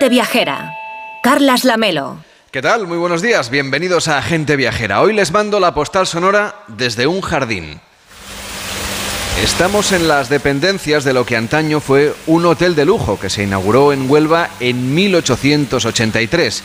Gente viajera. Carlas Lamelo. ¿Qué tal? Muy buenos días. Bienvenidos a Gente Viajera. Hoy les mando la postal sonora desde un jardín. Estamos en las dependencias de lo que antaño fue un hotel de lujo que se inauguró en Huelva en 1883.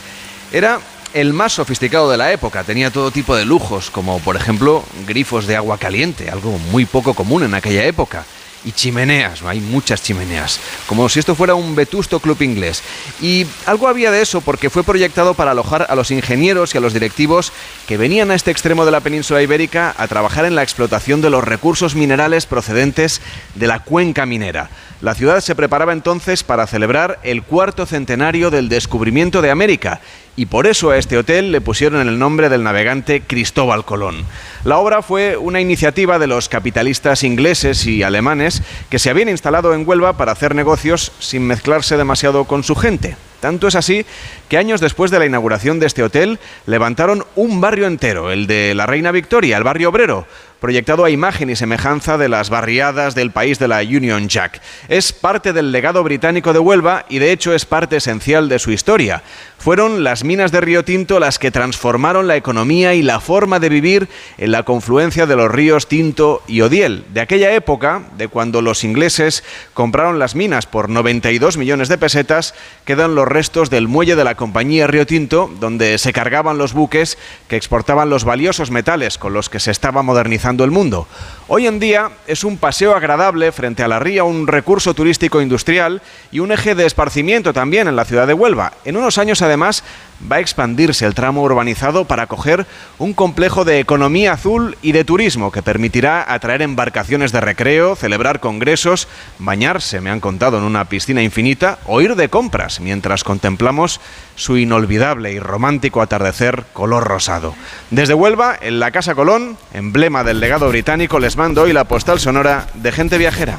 Era el más sofisticado de la época, tenía todo tipo de lujos, como por ejemplo grifos de agua caliente, algo muy poco común en aquella época y chimeneas, hay muchas chimeneas, como si esto fuera un vetusto club inglés. Y algo había de eso porque fue proyectado para alojar a los ingenieros y a los directivos que venían a este extremo de la península ibérica a trabajar en la explotación de los recursos minerales procedentes de la cuenca minera. La ciudad se preparaba entonces para celebrar el cuarto centenario del descubrimiento de América y por eso a este hotel le pusieron el nombre del navegante Cristóbal Colón. La obra fue una iniciativa de los capitalistas ingleses y alemanes que se habían instalado en Huelva para hacer negocios sin mezclarse demasiado con su gente. Tanto es así que años después de la inauguración de este hotel levantaron un barrio entero, el de la Reina Victoria, el barrio obrero, proyectado a imagen y semejanza de las barriadas del país de la Union Jack. Es parte del legado británico de Huelva y de hecho es parte esencial de su historia. Fueron las minas de Río Tinto las que transformaron la economía y la forma de vivir en la confluencia de los ríos Tinto y Odiel, de aquella época, de cuando los ingleses compraron las minas por 92 millones de pesetas, quedan los restos del muelle de la compañía Río Tinto, donde se cargaban los buques que exportaban los valiosos metales con los que se estaba modernizando el mundo. Hoy en día es un paseo agradable frente a la ría, un recurso turístico industrial y un eje de esparcimiento también en la ciudad de Huelva. En unos años además va a expandirse el tramo urbanizado para acoger un complejo de economía azul y de turismo que permitirá atraer embarcaciones de recreo, celebrar congresos, bañarse, me han contado, en una piscina infinita o ir de compras mientras contemplamos su inolvidable y romántico atardecer color rosado. Desde Huelva, en la Casa Colón, emblema del legado británico, les mando hoy la postal sonora de gente viajera.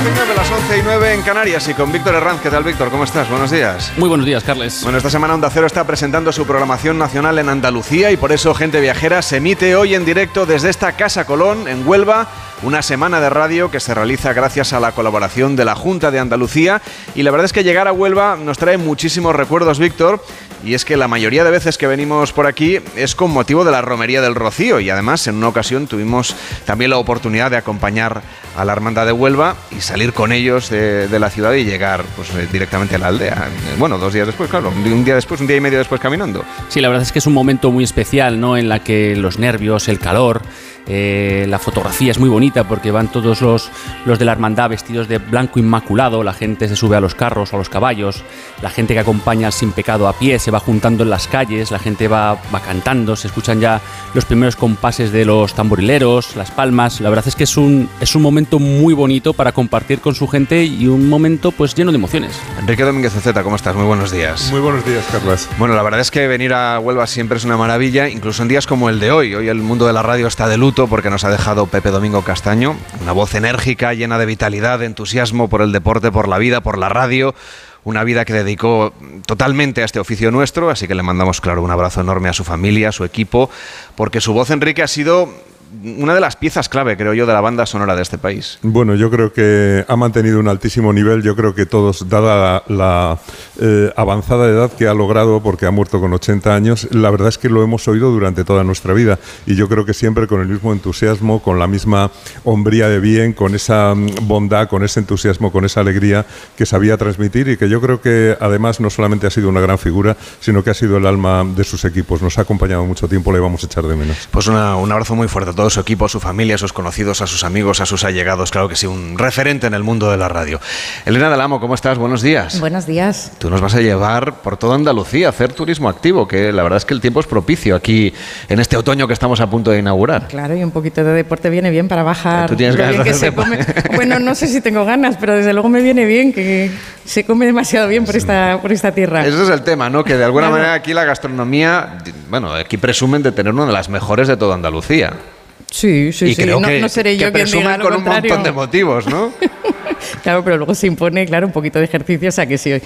A las 12 y 9, las 11 y 9 en Canarias y con Víctor Herranz. ¿Qué tal, Víctor? ¿Cómo estás? Buenos días. Muy buenos días, Carles. Bueno, esta semana Onda Cero está presentando su programación nacional en Andalucía y por eso Gente Viajera se emite hoy en directo desde esta Casa Colón, en Huelva, una semana de radio que se realiza gracias a la colaboración de la Junta de Andalucía. Y la verdad es que llegar a Huelva nos trae muchísimos recuerdos, Víctor. Y es que la mayoría de veces que venimos por aquí es con motivo de la Romería del Rocío. Y además, en una ocasión tuvimos también la oportunidad de acompañar a la Hermandad de Huelva y salir con ellos de, la ciudad y llegar pues, eh, directamente a la aldea. Bueno, dos días después, claro. Un día después, un día y medio después caminando. Sí, la verdad es que es un momento muy especial, ¿no? En la que los nervios, el calor, eh, la fotografía es muy bonita porque van todos los, los de la hermandad vestidos de blanco inmaculado, la gente se sube a los carros o a los caballos, la gente que acompaña al sin pecado a pie se va juntando en las calles, la gente va, va cantando, se escuchan ya los primeros compases de los tamborileros, las palmas. La verdad es que es un, es un momento muy bonito para compartir con su gente y un momento pues lleno de emociones. Enrique Domínguez Zeta, ¿cómo estás? Muy buenos días. Muy buenos días, Carlos. Bueno, la verdad es que venir a Huelva siempre es una maravilla, incluso en días como el de hoy. Hoy el mundo de la radio está de luto porque nos ha dejado Pepe Domingo Castaño, una voz enérgica, llena de vitalidad, de entusiasmo por el deporte, por la vida, por la radio. Una vida que dedicó totalmente a este oficio nuestro, así que le mandamos, claro, un abrazo enorme a su familia, a su equipo, porque su voz, Enrique, ha sido una de las piezas clave, creo yo, de la banda sonora de este país. Bueno, yo creo que ha mantenido un altísimo nivel. Yo creo que todos, dada la, la eh, avanzada edad que ha logrado, porque ha muerto con 80 años, la verdad es que lo hemos oído durante toda nuestra vida. Y yo creo que siempre con el mismo entusiasmo, con la misma hombría de bien, con esa mm, bondad, con ese entusiasmo, con esa alegría que sabía transmitir y que yo creo que además no solamente ha sido una gran figura, sino que ha sido el alma de sus equipos. Nos ha acompañado mucho tiempo, le vamos a echar de menos. Pues una- un abrazo muy fuerte a todo su equipo, a su familia, a sus conocidos, a sus amigos, a sus allegados. Claro que sí, un referente en el mundo de la radio. Elena Dalamo, ¿cómo estás? Buenos días. Buenos días. Tú nos vas a llevar por toda Andalucía a hacer turismo activo, que la verdad es que el tiempo es propicio aquí en este otoño que estamos a punto de inaugurar. Claro, y un poquito de deporte viene bien para bajar. ¿Tú tienes ganas de se come. Bueno, no sé si tengo ganas, pero desde luego me viene bien que se come demasiado bien por esta, por esta tierra. Ese es el tema, ¿no? Que de alguna manera aquí la gastronomía, bueno, aquí presumen de tener una de las mejores de toda Andalucía. Sí, sí, sí. no, no, seré yo quien diga lo con un montón de motivos, ¿no? claro, pero luego se impone, claro, un poquito de ejercicio, o sea que si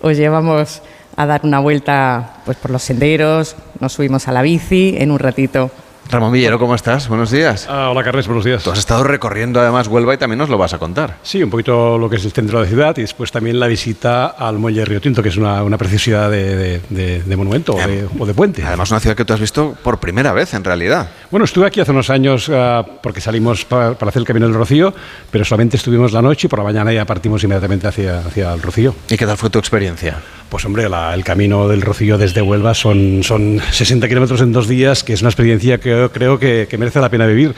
os llevamos a dar una vuelta pues por los senderos, nos subimos a la bici en un ratito Ramón Villero, ¿cómo estás? Buenos días. Ah, hola, Carles, buenos días. Tú has estado recorriendo además Huelva y también nos lo vas a contar. Sí, un poquito lo que es el centro de la ciudad y después también la visita al muelle Río Tinto, que es una, una preciosidad de, monumento o, de, puente. Además, una ciudad que tú has visto por primera vez, en realidad. Bueno, estuve aquí hace unos años ah, porque salimos para, hacer el Camino del Rocío, pero solamente estuvimos la noche y por la mañana ya partimos inmediatamente hacia, hacia el Rocío. ¿Y qué tal fue tu experiencia? Pues hombre, el camino del Rocío desde Huelva son, son 60 kilómetros en dos días, que es una experiencia que creo que, merece la pena vivir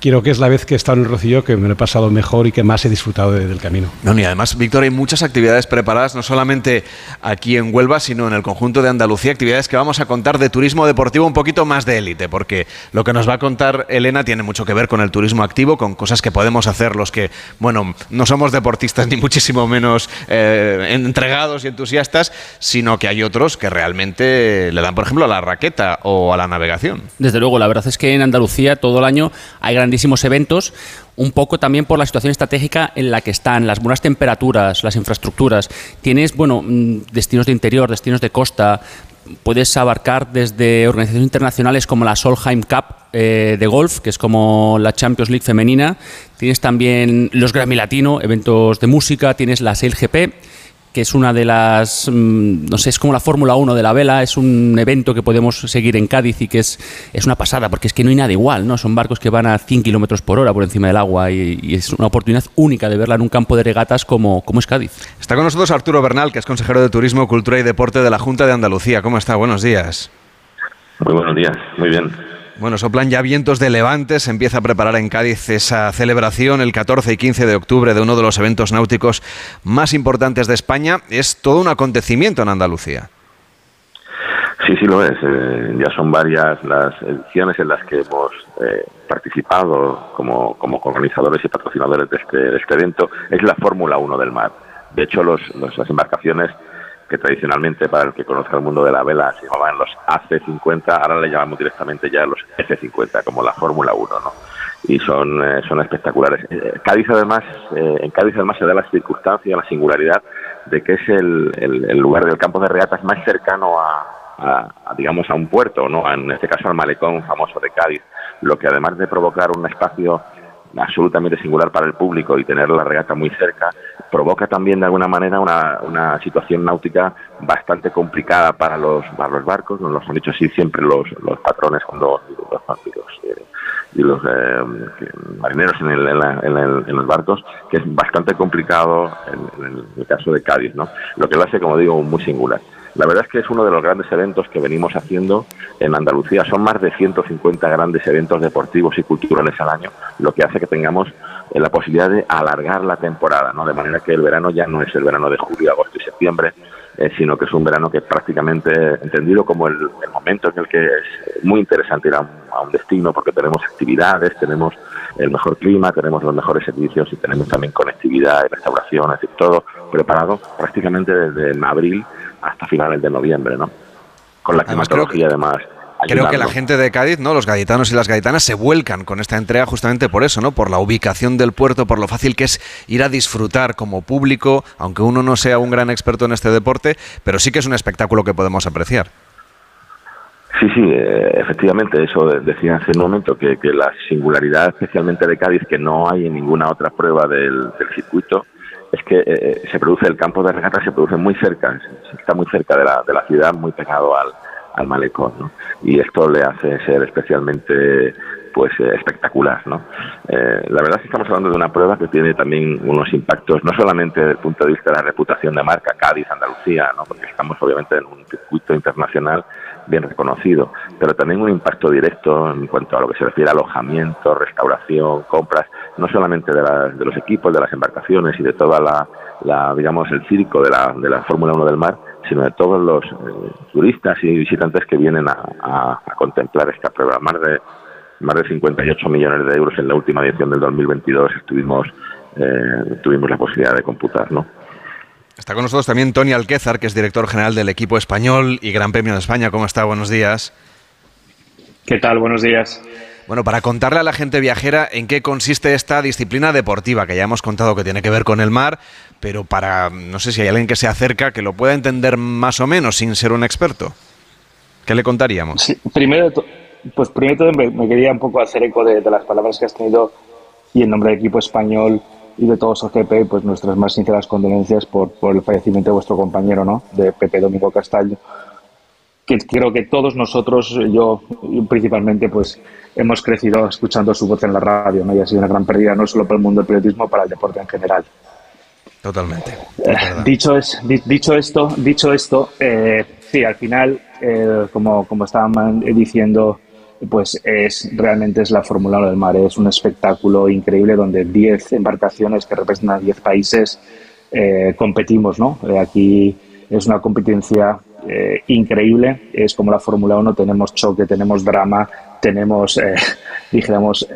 creo que es la vez que he estado en el Rocío que me lo he pasado mejor y que más he disfrutado del camino. No, y además, Víctor, hay muchas actividades preparadas, no solamente aquí en Huelva, sino en el conjunto de Andalucía, actividades que vamos a contar de turismo deportivo un poquito más de élite, porque lo que nos va a contar Elena tiene mucho que ver con el turismo activo, con cosas que podemos hacer los que, bueno, no somos deportistas ni muchísimo menos eh, entregados y entusiastas, sino que hay otros que realmente le dan, por ejemplo, a la raqueta o a la navegación. Desde luego, la verdad es que en Andalucía todo el año hay grandes eventos, un poco también por la situación estratégica en la que están, las buenas temperaturas, las infraestructuras. Tienes, bueno, mm, destinos de interior, destinos de costa, puedes abarcar desde organizaciones internacionales como la Solheim Cup eh, de golf, que es como la Champions League femenina. Tienes también los Grammy Latino, eventos de música, tienes la SailGP que es una de las, mm, no sé, es como la Fórmula 1 de la vela, es un evento que podemos seguir en Cádiz y que es, es una pasada, porque es que no hay nada igual, ¿no? Son barcos que van a 100 kilómetros por hora por encima del agua y, es una oportunidad única de verla en un campo de regatas como, como es Cádiz. Está con nosotros Arturo Bernal, que es consejero de Turismo, Cultura y Deporte de la Junta de Andalucía. ¿Cómo está? Buenos días. Muy buenos días, muy bien. Bueno, soplan ya vientos de levante, se empieza a preparar en Cádiz esa celebración el 14 y 15 de octubre de uno de los eventos náuticos más importantes de España. Es todo un acontecimiento en Andalucía. Sí, sí lo es. Eh, ya son varias las ediciones en las que hemos eh, participado como, como organizadores y patrocinadores de este, este evento. Es la Fórmula 1 del mar. De hecho, los, las embarcaciones que tradicionalmente para el que conozca el mundo de la vela se llamaban los AC50, ahora le llamamos directamente ya los F50, como la Fórmula 1, ¿no? Y son, eh, son espectaculares. Eh, Cádiz además, eh, en Cádiz además se da la circunstancia, la singularidad de que es el, el, lugar del campo de regatas más cercano a, digamos, a un puerto, ¿no? En este caso al malecón famoso de Cádiz, lo que además de provocar un espacio absolutamente singular para el público y tener la regata muy cerca, provoca también de alguna manera una, una situación náutica bastante complicada para los, para los barcos, nos lo han dicho así siempre los, los patrones cuando los, y los eh, marineros en, el, en, los barcos, que es bastante complicado en, en, el caso de Cádiz, ¿no? Lo que lo hace, como digo, muy singular. La verdad es que es uno de los grandes eventos que venimos haciendo en Andalucía. Son más de 150 grandes eventos deportivos y culturales al año, lo que hace que tengamos eh, la posibilidad de alargar la temporada, ¿no? De manera que el verano ya no es el verano de julio, agosto y septiembre, eh, sino que es un verano que prácticamente entendido como el, momento en el que es muy interesante ir a un, destino porque tenemos actividades, tenemos el mejor clima, tenemos los mejores servicios y tenemos también conectividad y restauración, es decir, todo preparado prácticamente desde abril hasta finales de noviembre, ¿no? Con la climatología además. Creo que la gente de Cádiz, ¿no? Los gaditanos y las gaditanas se vuelcan con esta entrega justamente por eso, ¿no? Por la ubicación del puerto, por lo fácil que es ir a disfrutar como público, aunque uno no sea un gran experto en este deporte, pero sí que es un espectáculo que podemos apreciar. Sí, sí, eh, efectivamente, eso decía hace un momento, que, la singularidad especialmente de Cádiz, que no hay en ninguna otra prueba del circuito, es que eh, eh, se produce el campo de regata se produce muy cerca, está muy cerca de la, de la ciudad, muy pegado al, al malecón, ¿no? Y esto le hace ser especialmente pues eh, espectacular, ¿no? la verdad es que estamos hablando de una prueba que tiene también unos impactos, no solamente desde el punto de vista de la reputación de marca, Cádiz, Andalucía, ¿no? Porque estamos obviamente en un circuito internacional, bien reconocido, pero también un impacto directo en cuanto a lo que se refiere a alojamiento, restauración, compras, no solamente de, de los equipos, de las embarcaciones y de toda la, digamos, el circo de la, de la Fórmula 1 del mar, sino de todos los eh, turistas y visitantes que vienen a, contemplar esta prueba. Más de, más de 58 millones de euros en la última edición del 2022 estuvimos, eh, tuvimos la posibilidad de computar, ¿no? Está con nosotros también Tony Alquézar, que es director general del equipo español y Gran Premio de España. ¿Cómo está? Buenos días. ¿Qué tal? Buenos días. Bueno, para contarle a la gente viajera en qué consiste esta disciplina deportiva, que ya hemos contado que tiene que ver con el mar, pero para, no sé si hay alguien que se acerca que lo pueda entender más o menos sin ser un experto. ¿Qué le contaríamos? primero, pues primero me, quería un poco hacer eco de, de las palabras que has tenido y en nombre del equipo español y de todos GP, pues nuestras más sinceras condolencias por, por el fallecimiento de vuestro compañero, ¿no? De Pepe Domingo Castaño. Que creo que todos nosotros, yo principalmente, pues hemos crecido escuchando su voz en la radio, ¿no? Y ha sido una gran pérdida no solo para el mundo del periodismo, para el deporte en general. Totalmente. Eh, dicho, es, dicho esto, dicho esto eh, sí, al final, eh, como, como estaban diciendo pues es realmente es la Fórmula 1 del mar. Es un espectáculo increíble donde 10 embarcaciones que representan 10 países eh, competimos. ¿no? Eh, aquí es una competencia eh, increíble. Es como la Fórmula 1, tenemos choque, tenemos drama, tenemos, dijéramos,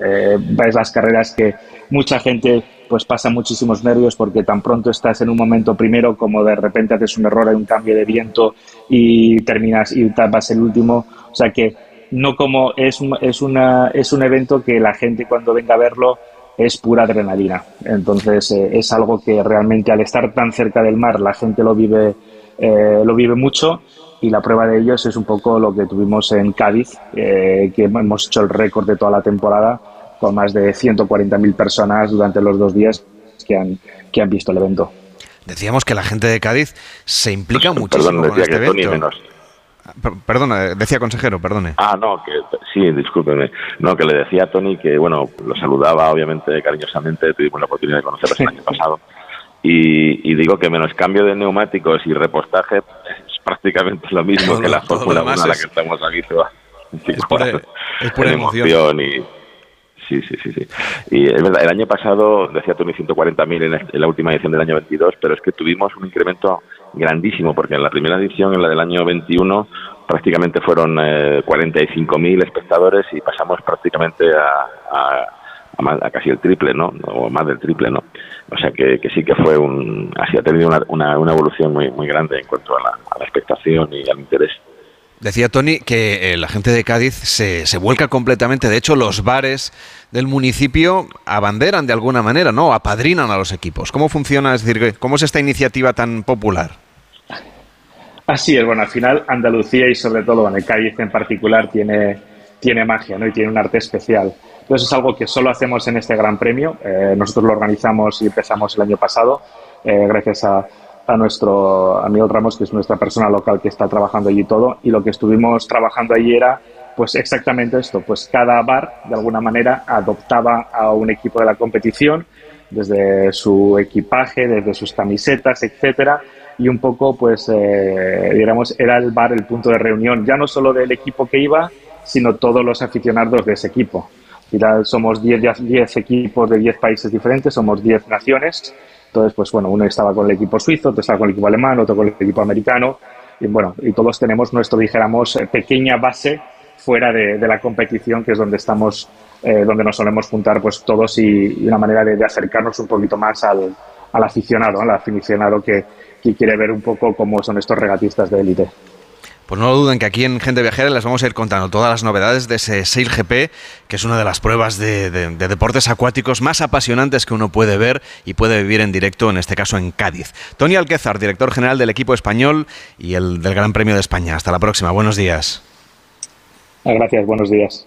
las carreras que mucha gente pues pasa muchísimos nervios porque tan pronto estás en un momento primero como de repente haces un error, hay un cambio de viento y terminas y vas el último. O sea que no como es, es, una, es un evento que la gente cuando venga a verlo es pura adrenalina. Entonces eh, es algo que realmente al estar tan cerca del mar la gente lo vive, eh, lo vive mucho y la prueba de ellos es un poco lo que tuvimos en Cádiz, eh, que hemos hecho el récord de toda la temporada con más de 140.000 personas durante los dos días que han, que han visto el evento. Decíamos que la gente de Cádiz se implica muchísimo con este evento. Perdona, decía consejero, perdone. Ah, no, que sí, discúlpeme. No, que le decía a Tony que, bueno, lo saludaba obviamente cariñosamente, tuvimos la oportunidad de conocerlos el año pasado. Y, digo que menos cambio de neumáticos y repostaje es prácticamente lo mismo que la Fórmula 1 a la que estamos aquí. es, pura, emoción. y, Sí, sí, sí, sí. Y es verdad, el año pasado, decía Tony, 140.000 en, la última edición del año 22, pero es que tuvimos un incremento grandísimo, porque en la primera edición, en la del año 21, prácticamente fueron eh, 45.000 espectadores y pasamos prácticamente a, a, casi el triple, ¿no? O más del triple, ¿no? O sea que, sí que fue un... Así ha tenido una, una, evolución muy, muy grande en cuanto a la, a la expectación y al interés. Decía Tony que eh, la gente de Cádiz se, se, vuelca completamente. De hecho, los bares del municipio abanderan de alguna manera, ¿no? Apadrinan a los equipos. ¿Cómo funciona? Es decir, ¿cómo es esta iniciativa tan popular? Así es, bueno, al final Andalucía y sobre todo en Cádiz en particular tiene, tiene magia, ¿no? Y tiene un arte especial. Entonces es algo que solo hacemos en este Gran Premio. Eh, nosotros lo organizamos y empezamos el año pasado, eh, gracias a, a nuestro amigo Ramos, que es nuestra persona local que está trabajando allí todo, y lo que estuvimos trabajando allí era pues exactamente esto, pues cada bar de alguna manera adoptaba a un equipo de la competición, desde su equipaje, desde sus camisetas, etcétera, y un poco pues eh, digamos era el bar el punto de reunión ya no solo del equipo que iba, sino todos los aficionados de ese equipo. somos 10 equipos de 10 países diferentes, somos 10 naciones entonces, pues bueno, uno estaba con el equipo suizo, otro estaba con el equipo alemán, otro con el equipo americano, y bueno, y todos tenemos nuestro, dijéramos, eh, pequeña base fuera de, la competición, que es donde estamos, eh, donde nos solemos juntar pues todos y, una manera de, acercarnos un poquito más al, aficionado, al aficionado que, que quiere ver un poco cómo son estos regatistas de élite. Pues no lo duden que aquí en Gente Viajera les vamos a ir contando todas las novedades de ese Sail GP, que es una de las pruebas de, deportes acuáticos más apasionantes que uno puede ver y puede vivir en directo, en este caso en Cádiz. Tony Alquezar, director general del equipo español y el del Gran Premio de España. Hasta la próxima. Buenos días. Gracias, buenos días.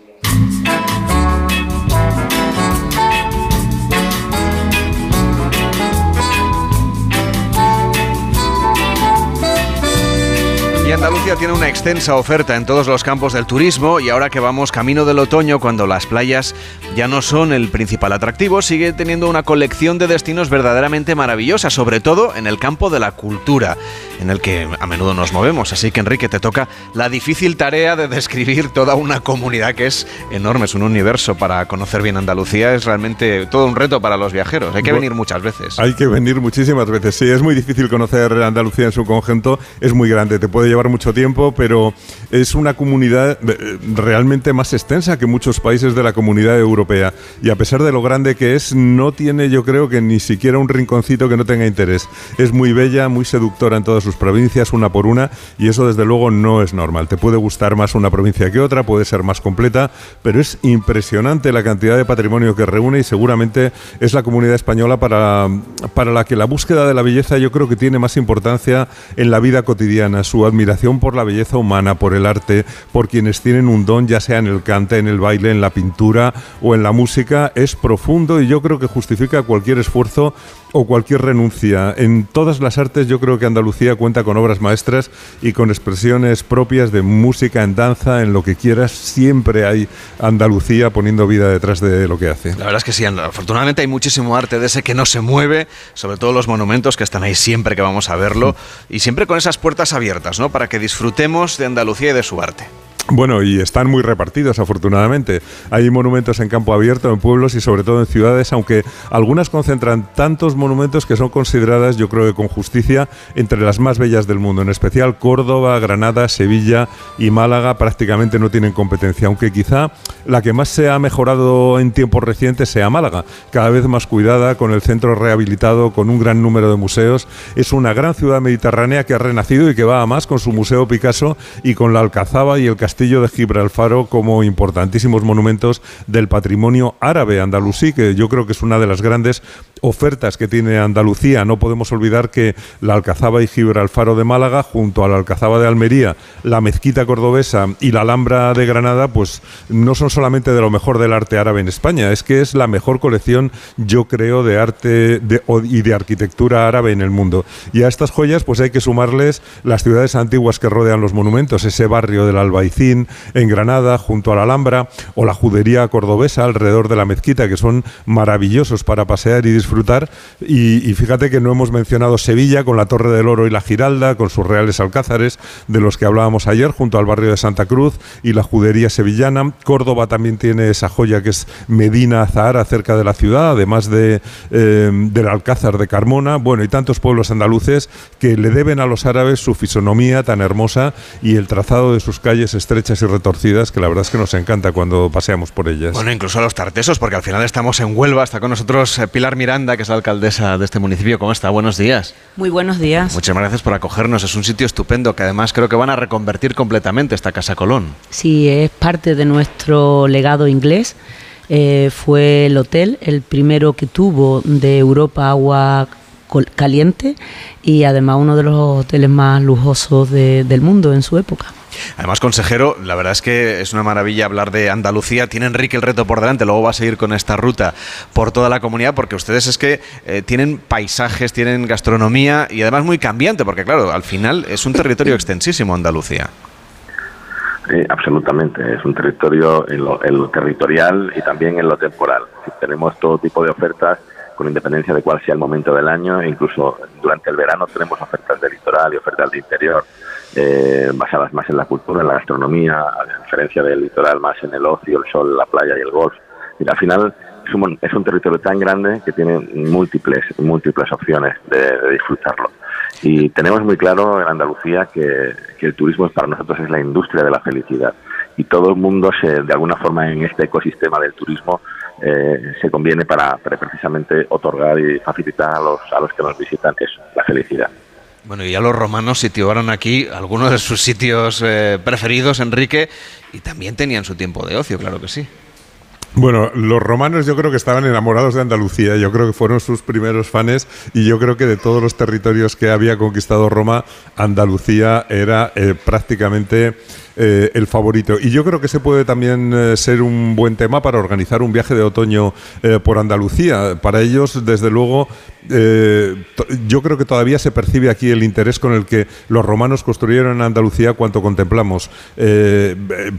Y Andalucía tiene una extensa oferta en todos los campos del turismo y ahora que vamos camino del otoño, cuando las playas ya no son el principal atractivo, sigue teniendo una colección de destinos verdaderamente maravillosa, sobre todo en el campo de la cultura, en el que a menudo nos movemos. Así que Enrique, te toca la difícil tarea de describir toda una comunidad que es enorme, es un universo para conocer bien Andalucía, es realmente todo un reto para los viajeros. Hay que venir muchas veces. Hay que venir muchísimas veces, sí, es muy difícil conocer Andalucía en su conjunto, es muy grande, te puede llevar mucho tiempo, pero es una comunidad eh, realmente más extensa que muchos países de la comunidad europea. Y a pesar de lo grande que es, no tiene yo creo que ni siquiera un rinconcito que no tenga interés. Es muy bella, muy seductora en todas sus provincias, una por una, y eso desde luego no es normal. Te puede gustar más una provincia que otra, puede ser más completa, pero es impresionante la cantidad de patrimonio que reúne y seguramente es la comunidad española para, para la que la búsqueda de la belleza yo creo que tiene más importancia en la vida cotidiana. Su admiración por la belleza humana, por el arte, por quienes tienen un don, ya sea en el cante, en el baile, en la pintura o en la música, es profundo y yo creo que justifica cualquier esfuerzo o cualquier renuncia. En todas las artes yo creo que Andalucía cuenta con obras maestras y con expresiones propias de música, en danza, en lo que quieras. Siempre hay Andalucía poniendo vida detrás de lo que hace. La verdad es que sí, afortunadamente hay muchísimo arte de ese que no se mueve, sobre todo los monumentos que están ahí siempre que vamos a verlo y siempre con esas puertas abiertas, ¿no? Para que disfrutemos de Andalucía y de su arte. Bueno, y están muy repartidos, afortunadamente. Hay monumentos en campo abierto, en pueblos y sobre todo en ciudades, aunque algunas concentran tantos monumentos que son consideradas, yo creo que con justicia, entre las más bellas del mundo. En especial Córdoba, Granada, Sevilla y Málaga prácticamente no tienen competencia, aunque quizá la que más se ha mejorado en tiempos recientes sea Málaga, cada vez más cuidada, con el centro rehabilitado, con un gran número de museos. Es una gran ciudad mediterránea que ha renacido y que va a más con su Museo Picasso y con la Alcazaba y el Castillo de Gibralfaro como importantísimos monumentos del patrimonio árabe andalusí, que yo creo que es una de las grandes ofertas que tiene Andalucía. No podemos olvidar que la Alcazaba y Gibralfaro de Málaga, junto a la Alcazaba de Almería, la Mezquita Cordobesa y la Alhambra de Granada, pues no son solamente de lo mejor del arte árabe en España, es que es la mejor colección, yo creo, de arte y de arquitectura árabe en el mundo. Y a estas joyas, pues hay que sumarles las ciudades antiguas que rodean los monumentos, ese barrio del Albaicín en Granada, junto a la Alhambra, o la judería cordobesa alrededor de la mezquita, que son maravillosos para pasear y disfrutar. Y, fíjate que no hemos mencionado Sevilla con la Torre del Oro y la Giralda, con sus reales alcázares, de los que hablábamos ayer, junto al barrio de Santa Cruz y la judería sevillana. Córdoba también tiene esa joya que es Medina Zahara, cerca de la ciudad, además de, eh, del Alcázar de Carmona. Bueno, y tantos pueblos andaluces que le deben a los árabes su fisonomía tan hermosa y el trazado de sus calles estrechas y retorcidas, que la verdad es que nos encanta cuando paseamos por ellas. Bueno, incluso a los tartesos, porque al final estamos en Huelva, está con nosotros eh, Pilar Miranda que es la alcaldesa de este municipio. ¿Cómo está? Buenos días. Muy buenos días. Muchas gracias por acogernos. Es un sitio estupendo que además creo que van a reconvertir completamente esta Casa Colón. Sí, es parte de nuestro legado inglés. Eh, fue el hotel, el primero que tuvo de Europa agua caliente y además uno de los hoteles más lujosos del mundo en su época. Además, consejero, la verdad es que es una maravilla hablar de Andalucía. Tiene Enrique el reto por delante, luego va a seguir con esta ruta por toda la comunidad, porque ustedes es que eh, tienen paisajes, tienen gastronomía y además muy cambiante, porque claro, al final es un territorio extensísimo Andalucía. absolutamente, es un territorio en lo, territorial y también en lo temporal. Tenemos todo tipo de ofertas con independencia de cuál sea el momento del año, incluso durante el verano tenemos ofertas de litoral y ofertas de interior eh, basadas más en la cultura, en la gastronomía, a diferencia del litoral más en el ocio, el sol, la playa y el golf. Y al final es un, territorio tan grande que tiene múltiples, múltiples opciones de, disfrutarlo. Y tenemos muy claro en Andalucía que, el turismo para nosotros es la industria de la felicidad. Y todo el mundo, se, de alguna forma, en este ecosistema del turismo, eh, se conviene para, para, precisamente otorgar y facilitar a los, a los que nos visitan eso, la felicidad. Bueno, y ya los romanos situaron aquí algunos de sus sitios eh, preferidos, Enrique, y también tenían su tiempo de ocio, claro que sí. Bueno, los romanos yo creo que estaban enamorados de Andalucía, yo creo que fueron sus primeros fans y yo creo que de todos los territorios que había conquistado Roma, Andalucía era eh, prácticamente eh, el favorito. Y yo creo que ese puede también eh, ser un buen tema para organizar un viaje de otoño por Andalucía. Para ellos, desde luego, yo creo que todavía se percibe aquí el interés con el que los romanos construyeron en Andalucía cuanto contemplamos.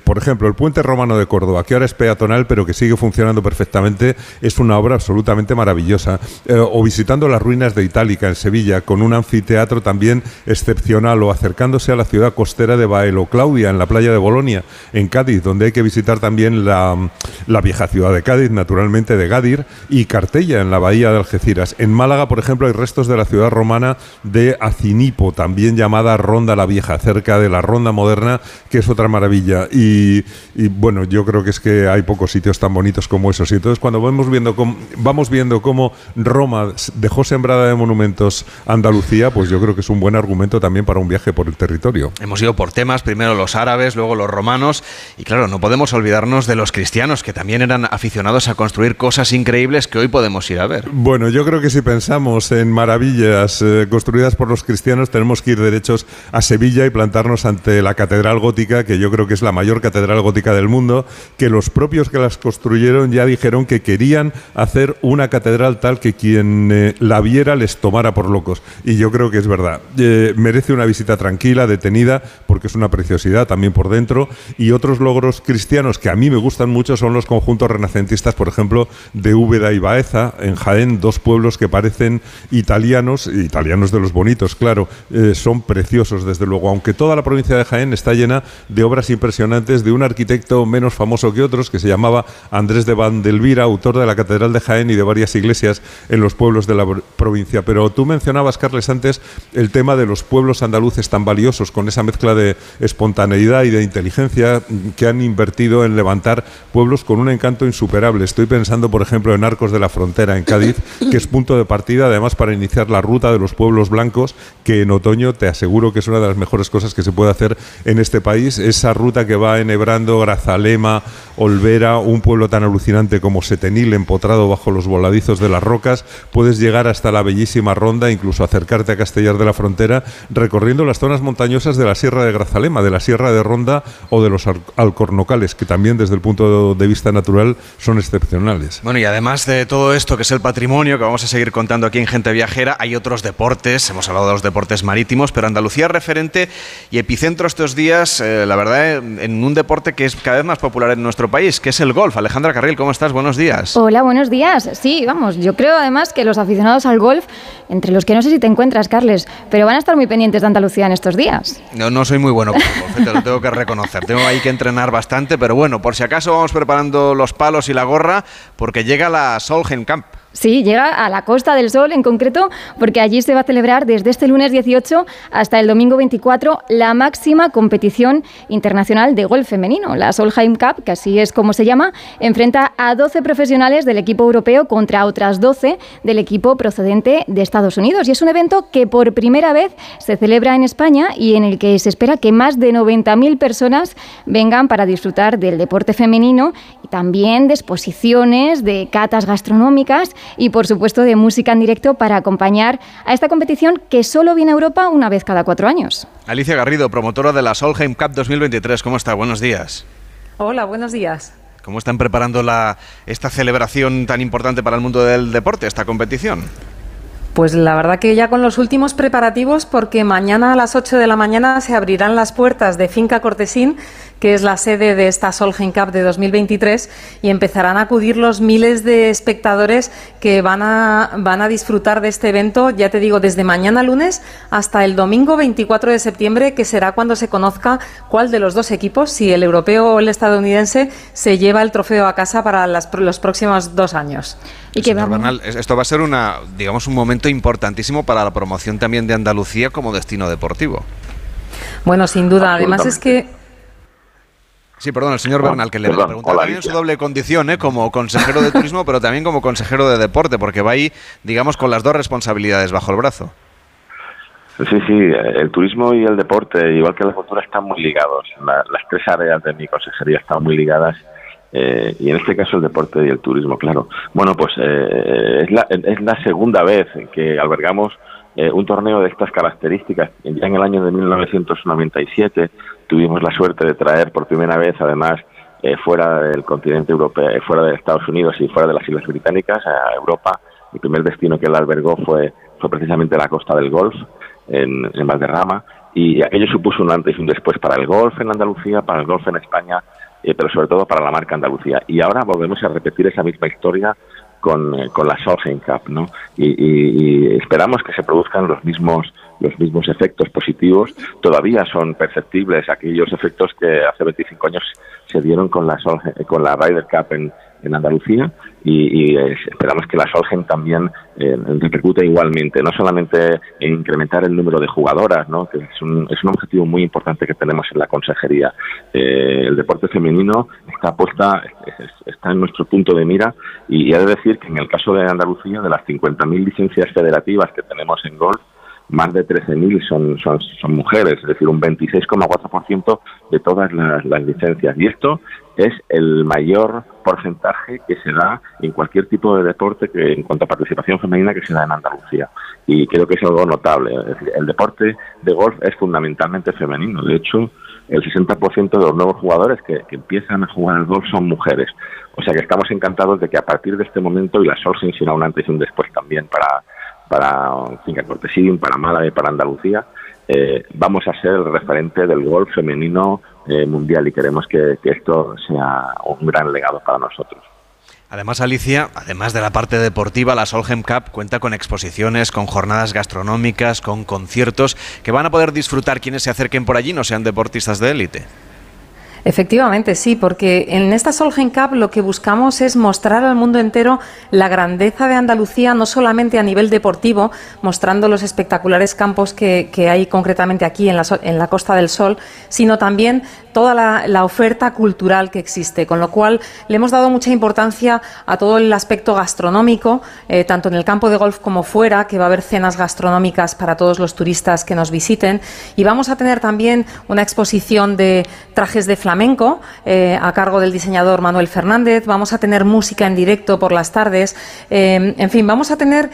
por ejemplo, el puente romano de Córdoba, que ahora es peatonal, pero que sigue funcionando perfectamente, es una obra absolutamente maravillosa. Eh, o visitando las ruinas de Itálica en Sevilla, con un anfiteatro también excepcional, o acercándose a la ciudad costera de Baelo Claudia, en la playa de Bolonia, en Cádiz, donde hay que visitar también la, la vieja ciudad de Cádiz, naturalmente de Gadir, y Cartella, en la bahía de Algeciras. En Málaga, por ejemplo, hay restos de la ciudad romana de Acinipo, también llamada Ronda la Vieja, cerca de la Ronda moderna, que es otra maravilla. Y, y bueno, yo creo que es que hay pocos sitios tan bonitos como esos. Y entonces cuando vamos viendo cómo, vamos viendo cómo Roma dejó sembrada de monumentos Andalucía, pues yo creo que es un buen argumento también para un viaje por el territorio. Hemos ido por temas, primero los árabes, luego los romanos, y claro, no podemos olvidarnos de los cristianos, que también eran aficionados a construir cosas increíbles que hoy podemos ir a ver. Bueno, yo creo que si pensamos en maravillas eh, construidas por los cristianos, tenemos que ir derechos a Sevilla y plantarnos ante la catedral gótica, que yo creo que es la mayor catedral gótica del mundo, que los propios que las construyeron ya dijeron que querían hacer una catedral tal que quien eh, la viera les tomara por locos. Y yo creo que es verdad. Eh, merece una visita tranquila, detenida, porque es una preciosidad también por dentro. Y otros logros cristianos que a mí me gustan mucho son los conjuntos renacentistas, por ejemplo, de Úbeda y Baeza, en Jaén, dos pueblos que parecen italianos, italianos de los bonitos, claro, eh, son preciosos desde luego, aunque toda la provincia de Jaén está llena de obras impresionantes de un arquitecto menos famoso que otros, que se llamaba Andrés de Vandelvira, autor de la Catedral de Jaén y de varias iglesias en los pueblos de la provincia. Pero tú mencionabas, Carles, antes el tema de los pueblos andaluces tan valiosos, con esa mezcla de espontaneidad y de inteligencia que han invertido en levantar pueblos con un encanto insuperable. Estoy pensando, por ejemplo, en Arcos de la Frontera, en Cádiz, que es punto de partida, además, para iniciar la ruta de los pueblos blancos, que en otoño te aseguro que es una de las mejores cosas que se puede hacer en este país. Esa ruta que va enhebrando Grazalema, Olvera, un pueblo tan alucinante como Setenil, empotrado bajo los voladizos de las rocas, puedes llegar hasta la bellísima Ronda, incluso acercarte a Castellar de la Frontera, recorriendo las zonas montañosas de la Sierra de Grazalema, de la Sierra de Ronda o de los Alcornocales, que también desde el punto de vista natural son excepcionales. Bueno, y además de todo esto que es el patrimonio, que vamos a seguir contando aquí en Gente Viajera, hay otros deportes, hemos hablado de los deportes marítimos, pero Andalucía es referente y epicentro estos días, eh, la verdad, en un deporte que es cada vez más popular en nuestro país, que es el golf. Alejandra Carril, ¿cómo estás? Buenos días. Hola, buenos días. Sí, vamos, yo creo además que los aficionados al golf, entre los que no sé si te encuentras, Carles, pero van a estar muy pendientes de Andalucía en estos días. No, no soy muy bueno con el golf, te lo tengo que reconocer. Tengo ahí que entrenar bastante, pero bueno, por si acaso vamos preparando los palos y la gorra, porque llega la Solheim Camp. Sí, llega a la Costa del Sol en concreto, porque allí se va a celebrar desde este lunes 18 hasta el domingo 24 la máxima competición internacional de golf femenino. La Solheim Cup, que así es como se llama, enfrenta a 12 profesionales del equipo europeo contra otras 12 del equipo procedente de Estados Unidos. Y es un evento que por primera vez se celebra en España y en el que se espera que más de 90.000 personas vengan para disfrutar del deporte femenino también de exposiciones, de catas gastronómicas y por supuesto de música en directo para acompañar a esta competición que solo viene a Europa una vez cada cuatro años. Alicia Garrido, promotora de la Solheim Cup 2023, ¿cómo está? Buenos días. Hola, buenos días. ¿Cómo están preparando la, esta celebración tan importante para el mundo del deporte, esta competición? Pues la verdad que ya con los últimos preparativos, porque mañana a las 8 de la mañana se abrirán las puertas de Finca Cortesín que es la sede de esta Solheim Cup de 2023, y empezarán a acudir los miles de espectadores que van a, van a disfrutar de este evento, ya te digo, desde mañana lunes hasta el domingo 24 de septiembre, que será cuando se conozca cuál de los dos equipos, si el europeo o el estadounidense, se lleva el trofeo a casa para los próximos dos años. Y que esto va a ser una, digamos, un momento importantísimo para la promoción también de Andalucía como destino deportivo. Bueno, sin duda. Además es que Sí, perdón, el señor Bernal, que le preguntaba también su doble condición, ¿eh? como consejero de turismo, pero también como consejero de deporte, porque va ahí, digamos, con las dos responsabilidades bajo el brazo. Sí, sí, el turismo y el deporte, igual que la cultura, están muy ligados. las tres áreas de mi consejería están muy ligadas Eh, y en este caso el deporte y el turismo, claro. Bueno, pues eh, es, la, es la segunda vez en que albergamos eh, un torneo de estas características. Ya en el año de 1997 tuvimos la suerte de traer por primera vez, además, eh, fuera del continente europeo, eh, fuera de Estados Unidos y fuera de las Islas Británicas, a Europa. El primer destino que él albergó fue, fue precisamente la costa del Golf, en, Valderrama, y aquello supuso un antes y un después para el golf en Andalucía, para el golf en España, pero sobre todo para la marca Andalucía. Y ahora volvemos a repetir esa misma historia con, eh, la Solheim Cup, ¿no? Y, esperamos que se produzcan los mismos los mismos efectos positivos. Todavía son perceptibles aquellos efectos que hace 25 años se dieron con la con la Ryder Cup en, en Andalucía y, esperamos que la Solgen también eh, repercute igualmente, no solamente en incrementar el número de jugadoras, ¿no? que es un, es un objetivo muy importante que tenemos en la consejería. Eh, el deporte femenino está puesta, está en nuestro punto de mira y, y he de decir que en el caso de Andalucía, de las 50.000 licencias federativas que tenemos en golf, más de 13.000 son, son, son mujeres, es decir, un 26,4% de todas las, licencias. Y esto es el mayor porcentaje que se da en cualquier tipo de deporte que en cuanto a participación femenina que se da en Andalucía. Y creo que es algo notable. el deporte de golf es fundamentalmente femenino. De hecho, el 60% de los nuevos jugadores que, empiezan a jugar al golf son mujeres. O sea que estamos encantados de que a partir de este momento, y la Sol se un antes y un después también para, para Finca Cortesín, para Málaga y para Andalucía, eh, vamos a ser el referente del golf femenino eh, mundial y queremos que, esto sea un gran legado para nosotros. Además, Alicia, además de la parte deportiva, la Solheim Cup cuenta con exposiciones, con jornadas gastronómicas, con conciertos que van a poder disfrutar quienes se acerquen por allí, no sean deportistas de élite. Efectivamente, sí, porque en esta Solheim Cup lo que buscamos es mostrar al mundo entero la grandeza de Andalucía, no solamente a nivel deportivo, mostrando los espectaculares campos que, hay concretamente aquí en la, en la Costa del Sol, sino también toda la, oferta cultural que existe, con lo cual le hemos dado mucha importancia a todo el aspecto gastronómico, eh, tanto en el campo de golf como fuera, que va a haber cenas gastronómicas para todos los turistas que nos visiten, y vamos a tener también una exposición de trajes de flamenco eh, a cargo del diseñador Manuel Fernández, vamos a tener música en directo por las tardes, eh, en fin, vamos a tener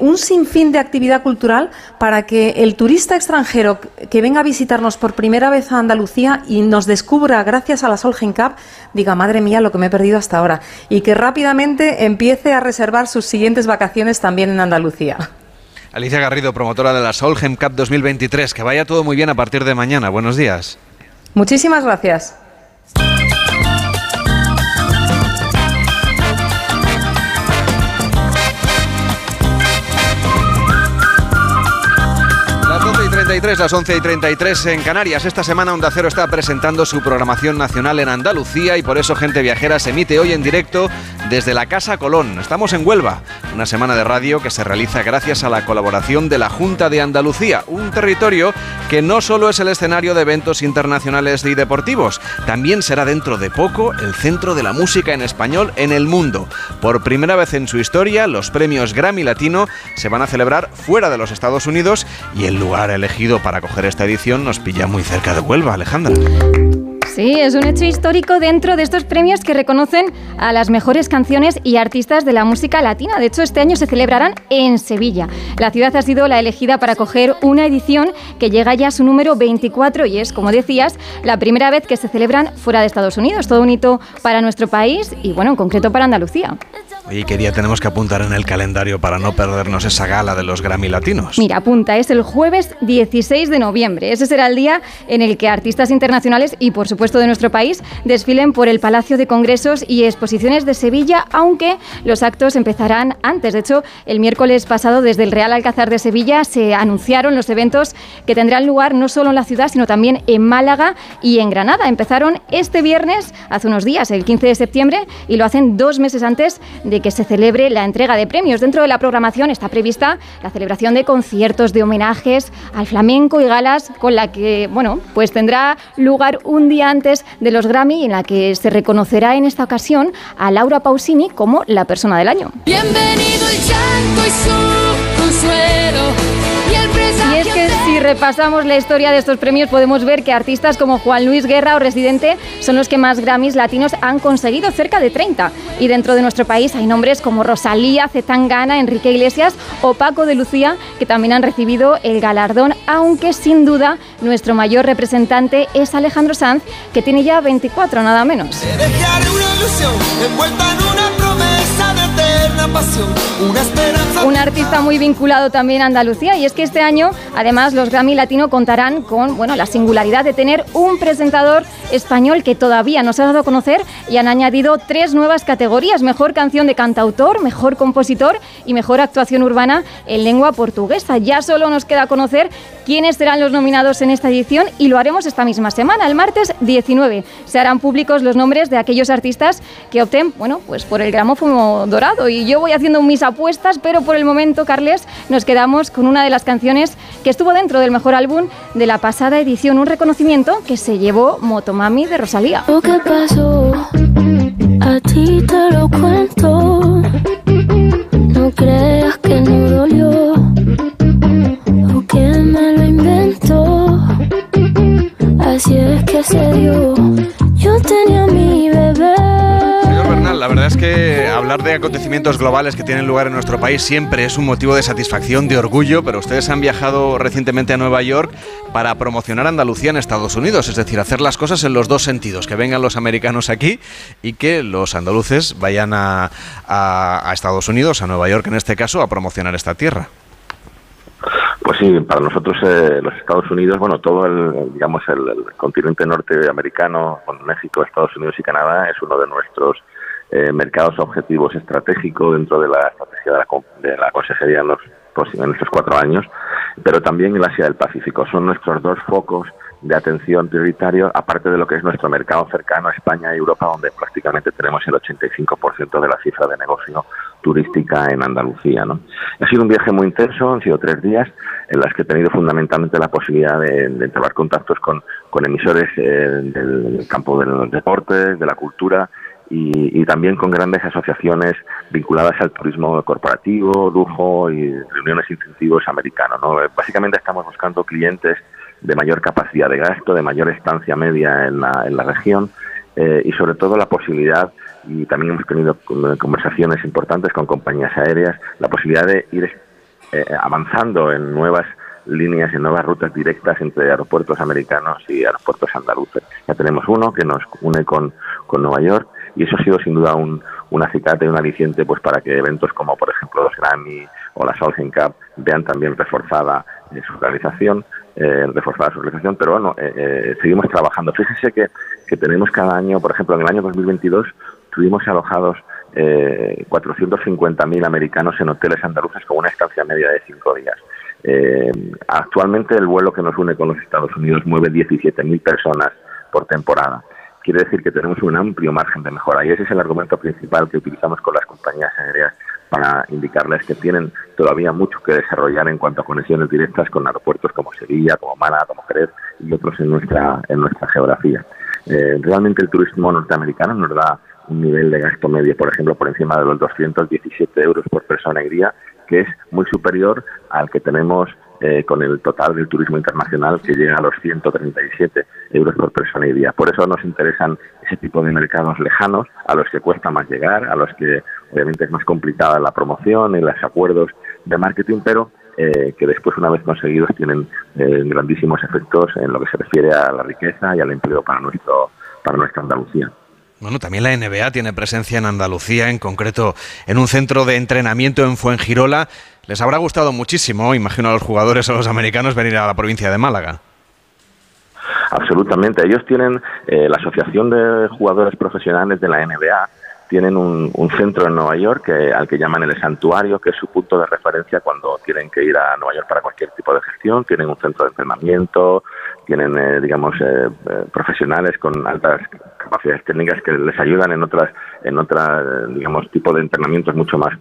un sinfín de actividad cultural para que el turista extranjero que venga a visitarnos por primera vez a Andalucía y nos descubra gracias a la Solheim Cup, diga, madre mía, lo que me he perdido hasta ahora, y que rápidamente empiece a reservar sus siguientes vacaciones también en Andalucía. Alicia Garrido, promotora de la Solheim Cup 2023. Que vaya todo muy bien a partir de mañana. Buenos días. Muchísimas gracias. Las 11 y 33 en Canarias. Esta semana Onda Cero está presentando su programación nacional en Andalucía y por eso Gente Viajera se emite hoy en directo desde la Casa Colón. Estamos en Huelva, una semana de radio que se realiza gracias a la colaboración de la Junta de Andalucía, un territorio que no solo es el escenario de eventos internacionales y deportivos, también será dentro de poco el centro de la música en español en el mundo. Por primera vez en su historia, los premios Grammy Latino se van a celebrar fuera de los Estados Unidos y el lugar elegido para coger esta edición nos pilla muy cerca de Huelva, Alejandra. Sí, es un hecho histórico dentro de estos premios que reconocen a las mejores canciones y artistas de la música latina. De hecho, este año se celebrarán en Sevilla. La ciudad ha sido la elegida para coger una edición que llega ya a su número 24 y es, como decías, la primera vez que se celebran fuera de Estados Unidos. Todo un hito para nuestro país y, bueno, en concreto para Andalucía. ¿Y qué día tenemos que apuntar en el calendario para no perdernos esa gala de los Grammy Latinos? Mira, apunta, es el jueves 16 de noviembre. Ese será el día en el que artistas internacionales y, por supuesto, de nuestro país desfilen por el Palacio de Congresos y Exposiciones de Sevilla, aunque los actos empezarán antes. De hecho, el miércoles pasado, desde el Real Alcázar de Sevilla, se anunciaron los eventos que tendrán lugar no solo en la ciudad, sino también en Málaga y en Granada. Empezaron este viernes, hace unos días, el 15 de septiembre, y lo hacen dos meses antes que se celebre la entrega de premios. Dentro de la programación está prevista la celebración de conciertos de homenajes al flamenco y galas con la que, bueno, pues tendrá lugar un día antes de los Grammy en la que se reconocerá en esta ocasión a Laura Pausini como la persona del año. Bienvenido el llanto y su consuelo Y es que si repasamos la historia de estos premios podemos ver que artistas como Juan Luis Guerra o Residente son los que más Grammys latinos han conseguido, cerca de 30. Y dentro de nuestro país hay nombres como Rosalía, Zetangana, Enrique Iglesias o Paco de Lucía que también han recibido el galardón, aunque sin duda nuestro mayor representante es Alejandro Sanz, que tiene ya 24 nada menos. Un artista muy vinculado también a Andalucía y es que este año además los Grammy Latino contarán con bueno, la singularidad de tener un presentador español que todavía no se ha dado a conocer y han añadido tres nuevas categorías, mejor canción de cantautor, mejor compositor y mejor actuación urbana en lengua portuguesa. Ya solo nos queda conocer quiénes serán los nominados en esta edición y lo haremos esta misma semana, el martes 19. Se harán públicos los nombres de aquellos artistas que opten, bueno, pues por el gramófono dorado y yo voy haciendo mis apuestas, pero por el momento, Carles, nos quedamos con una de las canciones que estuvo dentro del mejor álbum de la pasada edición, un reconocimiento que se llevó Motomami de Rosalía. ¿Qué pasó? A ti te lo cuento. No creas que no dolió o que me lo inventó. Así es que se dio. Yo tenía mi bebé la verdad es que hablar de acontecimientos globales que tienen lugar en nuestro país siempre es un motivo de satisfacción, de orgullo, pero ustedes han viajado recientemente a Nueva York para promocionar Andalucía en Estados Unidos, es decir, hacer las cosas en los dos sentidos, que vengan los americanos aquí y que los andaluces vayan a, Estados Unidos, a Nueva York en este caso, a promocionar esta tierra. Pues sí, para nosotros eh, los Estados Unidos, bueno, todo el, digamos, el, el, continente norteamericano, con México, Estados Unidos y Canadá, es uno de nuestros eh, mercados objetivos estratégicos dentro de la estrategia de la, Consejería en los estos cuatro años, pero también el Asia del Pacífico. Son nuestros dos focos de atención prioritario, aparte de lo que es nuestro mercado cercano a España y Europa, donde prácticamente tenemos el 85% de la cifra de negocio turística en Andalucía. ¿no? Ha sido un viaje muy intenso, han sido tres días en las que he tenido fundamentalmente la posibilidad de, de contactos con, con emisores eh, del campo de los deportes, de la cultura, y, también con grandes asociaciones vinculadas al turismo corporativo, lujo y reuniones incentivos americanos. ¿no? Básicamente estamos buscando clientes de mayor capacidad de gasto, de mayor estancia media en la, en la región eh, y sobre todo la posibilidad, y también hemos tenido conversaciones importantes con compañías aéreas, la posibilidad de ir eh, avanzando en nuevas líneas y nuevas rutas directas entre aeropuertos americanos y aeropuertos andaluces. Ya tenemos uno que nos une con, con Nueva York y eso ha sido sin duda un, un acicate y un aliciente pues para que eventos como por ejemplo los Grammy o la Solheim Cup vean también reforzada eh, su realización, eh, reforzada su realización, pero bueno, eh, eh, seguimos trabajando. Fíjese que, que tenemos cada año, por ejemplo, en el año 2022 tuvimos alojados eh, 450.000 americanos en hoteles andaluces con una estancia media de cinco días. Eh, actualmente el vuelo que nos une con los Estados Unidos mueve 17.000 personas por temporada quiere decir que tenemos un amplio margen de mejora y ese es el argumento principal que utilizamos con las compañías aéreas para indicarles que tienen todavía mucho que desarrollar en cuanto a conexiones directas con aeropuertos como Sevilla, como Málaga, como Jerez y otros en nuestra en nuestra geografía. Eh, realmente el turismo norteamericano nos da un nivel de gasto medio, por ejemplo, por encima de los 217 euros por persona y día, que es muy superior al que tenemos eh, con el total del turismo internacional que llega a los 137 euros por persona y día. Por eso nos interesan ese tipo de mercados lejanos, a los que cuesta más llegar, a los que obviamente es más complicada la promoción y los acuerdos de marketing, pero eh, que después, una vez conseguidos, tienen eh, grandísimos efectos en lo que se refiere a la riqueza y al empleo para, nuestro, para nuestra Andalucía. Bueno, también la NBA tiene presencia en Andalucía, en concreto en un centro de entrenamiento en Fuengirola. Les habrá gustado muchísimo, imagino a los jugadores o a los americanos, venir a la provincia de Málaga. Absolutamente. Ellos tienen eh, la Asociación de Jugadores Profesionales de la NBA, tienen un, centro en Nueva York al que llaman el Santuario, que es su punto de referencia cuando tienen que ir a Nueva York para cualquier tipo de gestión. Tienen un centro de entrenamiento, tienen, eh, digamos, eh, eh, profesionales con altas capacidades técnicas que les ayudan en otras, en otras, digamos, tipo de entrenamientos mucho más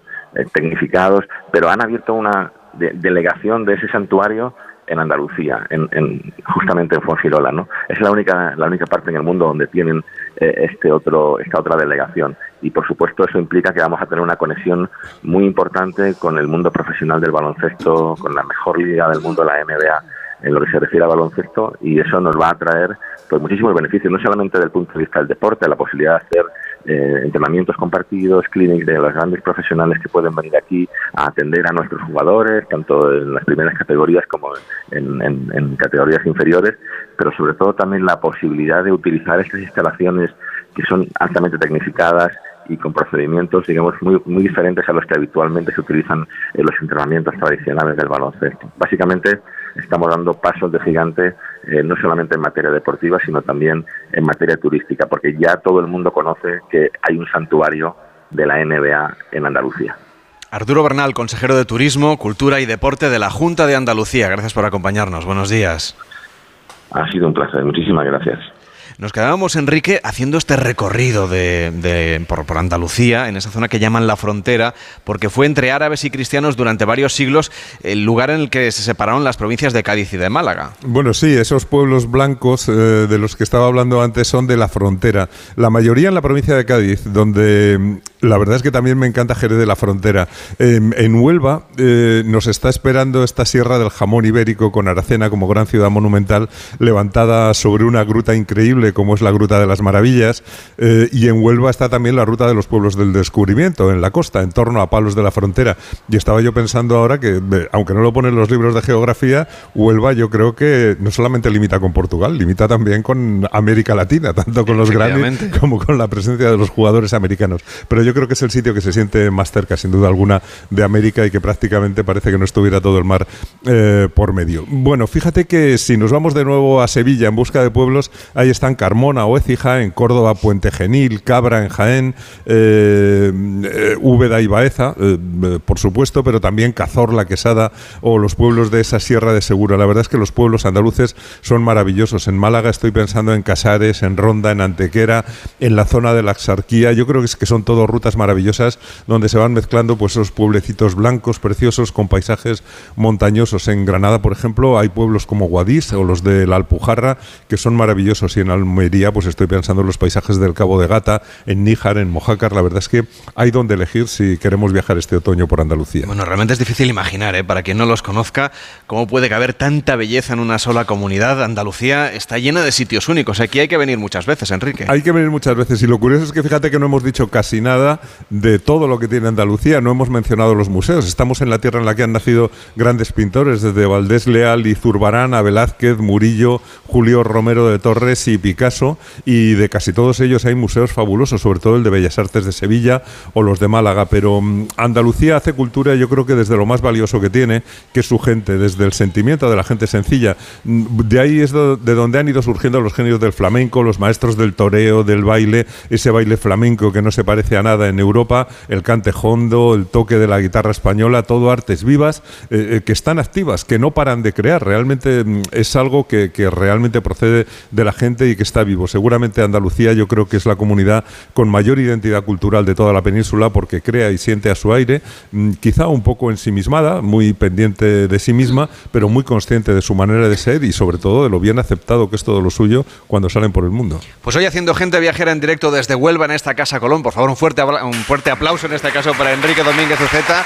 tecnificados, pero han abierto una delegación de ese santuario en Andalucía, en, justamente en Fuengirola, ¿no? Es la única, la única parte en el mundo donde tienen este otro, esta otra delegación y por supuesto eso implica que vamos a tener una conexión muy importante con el mundo profesional del baloncesto, con la mejor liga del mundo, la NBA en lo que se refiere a baloncesto y eso nos va a traer pues muchísimos beneficios, no solamente desde el punto de vista del deporte, la posibilidad de hacer eh, entrenamientos compartidos, clinics de los grandes profesionales que pueden venir aquí a atender a nuestros jugadores, tanto en las primeras categorías como en, en categorías inferiores, pero sobre todo también la posibilidad de utilizar estas instalaciones que son altamente tecnificadas y con procedimientos, digamos, muy, muy diferentes a los que habitualmente se utilizan en los entrenamientos tradicionales del baloncesto. Básicamente, estamos dando pasos de gigante eh, no solamente en materia deportiva, sino también en materia turística, porque ya todo el mundo conoce que hay un santuario de la NBA en Andalucía. Arturo Bernal, consejero de Turismo, Cultura y Deporte de la Junta de Andalucía. Gracias por acompañarnos. Buenos días. Ha sido un placer. Muchísimas gracias. Nos quedábamos, Enrique, haciendo este recorrido de, por, Andalucía, en esa zona que llaman la frontera, porque fue entre árabes y cristianos durante varios siglos el lugar en el que se separaron las provincias de Cádiz y de Málaga. Bueno, sí, esos pueblos blancos eh, de los que estaba hablando antes son de la frontera. La mayoría en la provincia de Cádiz, donde la verdad es que también me encanta Jerez de la Frontera. en Huelva eh, nos está esperando esta sierra del jamón ibérico con Aracena como gran ciudad monumental levantada sobre una gruta increíble como es la Gruta de las Maravillas, eh, y en Huelva está también la Ruta de los Pueblos del Descubrimiento, en la costa, en torno a Palos de la Frontera. Y estaba yo pensando ahora que, aunque no lo ponen los libros de geografía, Huelva yo creo que no solamente limita con Portugal, limita también con América Latina, tanto con los grandes como con la presencia de los jugadores americanos. Pero yo creo que es el sitio que se siente más cerca, sin duda alguna, de América y que prácticamente parece que no estuviera todo el mar eh, por medio. Bueno, fíjate que si nos vamos de nuevo a Sevilla en busca de pueblos, ahí están Carmona o Écija, en Córdoba Puente Genil, Cabra en Jaén, eh, eh, Úbeda y Baeza, eh, por supuesto, pero también Cazorla, Quesada o los pueblos de esa Sierra de Segura. La verdad es que los pueblos andaluces son maravillosos. En Málaga estoy pensando en Casares, en Ronda, en Antequera, en la zona de la Axarquía. Yo creo que, que son todas rutas maravillosas donde se van mezclando pues esos pueblecitos blancos, preciosos, con paisajes montañosos. En Granada, por ejemplo, hay pueblos como Guadix o los de la Alpujarra que son maravillosos y en Almería, pues estoy pensando en los paisajes del Cabo de Gata, en Níjar, en Mojácar. La verdad es que hay donde elegir si queremos viajar este otoño por Andalucía. Bueno, realmente es difícil imaginar, ¿eh? para quien no los conozca, cómo puede caber tanta belleza en una sola comunidad. Andalucía está llena de sitios únicos. Aquí hay que venir muchas veces, Enrique. Hay que venir muchas veces. Y lo curioso es que fíjate que no hemos dicho casi nada de todo lo que tiene Andalucía. No hemos mencionado los museos. Estamos en la tierra en la que han nacido grandes pintores, desde Valdés Leal y Zurbarán a Velázquez, Murillo, Julio Romero de Torres y Picasso y de casi todos ellos hay museos fabulosos, sobre todo el de Bellas Artes de Sevilla o los de Málaga, pero mm, Andalucía hace cultura yo creo que desde lo más valioso que tiene, que es su gente, desde el sentimiento de la gente sencilla. Mm, de ahí es de donde han ido surgiendo los genios del flamenco, los maestros del toreo, del baile, ese baile flamenco que no se parece a nada en Europa, el cante hondo, el toque de la guitarra española, todo artes vivas eh, eh, que están activas, que no paran de crear. Realmente mm, es algo que, que realmente procede de la gente y que está vivo. Seguramente Andalucía yo creo que es la comunidad con mayor identidad cultural de toda la península porque crea y siente a su aire, mm, quizá un poco ensimismada, muy pendiente de sí misma, pero muy consciente de su manera de ser y sobre todo de lo bien aceptado que es todo lo suyo cuando salen por el mundo. Pues hoy haciendo gente viajera en directo desde Huelva en esta Casa Colón, por favor un fuerte, un fuerte aplauso en este caso para Enrique Domínguez Uceta.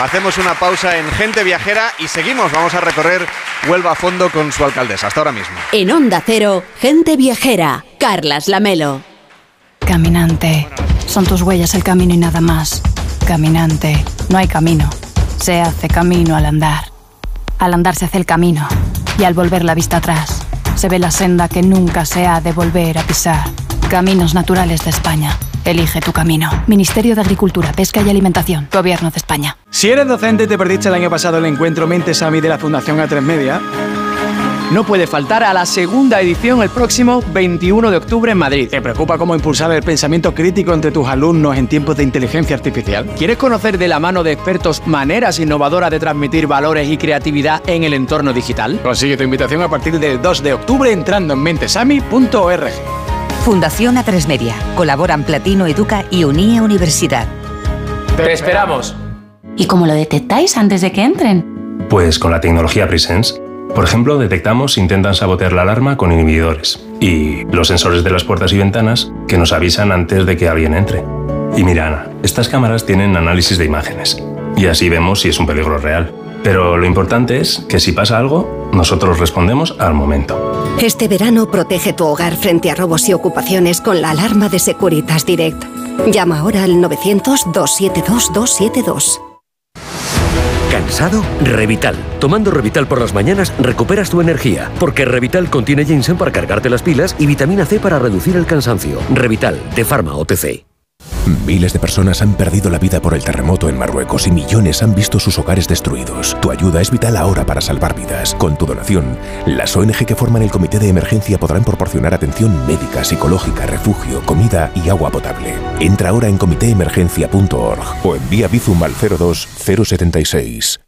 Hacemos una pausa en Gente Viajera y seguimos. Vamos a recorrer Huelva a fondo con su alcaldesa. Hasta ahora mismo. En Onda Cero, Gente Viajera, Carlas Lamelo. Caminante, son tus huellas el camino y nada más. Caminante, no hay camino. Se hace camino al andar. Al andar se hace el camino. Y al volver la vista atrás, se ve la senda que nunca se ha de volver a pisar. Caminos Naturales de España. Elige tu camino. Ministerio de Agricultura, Pesca y Alimentación. Gobierno de España. Si eres docente y te perdiste el año pasado el encuentro Mentes AMI de la Fundación A3 Media, no puede faltar a la segunda edición el próximo 21 de octubre en Madrid. ¿Te preocupa cómo impulsar el pensamiento crítico entre tus alumnos en tiempos de inteligencia artificial? ¿Quieres conocer de la mano de expertos maneras innovadoras de transmitir valores y creatividad en el entorno digital? Consigue tu invitación a partir del 2 de octubre entrando en mentesami.org. Fundación A3 Media. Colaboran Platino Educa y Unie Universidad. ¡Te esperamos! ¿Y cómo lo detectáis antes de que entren? Pues con la tecnología Presence. Por ejemplo, detectamos si intentan sabotear la alarma con inhibidores y los sensores de las puertas y ventanas que nos avisan antes de que alguien entre. Y mira, Ana, estas cámaras tienen análisis de imágenes. Y así vemos si es un peligro real. Pero lo importante es que si pasa algo, nosotros respondemos al momento. Este verano protege tu hogar frente a robos y ocupaciones con la alarma de Securitas Direct. Llama ahora al 900-272-272. ¿Cansado? Revital. Tomando Revital por las mañanas recuperas tu energía, porque Revital contiene ginseng para cargarte las pilas y vitamina C para reducir el cansancio. Revital, de Pharma OTC. Miles de personas han perdido la vida por el terremoto en Marruecos y millones han visto sus hogares destruidos. Tu ayuda es vital ahora para salvar vidas. Con tu donación, las ONG que forman el comité de emergencia podrán proporcionar atención médica, psicológica, refugio, comida y agua potable. Entra ahora en comitéemergencia.org o envía Bizum al 02076.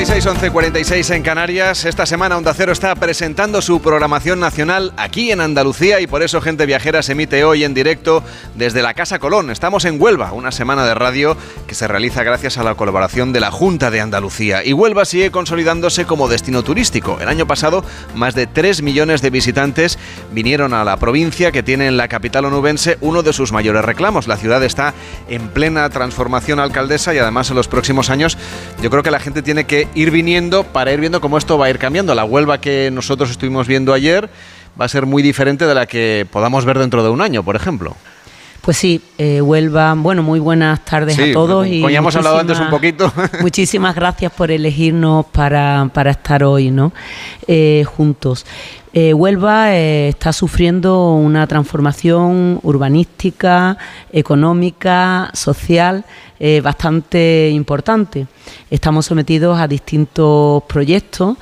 11.46, 11.46 en Canarias. Esta semana Onda Cero está presentando su programación nacional aquí en Andalucía y por eso Gente Viajera se emite hoy en directo desde la Casa Colón. Estamos en Huelva, una semana de radio que se realiza gracias a la colaboración de la Junta de Andalucía. Y Huelva sigue consolidándose como destino turístico. El año pasado, más de 3 millones de visitantes vinieron a la provincia que tiene en la capital onubense uno de sus mayores reclamos. La ciudad está en plena transformación alcaldesa y además en los próximos años yo creo que la gente tiene que ir viniendo para ir viendo cómo esto va a ir cambiando. La Huelva que nosotros estuvimos viendo ayer va a ser muy diferente de la que podamos ver dentro de un año, por ejemplo. Pues sí, eh, Huelva, bueno, muy buenas tardes a todos. y ya hemos hablado antes un poquito. muchísimas gracias por elegirnos para, para estar hoy ¿no? Eh, juntos. Eh, Huelva está sufriendo una transformación urbanística, económica, social eh, bastante importante. Estamos sometidos a distintos proyectos,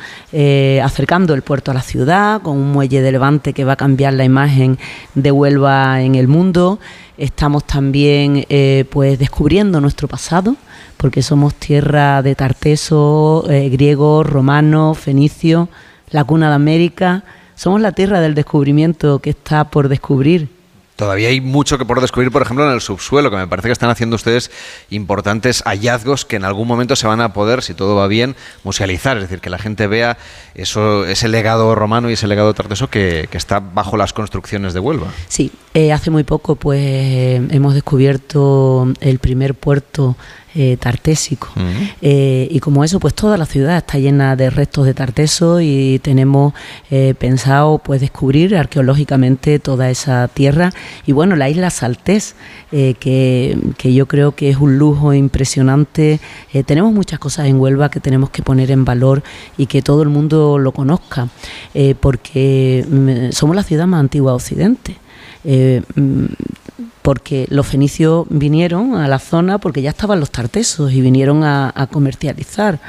acercando el puerto a la ciudad, con un muelle de levante que va a cambiar la imagen de Huelva en el mundo. Estamos también pues descubriendo nuestro pasado, porque somos tierra de tartesos griegos, romanos, fenicios, la cuna de América somos la tierra del descubrimiento que está por descubrir. Todavía hay mucho que por descubrir, por ejemplo, en el subsuelo, que me parece que están haciendo ustedes importantes hallazgos que en algún momento se van a poder, si todo va bien, musealizar. Es decir, que la gente vea eso, ese legado romano y ese legado tarteso que, que está bajo las construcciones de Huelva. Sí, eh, hace muy poco pues hemos descubierto el primer puerto eh, tartésico. Eh, y como eso, pues toda la ciudad está llena de restos de tarteso y tenemos eh, pensado pues descubrir arqueológicamente toda esa tierra. Y bueno, la isla Saltés, que, que, yo creo que es un lujo impresionante. tenemos muchas cosas en Huelva que tenemos que poner en valor y que todo el mundo lo conozca, porque mm, somos la ciudad más antigua de Occidente. Mm, porque los fenicios vinieron a la zona porque ya estaban los tartesos y vinieron a, comercializar,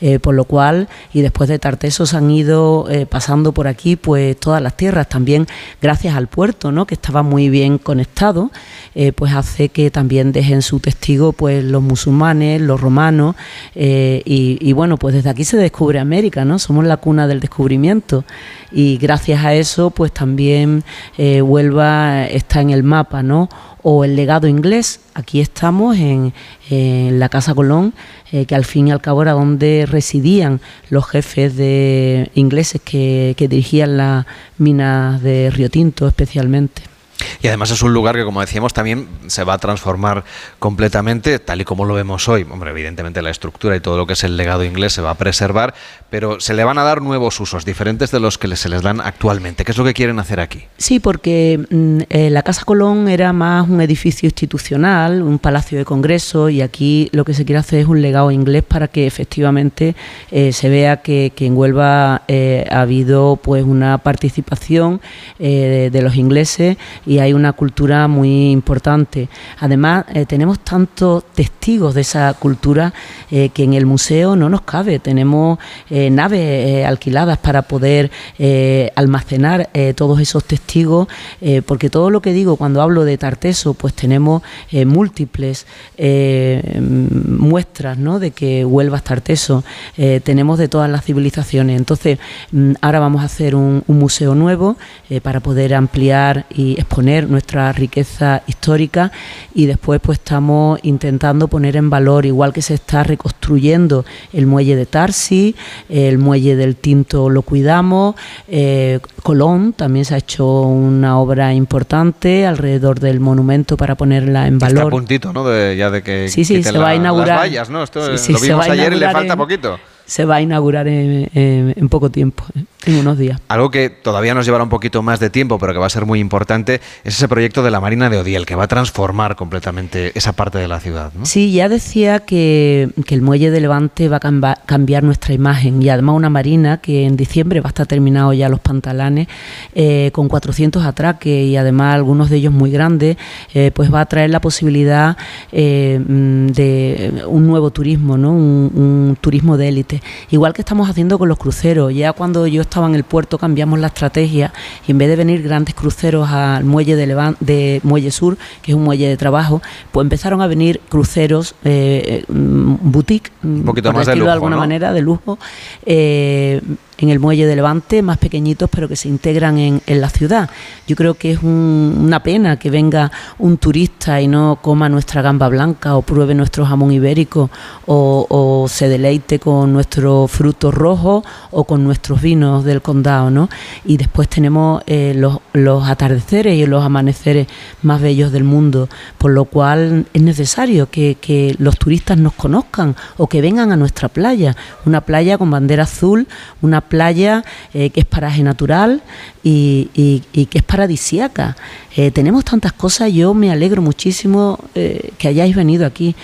eh, por lo cual, y después de tartesos han ido eh, pasando por aquí pues todas las tierras, también gracias al puerto, ¿no? que estaba muy bien conectado, eh, pues hace que también dejen su testigo pues los musulmanes, los romanos, y, y, bueno, pues desde aquí se descubre América, ¿no? Somos la cuna del descubrimiento y gracias a eso pues también Huelva está en el mapa, ¿no? O el legado inglés. Aquí estamos en, la Casa Colón, eh, que al fin y al cabo era donde residían los jefes de ingleses que, que dirigían las minas de Río Tinto especialmente. Y además es un lugar que, como decíamos, también se va a transformar completamente, tal y como lo vemos hoy. Hombre, evidentemente la estructura y todo lo que es el legado inglés se va a preservar, pero se le van a dar nuevos usos, diferentes de los que se les dan actualmente. ¿Qué es lo que quieren hacer aquí? Sí, porque mm, eh, la Casa Colón era más un edificio institucional, un palacio de congreso, y aquí lo que se quiere hacer es un legado inglés para que efectivamente eh, se vea que, en Huelva eh, ha habido pues una participación de los ingleses y hay una cultura muy importante. Además, eh, tenemos tantos testigos de esa cultura eh, que en el museo no nos cabe. Tenemos eh, naves alquiladas para poder almacenar todos esos testigos, porque todo lo que digo cuando hablo de Tarteso, pues tenemos múltiples muestras ¿no? de que Huelva es Tarteso. tenemos de todas las civilizaciones. Entonces, mm, ahora vamos a hacer un, un museo nuevo para poder ampliar y exponer nuestra riqueza histórica y después pues estamos intentando poner en valor, igual que se está reconstruyendo el muelle de Tarsi, el muelle del Tinto lo cuidamos, eh, Colón también se ha hecho una obra importante alrededor del monumento para ponerla en valor. Está a puntito, ¿no? De, ya de que sí, sí, se va a inaugurar. Las ¿no? Esto lo vimos ayer y le falta poquito se va a inaugurar en, poco tiempo, ¿eh? en unos días. Algo que todavía nos llevará un poquito más de tiempo, pero que va a ser muy importante, es ese proyecto de la Marina de Odiel, que va a transformar completamente esa parte de la ciudad. Sí, ya decía que, el muelle de Levante va a cambiar nuestra imagen y además una marina que en diciembre va a estar terminado ya los pantalanes, eh, con 400 atraques y además algunos de ellos muy grandes, eh, pues va a traer la posibilidad de un nuevo turismo, ¿no? un turismo de élite igual que estamos haciendo con los cruceros. Ya cuando yo estaba en el puerto cambiamos la estrategia y en vez de venir grandes cruceros al muelle de, de Muelle Sur, que es un muelle de trabajo, pues empezaron a venir cruceros eh, eh boutique, un poquito más de, lujo, de alguna manera, de lujo. Eh, en el muelle de Levante, más pequeñitos, pero que se integran en, la ciudad. Yo creo que es una pena que venga un turista y no coma nuestra gamba blanca o pruebe nuestro jamón ibérico o, se deleite con nuestros frutos rojos o con nuestros vinos del condado, ¿no? Y después tenemos eh, los, atardeceres y los amaneceres más bellos del mundo, por lo cual es necesario que, que los turistas nos conozcan o que vengan a nuestra playa, una playa con bandera azul, una playa eh, que es paraje natural y, que es paradisiaca. Eh, tenemos tantas cosas, yo me alegro muchísimo eh, que hayáis venido aquí,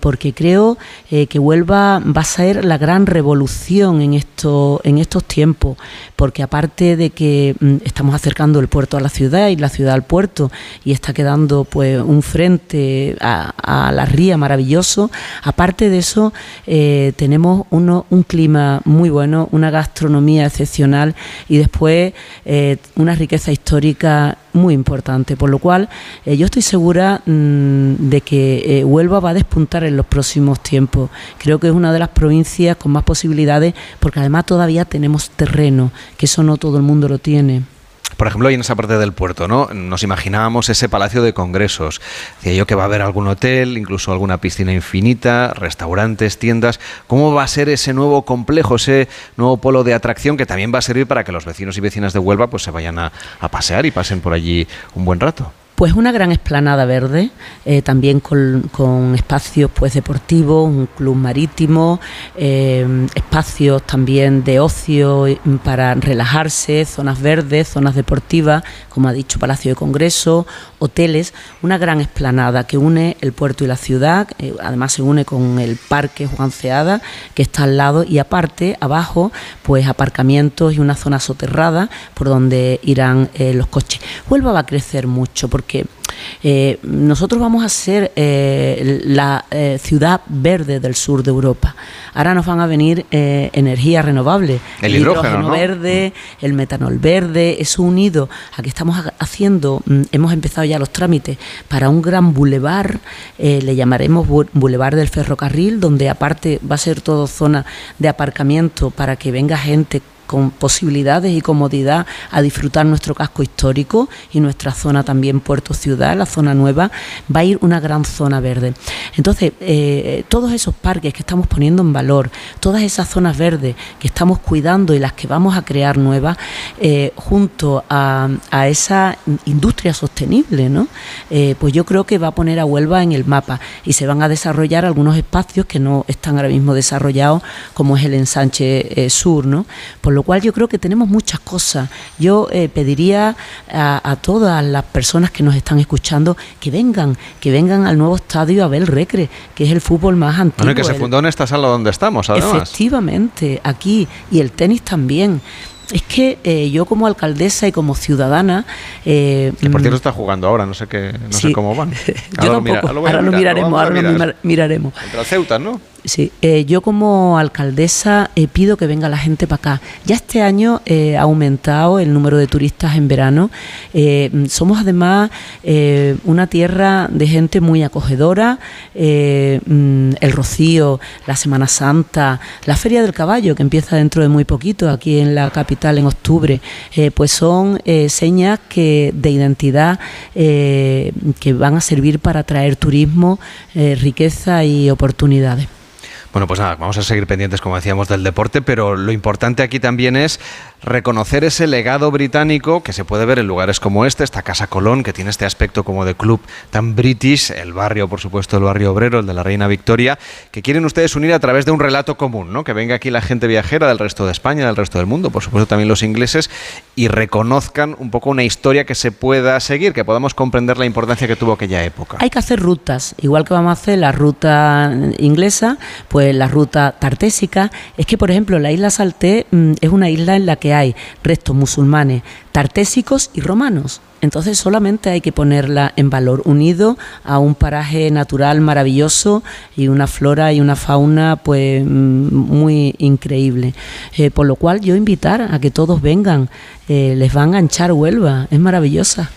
porque creo que Huelva va a ser la gran revolución en, esto, en estos tiempos, porque aparte de que mm, estamos acercando el puerto a la ciudad y la ciudad al puerto, y está quedando pues un frente a, la ría maravilloso, aparte de eso tenemos uno, un clima muy bueno, una gastronomía excepcional y después eh, una riqueza histórica muy importante, por lo cual eh, yo estoy segura mm, de que eh, Huelva va a despuntar en los próximos tiempos. Creo que es una de las provincias con más posibilidades porque además todavía tenemos terreno, que eso no todo el mundo lo tiene. Por ejemplo, ahí en esa parte del puerto, ¿no? Nos imaginábamos ese palacio de congresos. Decía yo que va a haber algún hotel, incluso alguna piscina infinita, restaurantes, tiendas. ¿Cómo va a ser ese nuevo complejo, ese nuevo polo de atracción que también va a servir para que los vecinos y vecinas de Huelva pues se vayan a, a pasear y pasen por allí un buen rato? Pues una gran esplanada verde, eh, también con, espacios pues deportivos, un club marítimo, eh, espacios también de ocio mm, para relajarse, zonas verdes, zonas deportivas, como ha dicho Palacio de Congreso, hoteles, una gran esplanada que une el puerto y la ciudad, eh, además se une con el Parque Juan Ceada, que está al lado, y aparte, abajo, pues aparcamientos y una zona soterrada por donde irán los coches. Huelva va a crecer mucho porque que eh, nosotros vamos a ser eh, la eh, ciudad verde del sur de Europa. Ahora nos van a venir energías renovables. El, hidrógeno, verde, el metanol verde, eso unido a que estamos haciendo, mm, hemos empezado ya los trámites para un gran bulevar, le llamaremos bulevar del ferrocarril, donde aparte va a ser todo zona de aparcamiento para que venga gente con posibilidades y comodidad a disfrutar nuestro casco histórico y nuestra zona también Puerto Ciudad, la zona nueva, va a ir una gran zona verde. Entonces, eh, todos esos parques que estamos poniendo en valor, todas esas zonas verdes que estamos cuidando y las que vamos a crear nuevas, eh, junto a, esa industria sostenible, ¿no? Eh, pues yo creo que va a poner a Huelva en el mapa y se van a desarrollar algunos espacios que no están ahora mismo desarrollados, como es el ensanche sur, ¿no? Lo cual yo creo que tenemos muchas cosas. Yo eh, pediría a, todas las personas que nos están escuchando que vengan, que vengan al nuevo estadio Abel Recre, que es el fútbol más antiguo. Bueno, que se fundó en esta sala donde estamos, además. Efectivamente, aquí, y el tenis también. Es que eh, yo como alcaldesa y como ciudadana... Eh, que por cierto está jugando ahora, no sé, qué, no sé cómo van. yo tampoco, ahora lo miraremos, ahora lo miraremos. Contra Ceuta, ¿no? Sí, eh, yo como alcaldesa eh, pido que venga la gente para acá. Ya este año eh, ha aumentado el número de turistas en verano. somos además una tierra de gente muy acogedora. Mm, el Rocío, la Semana Santa, la Feria del Caballo, que empieza dentro de muy poquito aquí en la capital en octubre, pues son señas que, de identidad que van a servir para atraer turismo, riqueza y oportunidades. Bueno, pues nada, vamos a seguir pendientes, como decíamos, del deporte, pero lo importante aquí también es reconocer ese legado británico que se puede ver en lugares como este, esta Casa Colón, que tiene este aspecto como de club tan british, el barrio, por supuesto, el barrio obrero, el de la Reina Victoria, que quieren ustedes unir a través de un relato común, ¿no? Que venga aquí la gente viajera del resto de España, del resto del mundo, por supuesto también los ingleses, y reconozcan un poco una historia que se pueda seguir, que podamos comprender la importancia que tuvo aquella época. Hay que hacer rutas, igual que vamos a hacer la ruta inglesa, pues la ruta tartésica, es que, por ejemplo, la isla Salté mm, es una isla en la que hay restos musulmanes tartésicos y romanos. Entonces solamente hay que ponerla en valor, unido a un paraje natural maravilloso y una flora y una fauna pues mm, muy increíble. Eh, por lo cual yo invitar a que todos vengan, eh, les va a enganchar Huelva, es maravillosa.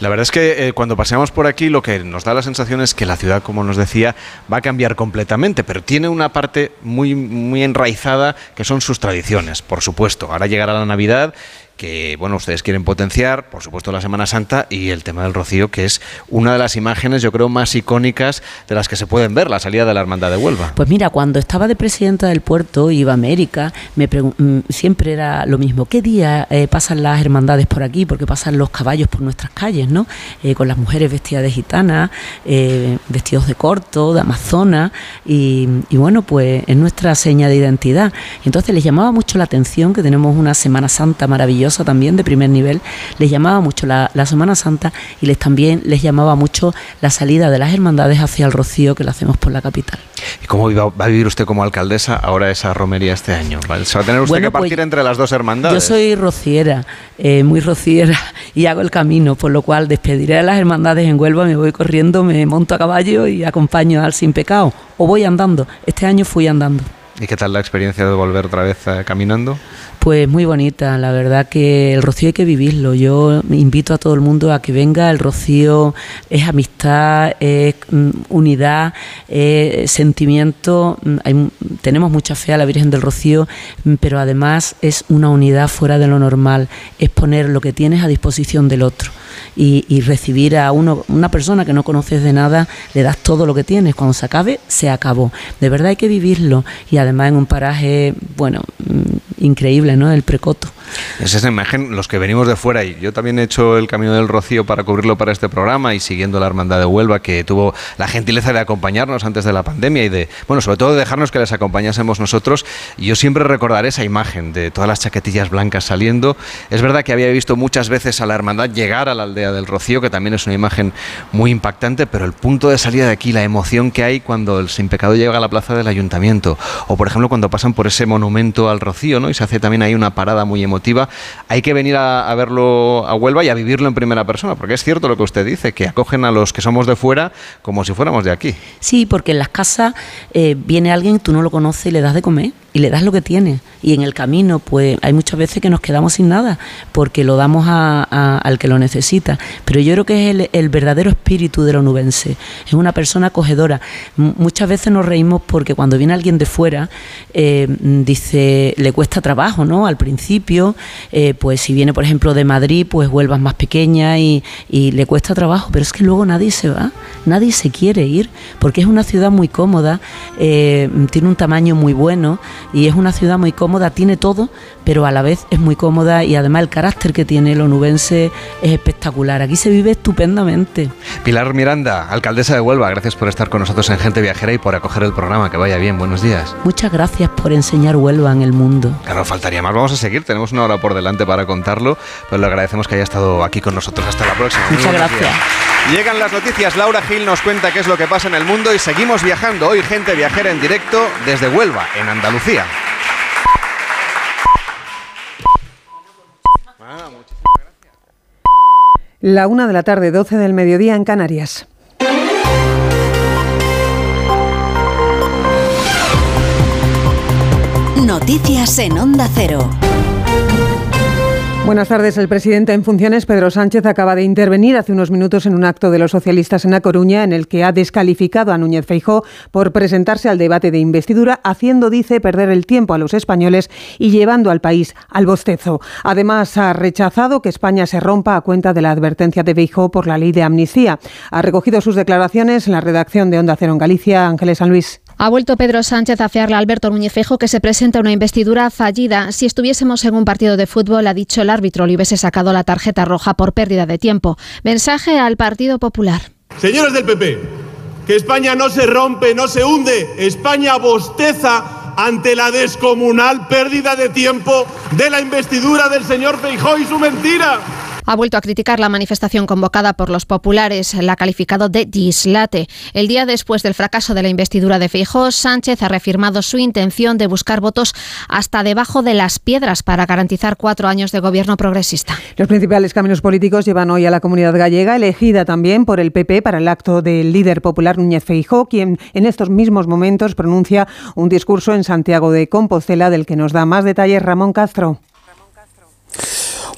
La verdad es que eh, cuando paseamos por aquí lo que nos da la sensación es que la ciudad, como nos decía, va a cambiar completamente, pero tiene una parte muy, muy enraizada que son sus tradiciones, por supuesto. Ahora llegará la Navidad que bueno, ustedes quieren potenciar, por supuesto la Semana Santa y el tema del rocío, que es una de las imágenes, yo creo, más icónicas de las que se pueden ver, la salida de la Hermandad de Huelva. Pues mira, cuando estaba de presidenta del puerto, iba a América, me mm, siempre era lo mismo, ¿qué día eh, pasan las hermandades por aquí? Porque pasan los caballos por nuestras calles, ¿no? Eh, con las mujeres vestidas de gitana, eh, vestidos de corto, de amazona, y, y bueno, pues es nuestra seña de identidad. Entonces les llamaba mucho la atención que tenemos una Semana Santa maravillosa también de primer nivel, les llamaba mucho la, Semana Santa y les también les llamaba mucho la salida de las hermandades hacia el Rocío que la hacemos por la capital. ¿Y cómo va, a vivir usted como alcaldesa ahora esa romería este año? ¿Se va a tener usted que pues partir entre las dos hermandades? Yo soy rociera, eh, muy rociera, y hago el camino, por lo cual despediré a las hermandades en Huelva, me voy corriendo, me monto a caballo y acompaño al sin pecado. O voy andando. Este año fui andando. ¿Y qué tal la experiencia de volver otra vez eh, caminando? Pues muy bonita, la verdad que el rocío hay que vivirlo. Yo invito a todo el mundo a que venga, el rocío es amistad, es mm, unidad, es sentimiento. Mm, tenemos mucha fe a la Virgen del Rocío, mm, pero además es una unidad fuera de lo normal, es poner lo que tienes a disposición del otro. Y, recibir a uno, una persona que no conoces de nada, le das todo lo que tienes. Cuando se acabe, se acabó. De verdad hay que vivirlo y además en un paraje, bueno, increíble, ¿no? El precoto. Es esa imagen, los que venimos de fuera, y yo también he hecho el Camino del Rocío para cubrirlo para este programa y siguiendo la Hermandad de Huelva, que tuvo la gentileza de acompañarnos antes de la pandemia y de, bueno, sobre todo de dejarnos que les acompañásemos nosotros. Yo siempre recordaré esa imagen de todas las chaquetillas blancas saliendo. Es verdad que había visto muchas veces a la Hermandad llegar a la aldea del Rocío, que también es una imagen muy impactante, pero el punto de salida de aquí, la emoción que hay cuando el Sin Pecado llega a la plaza del Ayuntamiento, o por ejemplo cuando pasan por ese monumento al Rocío, ¿no? Se hace también ahí una parada muy emotiva hay que venir a, verlo a Huelva y a vivirlo en primera persona, porque es cierto lo que usted dice, que acogen a los que somos de fuera como si fuéramos de aquí. Sí, porque en las casas eh, viene alguien, tú no lo conoces y le das de comer y le das lo que tiene. Y en el camino, pues hay muchas veces que nos quedamos sin nada, porque lo damos al que lo necesita. Pero yo creo que es el, verdadero espíritu de lo nubense. Es una persona acogedora. muchas veces nos reímos porque cuando viene alguien de fuera, eh, dice, le cuesta trabajo, ¿no? Al principio, eh, pues si viene, por ejemplo, de Madrid, pues vuelvas más pequeña y, le cuesta trabajo, pero es que luego nadie se va, nadie se quiere ir, porque es una ciudad muy cómoda, eh, tiene un tamaño muy bueno y es una ciudad muy cómoda, tiene todo, pero a la vez es muy cómoda y además el carácter que tiene el onubense es espectacular. Aquí se vive estupendamente. Pilar Miranda, alcaldesa de Huelva, gracias por estar con nosotros en Gente Viajera y por acoger el programa. Que vaya bien, buenos días. Muchas gracias por enseñar Huelva en el mundo. Claro, faltaría más. Vamos a seguir, tenemos una hora por delante para contarlo, pero le agradecemos que haya estado aquí con nosotros. Hasta la próxima. Muchas gracias. Llegan las noticias, Laura Gil nos cuenta qué es lo que pasa en el mundo y seguimos viajando. Hoy Gente Viajera en directo desde Huelva, en Andalucía. La una de la tarde, 12 del mediodía en Canarias. Noticias en Onda Cero. Buenas tardes. El presidente en funciones, Pedro Sánchez, acaba de intervenir hace unos minutos en un acto de los socialistas en La Coruña en el que ha descalificado a Núñez Feijó por presentarse al debate de investidura, haciendo, dice, perder el tiempo a los españoles y llevando al país al bostezo. Además, ha rechazado que España se rompa a cuenta de la advertencia de Feijó por la ley de amnistía. Ha recogido sus declaraciones en la redacción de Onda Cero en Galicia, Ángeles San Luis. Ha vuelto Pedro Sánchez a fiarle a Alberto Núñez Fejo que se presenta una investidura fallida. Si estuviésemos en un partido de fútbol, ha dicho el árbitro, le hubiese sacado la tarjeta roja por pérdida de tiempo. Mensaje al Partido Popular. Señores del PP, que España no se rompe, no se hunde. España bosteza ante la descomunal pérdida de tiempo de la investidura del señor Feijó y su mentira ha vuelto a criticar la manifestación convocada por los populares, la ha calificado de dislate. El día después del fracaso de la investidura de Feijóo, Sánchez ha reafirmado su intención de buscar votos hasta debajo de las piedras para garantizar cuatro años de gobierno progresista. Los principales caminos políticos llevan hoy a la comunidad gallega, elegida también por el PP para el acto del líder popular Núñez Feijóo, quien en estos mismos momentos pronuncia un discurso en Santiago de Compostela del que nos da más detalles Ramón Castro.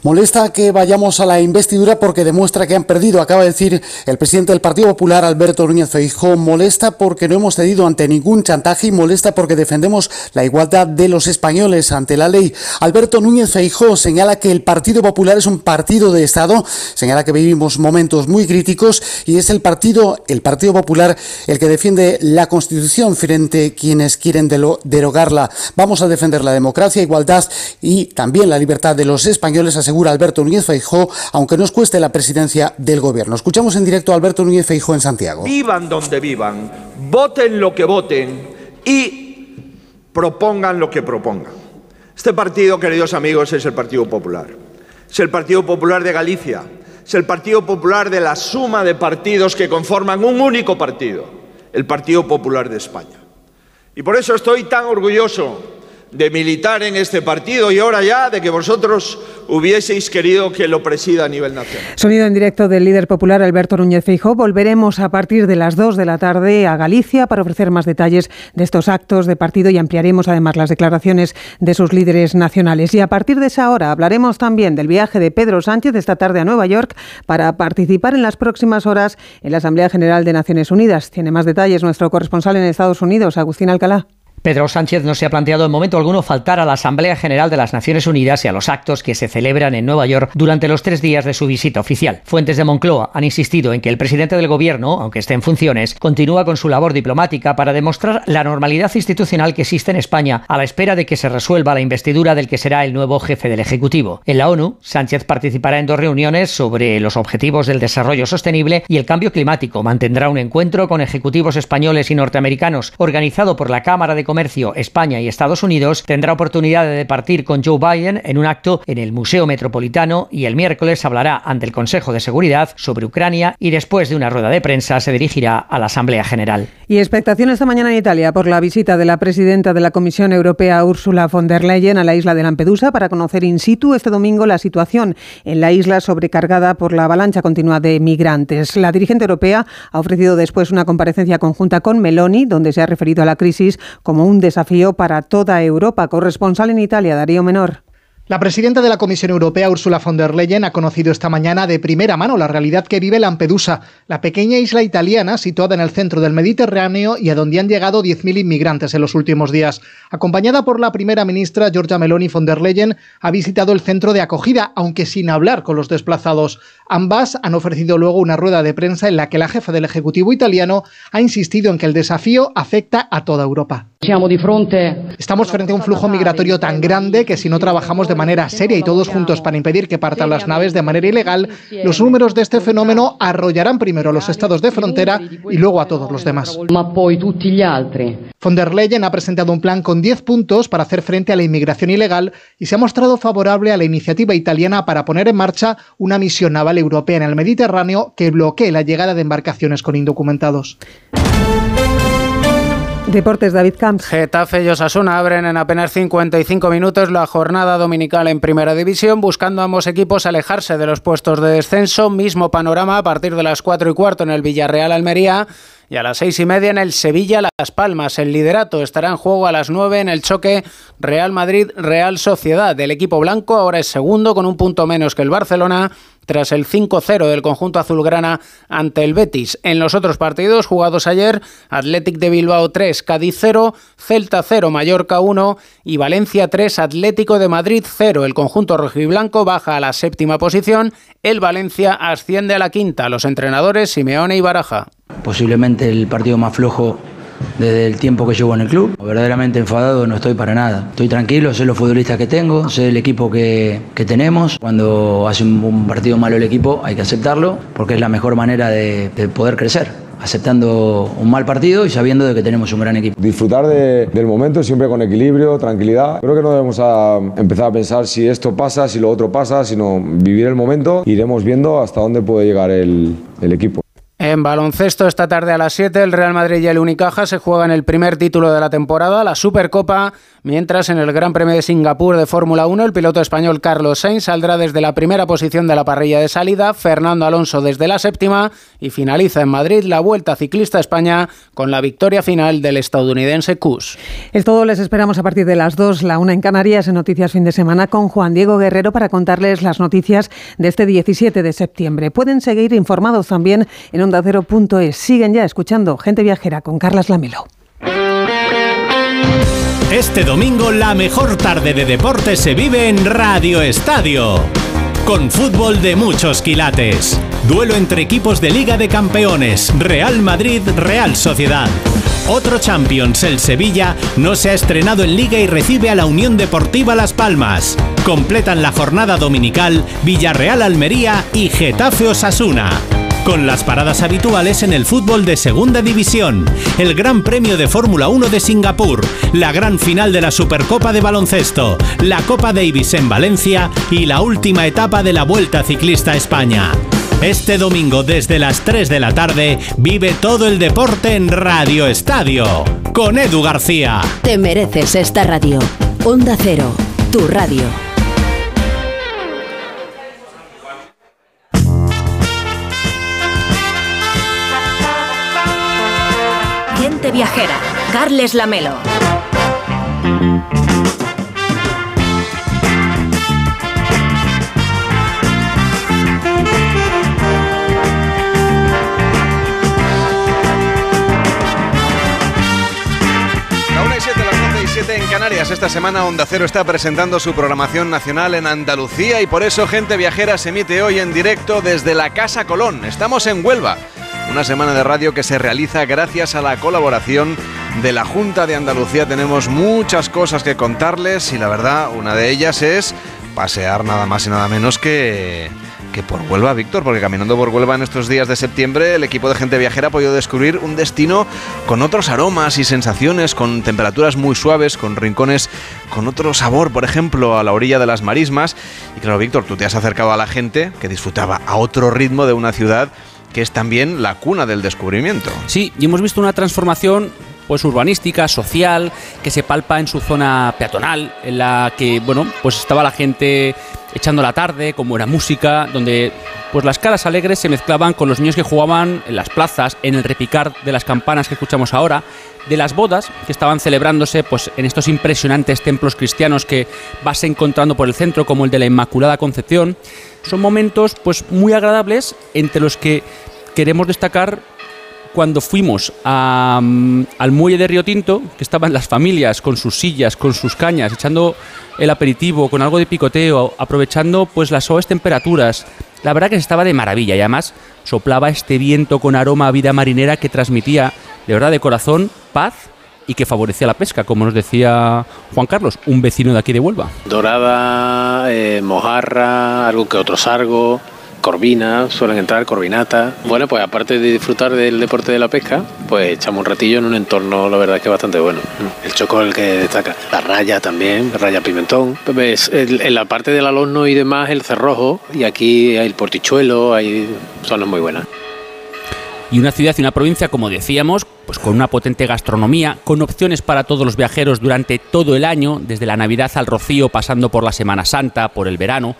Molesta que vayamos a la investidura porque demuestra que han perdido, acaba de decir el presidente del Partido Popular, Alberto Núñez Feijóo. Molesta porque no hemos cedido ante ningún chantaje y molesta porque defendemos la igualdad de los españoles ante la ley. Alberto Núñez Feijóo señala que el Partido Popular es un partido de Estado, señala que vivimos momentos muy críticos y es el partido, el Partido Popular, el que defiende la Constitución frente a quienes quieren derogarla. Vamos a defender la democracia, igualdad y también la libertad de los españoles, Alberto Núñez Feijó, aunque nos cueste la presidencia del gobierno. Escuchamos en directo a Alberto Núñez Feijó en Santiago. Vivan donde vivan, voten lo que voten y propongan lo que propongan. Este partido, queridos amigos, es el Partido Popular. Es el Partido Popular de Galicia. Es el Partido Popular de la suma de partidos que conforman un único partido, el Partido Popular de España. Y por eso estoy tan orgulloso de militar en este partido y ahora ya de que vosotros hubieseis querido que lo presida a nivel nacional. Sonido en directo del líder popular Alberto Núñez Feijóo. Volveremos a partir de las 2 de la tarde a Galicia para ofrecer más detalles de estos actos de partido y ampliaremos además las declaraciones de sus líderes nacionales. Y a partir de esa hora hablaremos también del viaje de Pedro Sánchez esta tarde a Nueva York para participar en las próximas horas en la Asamblea General de Naciones Unidas. Tiene más detalles nuestro corresponsal en Estados Unidos, Agustín Alcalá. Pedro Sánchez no se ha planteado en momento alguno faltar a la Asamblea General de las Naciones Unidas y a los actos que se celebran en Nueva York durante los tres días de su visita oficial. Fuentes de Moncloa han insistido en que el presidente del gobierno, aunque esté en funciones, continúa con su labor diplomática para demostrar la normalidad institucional que existe en España a la espera de que se resuelva la investidura del que será el nuevo jefe del Ejecutivo. En la ONU, Sánchez participará en dos reuniones sobre los objetivos del desarrollo sostenible y el cambio climático. Mantendrá un encuentro con ejecutivos españoles y norteamericanos organizado por la Cámara de Comercio, España y Estados Unidos, tendrá oportunidad de departir con Joe Biden en un acto en el Museo Metropolitano y el miércoles hablará ante el Consejo de Seguridad sobre Ucrania y después de una rueda de prensa se dirigirá a la Asamblea General. Y expectación esta mañana en Italia por la visita de la presidenta de la Comisión Europea, Ursula von der Leyen, a la isla de Lampedusa para conocer in situ este domingo la situación en la isla sobrecargada por la avalancha continua de migrantes. La dirigente europea ha ofrecido después una comparecencia conjunta con Meloni, donde se ha referido a la crisis como un desafío para toda Europa. Corresponsal en Italia, Darío Menor. La presidenta de la Comisión Europea, Ursula von der Leyen, ha conocido esta mañana de primera mano la realidad que vive Lampedusa, la pequeña isla italiana situada en el centro del Mediterráneo y a donde han llegado 10.000 inmigrantes en los últimos días. Acompañada por la primera ministra Giorgia Meloni von der Leyen, ha visitado el centro de acogida, aunque sin hablar con los desplazados. Ambas han ofrecido luego una rueda de prensa en la que la jefa del Ejecutivo italiano ha insistido en que el desafío afecta a toda Europa. Estamos frente a un flujo migratorio tan grande que si no trabajamos de manera seria y todos juntos para impedir que partan las naves de manera ilegal, los números de este fenómeno arrollarán primero a los estados de frontera y luego a todos los demás. Von der Leyen ha presentado un plan con 10 puntos para hacer frente a la inmigración ilegal y se ha mostrado favorable a la iniciativa italiana para poner en marcha una misión naval europea en el Mediterráneo que bloquee la llegada de embarcaciones con indocumentados. Deportes, David Camps. Getafe y Osasuna abren en apenas 55 minutos la jornada dominical en Primera División, buscando ambos equipos alejarse de los puestos de descenso. Mismo panorama a partir de las 4 y cuarto en el Villarreal Almería y a las seis y media en el Sevilla Las Palmas. El liderato estará en juego a las nueve en el choque Real Madrid-Real Sociedad. El equipo blanco ahora es segundo con un punto menos que el Barcelona tras el 5-0 del conjunto azulgrana ante el Betis. En los otros partidos jugados ayer, Athletic de Bilbao 3, Cádiz 0, Celta 0, Mallorca 1 y Valencia 3, Atlético de Madrid 0. El conjunto rojiblanco baja a la séptima posición, el Valencia asciende a la quinta. Los entrenadores Simeone y Baraja. Posiblemente el partido más flojo desde el tiempo que llevo en el club. Verdaderamente enfadado no estoy para nada. Estoy tranquilo, sé los futbolistas que tengo, sé el equipo que, que tenemos. Cuando hace un, partido malo el equipo hay que aceptarlo porque es la mejor manera de, de poder crecer aceptando un mal partido y sabiendo de que tenemos un gran equipo. Disfrutar de, del momento siempre con equilibrio, tranquilidad. Creo que no debemos empezar a pensar si esto pasa, si lo otro pasa, sino vivir el momento. Iremos viendo hasta dónde puede llegar el equipo. En baloncesto, esta tarde a las 7, el Real Madrid y el Unicaja se juegan el primer título de la temporada, la Supercopa, mientras en el Gran Premio de Singapur de Fórmula 1, el piloto español Carlos Sainz saldrá desde la primera posición de la parrilla de salida, Fernando Alonso desde la séptima y finaliza en Madrid la Vuelta Ciclista España con la victoria final del estadounidense Cus. Es todo, les esperamos a partir de las 2, la una en Canarias, en Noticias Fin de Semana, con Juan Diego Guerrero para contarles las noticias de este 17 de septiembre. Pueden seguir informados también en ondacero.es. Siguen ya escuchando Gente Viajera con Carlas Lamelo. Este domingo la mejor tarde de deporte se vive en Radio Estadio. Con fútbol de muchos quilates. Duelo entre equipos de Liga de Campeones, Real Madrid, Real Sociedad. Otro Champions, el Sevilla, no se ha estrenado en Liga y recibe a la Unión Deportiva Las Palmas. Completan la jornada dominical Villarreal Almería y Getafe Osasuna con las paradas habituales en el fútbol de Segunda División, el Gran Premio de Fórmula 1 de Singapur, la gran final de la Supercopa de Baloncesto, la Copa Davis en Valencia y la última etapa de la Vuelta Ciclista a España. Este domingo desde las 3 de la tarde vive todo el deporte en Radio Estadio con Edu García. Te mereces esta radio. Onda Cero, tu radio. Viajera, Carles Lamelo. La 1 y 7, las 12 y 7 en Canarias. Esta semana Onda Cero está presentando su programación nacional en Andalucía y por eso Gente Viajera se emite hoy en directo desde la Casa Colón. Estamos en Huelva. Una semana de radio que se realiza gracias a la colaboración de la Junta de Andalucía. Tenemos muchas cosas que contarles y la verdad, una de ellas es pasear nada más y nada menos que que por Huelva, Víctor, porque caminando por Huelva en estos días de septiembre, el equipo de gente viajera ha podido descubrir un destino con otros aromas y sensaciones, con temperaturas muy suaves, con rincones con otro sabor, por ejemplo, a la orilla de las marismas. Y claro, Víctor, tú te has acercado a la gente que disfrutaba a otro ritmo de una ciudad que es también la cuna del descubrimiento. Sí, y hemos visto una transformación pues urbanística, social, que se palpa en su zona peatonal, en la que, bueno, pues estaba la gente echando la tarde, con buena música, donde pues las caras alegres se mezclaban con los niños que jugaban en las plazas, en el repicar de las campanas que escuchamos ahora, de las bodas que estaban celebrándose pues en estos impresionantes templos cristianos que vas encontrando por el centro, como el de la Inmaculada Concepción. Son momentos pues muy agradables entre los que queremos destacar cuando fuimos mm, al muelle de Río Tinto, que estaban las familias con sus sillas, con sus cañas, echando el aperitivo, con algo de picoteo, aprovechando pues las suaves temperaturas. La verdad que estaba de maravilla y además soplaba este viento con aroma a vida marinera que transmitía de verdad de corazón paz y que favorecía la pesca, como nos decía Juan Carlos, un vecino de aquí de Huelva. Dorada, eh, mojarra, algo que otro sargo, corvina, suelen entrar corvinata. Bueno, pues aparte de disfrutar del deporte de la pesca, pues echamos un ratillo en un entorno, la verdad que bastante bueno. El choco es el que destaca. La raya también, raya pimentón. Pues en la parte del alorno y demás, el cerrojo, y aquí hay el portichuelo, hay zonas muy buenas. y una ciudad y una provincia, como decíamos, pues con una potente gastronomía, con opciones para todos los viajeros durante todo el año, desde la Navidad al Rocío, pasando por la Semana Santa, por el verano,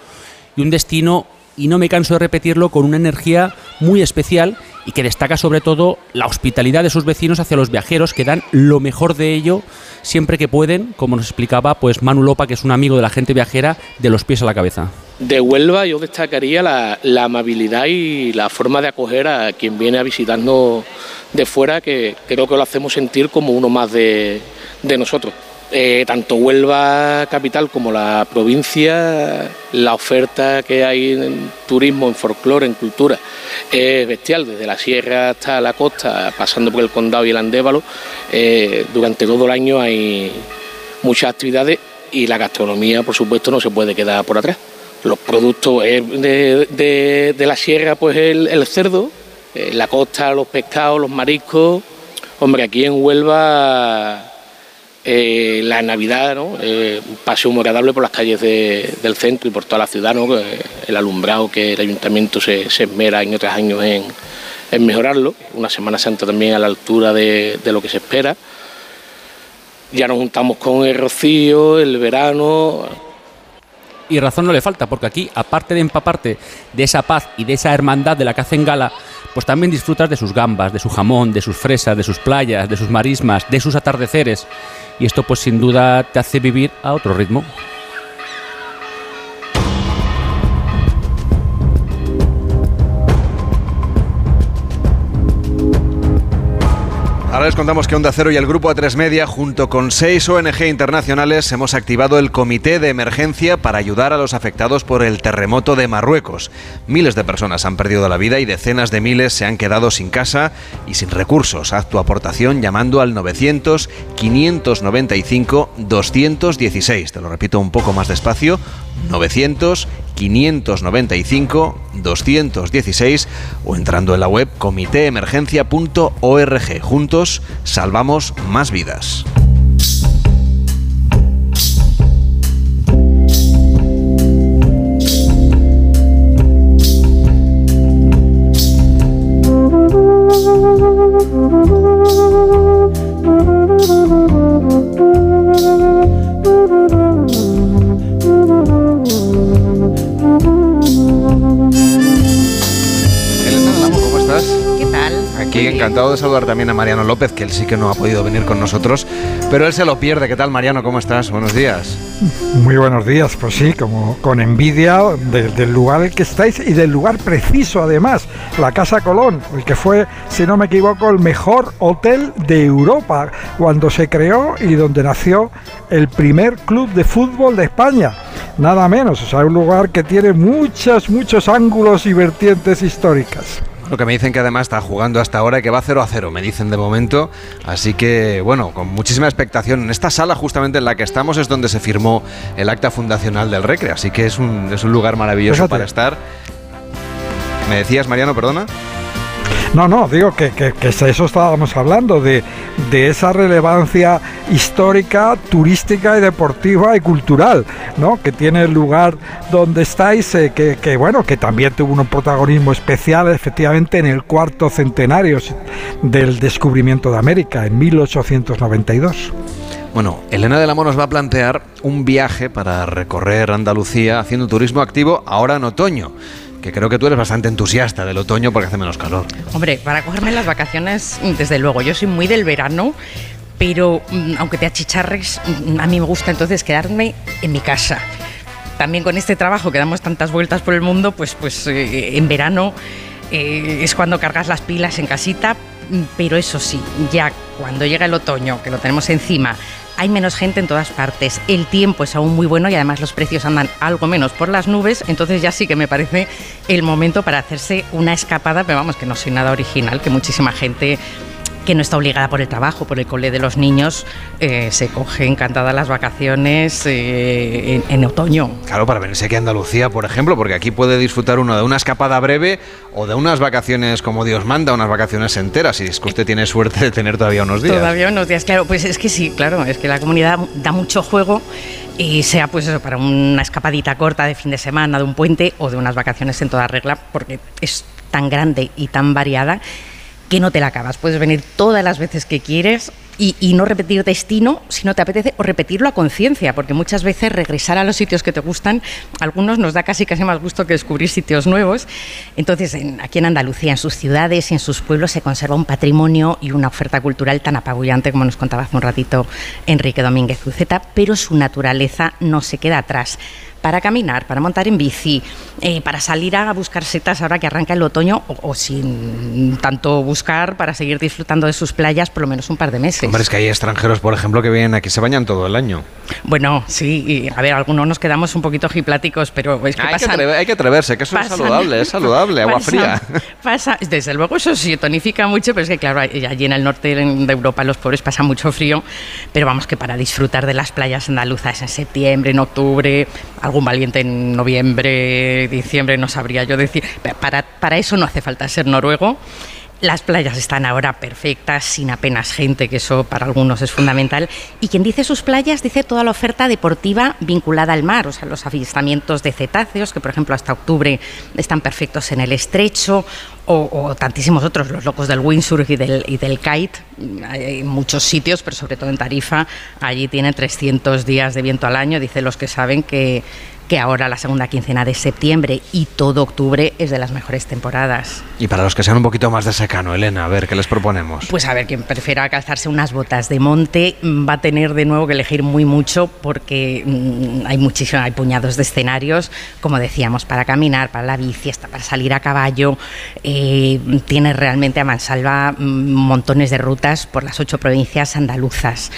y un destino, y no me canso de repetirlo, con una energía muy especial y que destaca sobre todo la hospitalidad de sus vecinos hacia los viajeros, que dan lo mejor de ello siempre que pueden, como nos explicaba pues Manu Lopa, que es un amigo de la gente viajera, de los pies a la cabeza. De Huelva yo destacaría la, amabilidad y la forma de acoger a quien viene a visitarnos de fuera, que creo que lo hacemos sentir como uno más de, nosotros. Eh, tanto Huelva capital como la provincia, la oferta que hay en turismo, en folclore, en cultura, es bestial, desde la sierra hasta la costa, pasando por el condado y el Andévalo. Eh, durante todo el año hay muchas actividades y la gastronomía, por supuesto, no se puede quedar por atrás. Los productos de, la sierra, pues el, cerdo, eh, la costa, los pescados, los mariscos. Hombre, aquí en Huelva eh, la Navidad, ¿no? Eh, un paseo muy agradable por las calles del centro y por toda la ciudad, ¿no? el alumbrado que el ayuntamiento se, esmera en otros años en, mejorarlo, una Semana Santa también a la altura de, de, lo que se espera. Ya nos juntamos con el rocío, el verano, y razón no le falta, porque aquí, aparte de empaparte de esa paz y de esa hermandad de la que hacen gala, pues también disfrutas de sus gambas, de su jamón, de sus fresas, de sus playas, de sus marismas, de sus atardeceres. Y esto pues sin duda te hace vivir a otro ritmo. Ahora les contamos que Onda Cero y el Grupo A3 Media, junto con seis ONG internacionales, hemos activado el Comité de Emergencia para ayudar a los afectados por el terremoto de Marruecos. Miles de personas han perdido la vida y decenas de miles se han quedado sin casa y sin recursos. Haz tu aportación llamando al 900-595-216. Te lo repito un poco más despacio. 900 595 216 o entrando en la web comitéemergencia.org. Juntos salvamos más vidas. Aquí encantado de saludar también a Mariano López, que él sí que no ha podido venir con nosotros, pero él se lo pierde. ¿Qué tal, Mariano? ¿Cómo estás? Buenos días. Muy buenos días, pues sí, como con envidia del lugar en el que estáis y del lugar preciso además, la Casa Colón, el que fue, si no me equivoco, el mejor hotel de Europa cuando se creó y donde nació el primer club de fútbol de España. Nada menos, o sea, un lugar que tiene muchas, muchos ángulos y vertientes históricas. Lo que me dicen que además está jugando hasta ahora y que va 0 a 0, me dicen de momento. Así que, bueno, con muchísima expectación. En esta sala justamente en la que estamos es donde se firmó el acta fundacional del Recre. Así que es un, es un lugar maravilloso para estar. ¿Me decías, Mariano, perdona? No, no, digo que, que, eso estábamos hablando, de, esa relevancia histórica, turística y deportiva y cultural, ¿no? Que tiene el lugar donde estáis, eh, que, bueno, que también tuvo un protagonismo especial efectivamente en el cuarto centenario del descubrimiento de América, en 1892. Bueno, Elena de la nos va a plantear un viaje para recorrer Andalucía haciendo turismo activo ahora en otoño creo que tú eres bastante entusiasta del otoño porque hace menos calor. Hombre, para cogerme las vacaciones, desde luego, yo soy muy del verano, pero mm, aunque te achicharres, mm, a mí me gusta entonces quedarme en mi casa. También con este trabajo que damos tantas vueltas por el mundo, pues, pues eh, en verano eh, es cuando cargas las pilas en casita, mm, pero eso sí, ya cuando llega el otoño, que lo tenemos encima, hay menos gente en todas partes, el tiempo es aún muy bueno y además los precios andan algo menos por las nubes, entonces ya sí que me parece el momento para hacerse una escapada, pero vamos, que no soy nada original, que muchísima gente que no está obligada por el trabajo, por el cole de los niños, eh, se coge encantada las vacaciones eh, en, otoño. Claro, para venirse aquí a Andalucía, por ejemplo, porque aquí puede disfrutar uno de una escapada breve o de unas vacaciones como Dios manda, unas vacaciones enteras, si es que usted tiene suerte de tener todavía unos días. Todavía unos días, claro, pues es que sí, claro, es que la comunidad da mucho juego y sea pues eso, para una escapadita corta de fin de semana, de un puente o de unas vacaciones en toda regla, porque es tan grande y tan variada que no te la acabas. Puedes venir todas las veces que quieres y, no repetir destino si no te apetece o repetirlo a conciencia, porque muchas veces regresar a los sitios que te gustan, algunos nos da casi casi más gusto que descubrir sitios nuevos. Entonces, aquí en Andalucía, en sus ciudades y en sus pueblos se conserva un patrimonio y una oferta cultural tan apabullante como nos contaba hace un ratito Enrique Domínguez Uceta, pero su naturaleza no se queda atrás para caminar, para montar en bici, eh, para salir a buscar setas ahora que arranca el otoño o, sin tanto buscar para seguir disfrutando de sus playas por lo menos un par de meses. Hombre, es que hay extranjeros, por ejemplo, que vienen aquí, se bañan todo el año. Bueno, sí, y, a ver, algunos nos quedamos un poquito hipláticos, pero es que hay, que hay que atreverse, que eso es saludable, es saludable, agua fría. Pasa, desde luego eso sí tonifica mucho, pero es que claro, allí en el norte de Europa los pobres pasan mucho frío, pero vamos que para disfrutar de las playas andaluzas en septiembre, en octubre, algún valiente en noviembre, diciembre, no sabría yo decir. Para, para eso no hace falta ser noruego. Las playas están ahora perfectas, sin apenas gente, que eso para algunos es fundamental. Y quien dice sus playas dice toda la oferta deportiva vinculada al mar, o sea, los avistamientos de cetáceos, que por ejemplo hasta octubre están perfectos en el estrecho, o, tantísimos otros, los locos del windsurf y del, y del kite. Hay muchos sitios, pero sobre todo en Tarifa, allí tiene 300 días de viento al año, dice los que saben que que ahora la segunda quincena de septiembre y todo octubre es de las mejores temporadas. Y para los que sean un poquito más de secano, Elena, a ver, ¿qué les proponemos? Pues a ver, quien prefiera calzarse unas botas de monte mm, va a tener de nuevo que elegir muy mucho porque mm, hay muchísimos, hay puñados de escenarios, como decíamos, para caminar, para la bici, hasta para salir a caballo. Eh, tiene realmente a mansalva mm, montones de rutas por las ocho provincias andaluzas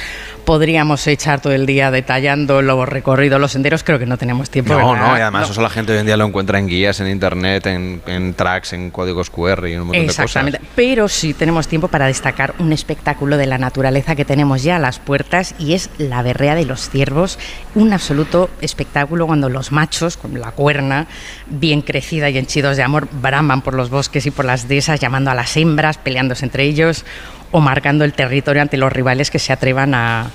podríamos echar todo el día detallando los recorridos, los senderos, creo que no tenemos tiempo. No, no, y además eso la gente hoy en día lo encuentra en guías, en internet, en, tracks, en códigos QR y un montón de cosas. Exactamente, pero sí tenemos tiempo para destacar un espectáculo de la naturaleza que tenemos ya a las puertas y es la berrea de los ciervos, un absoluto espectáculo cuando los machos, con la cuerna bien crecida y henchidos de amor, braman por los bosques y por las dehesas llamando a las hembras, peleándose entre ellos o marcando el territorio ante los rivales que se atrevan a,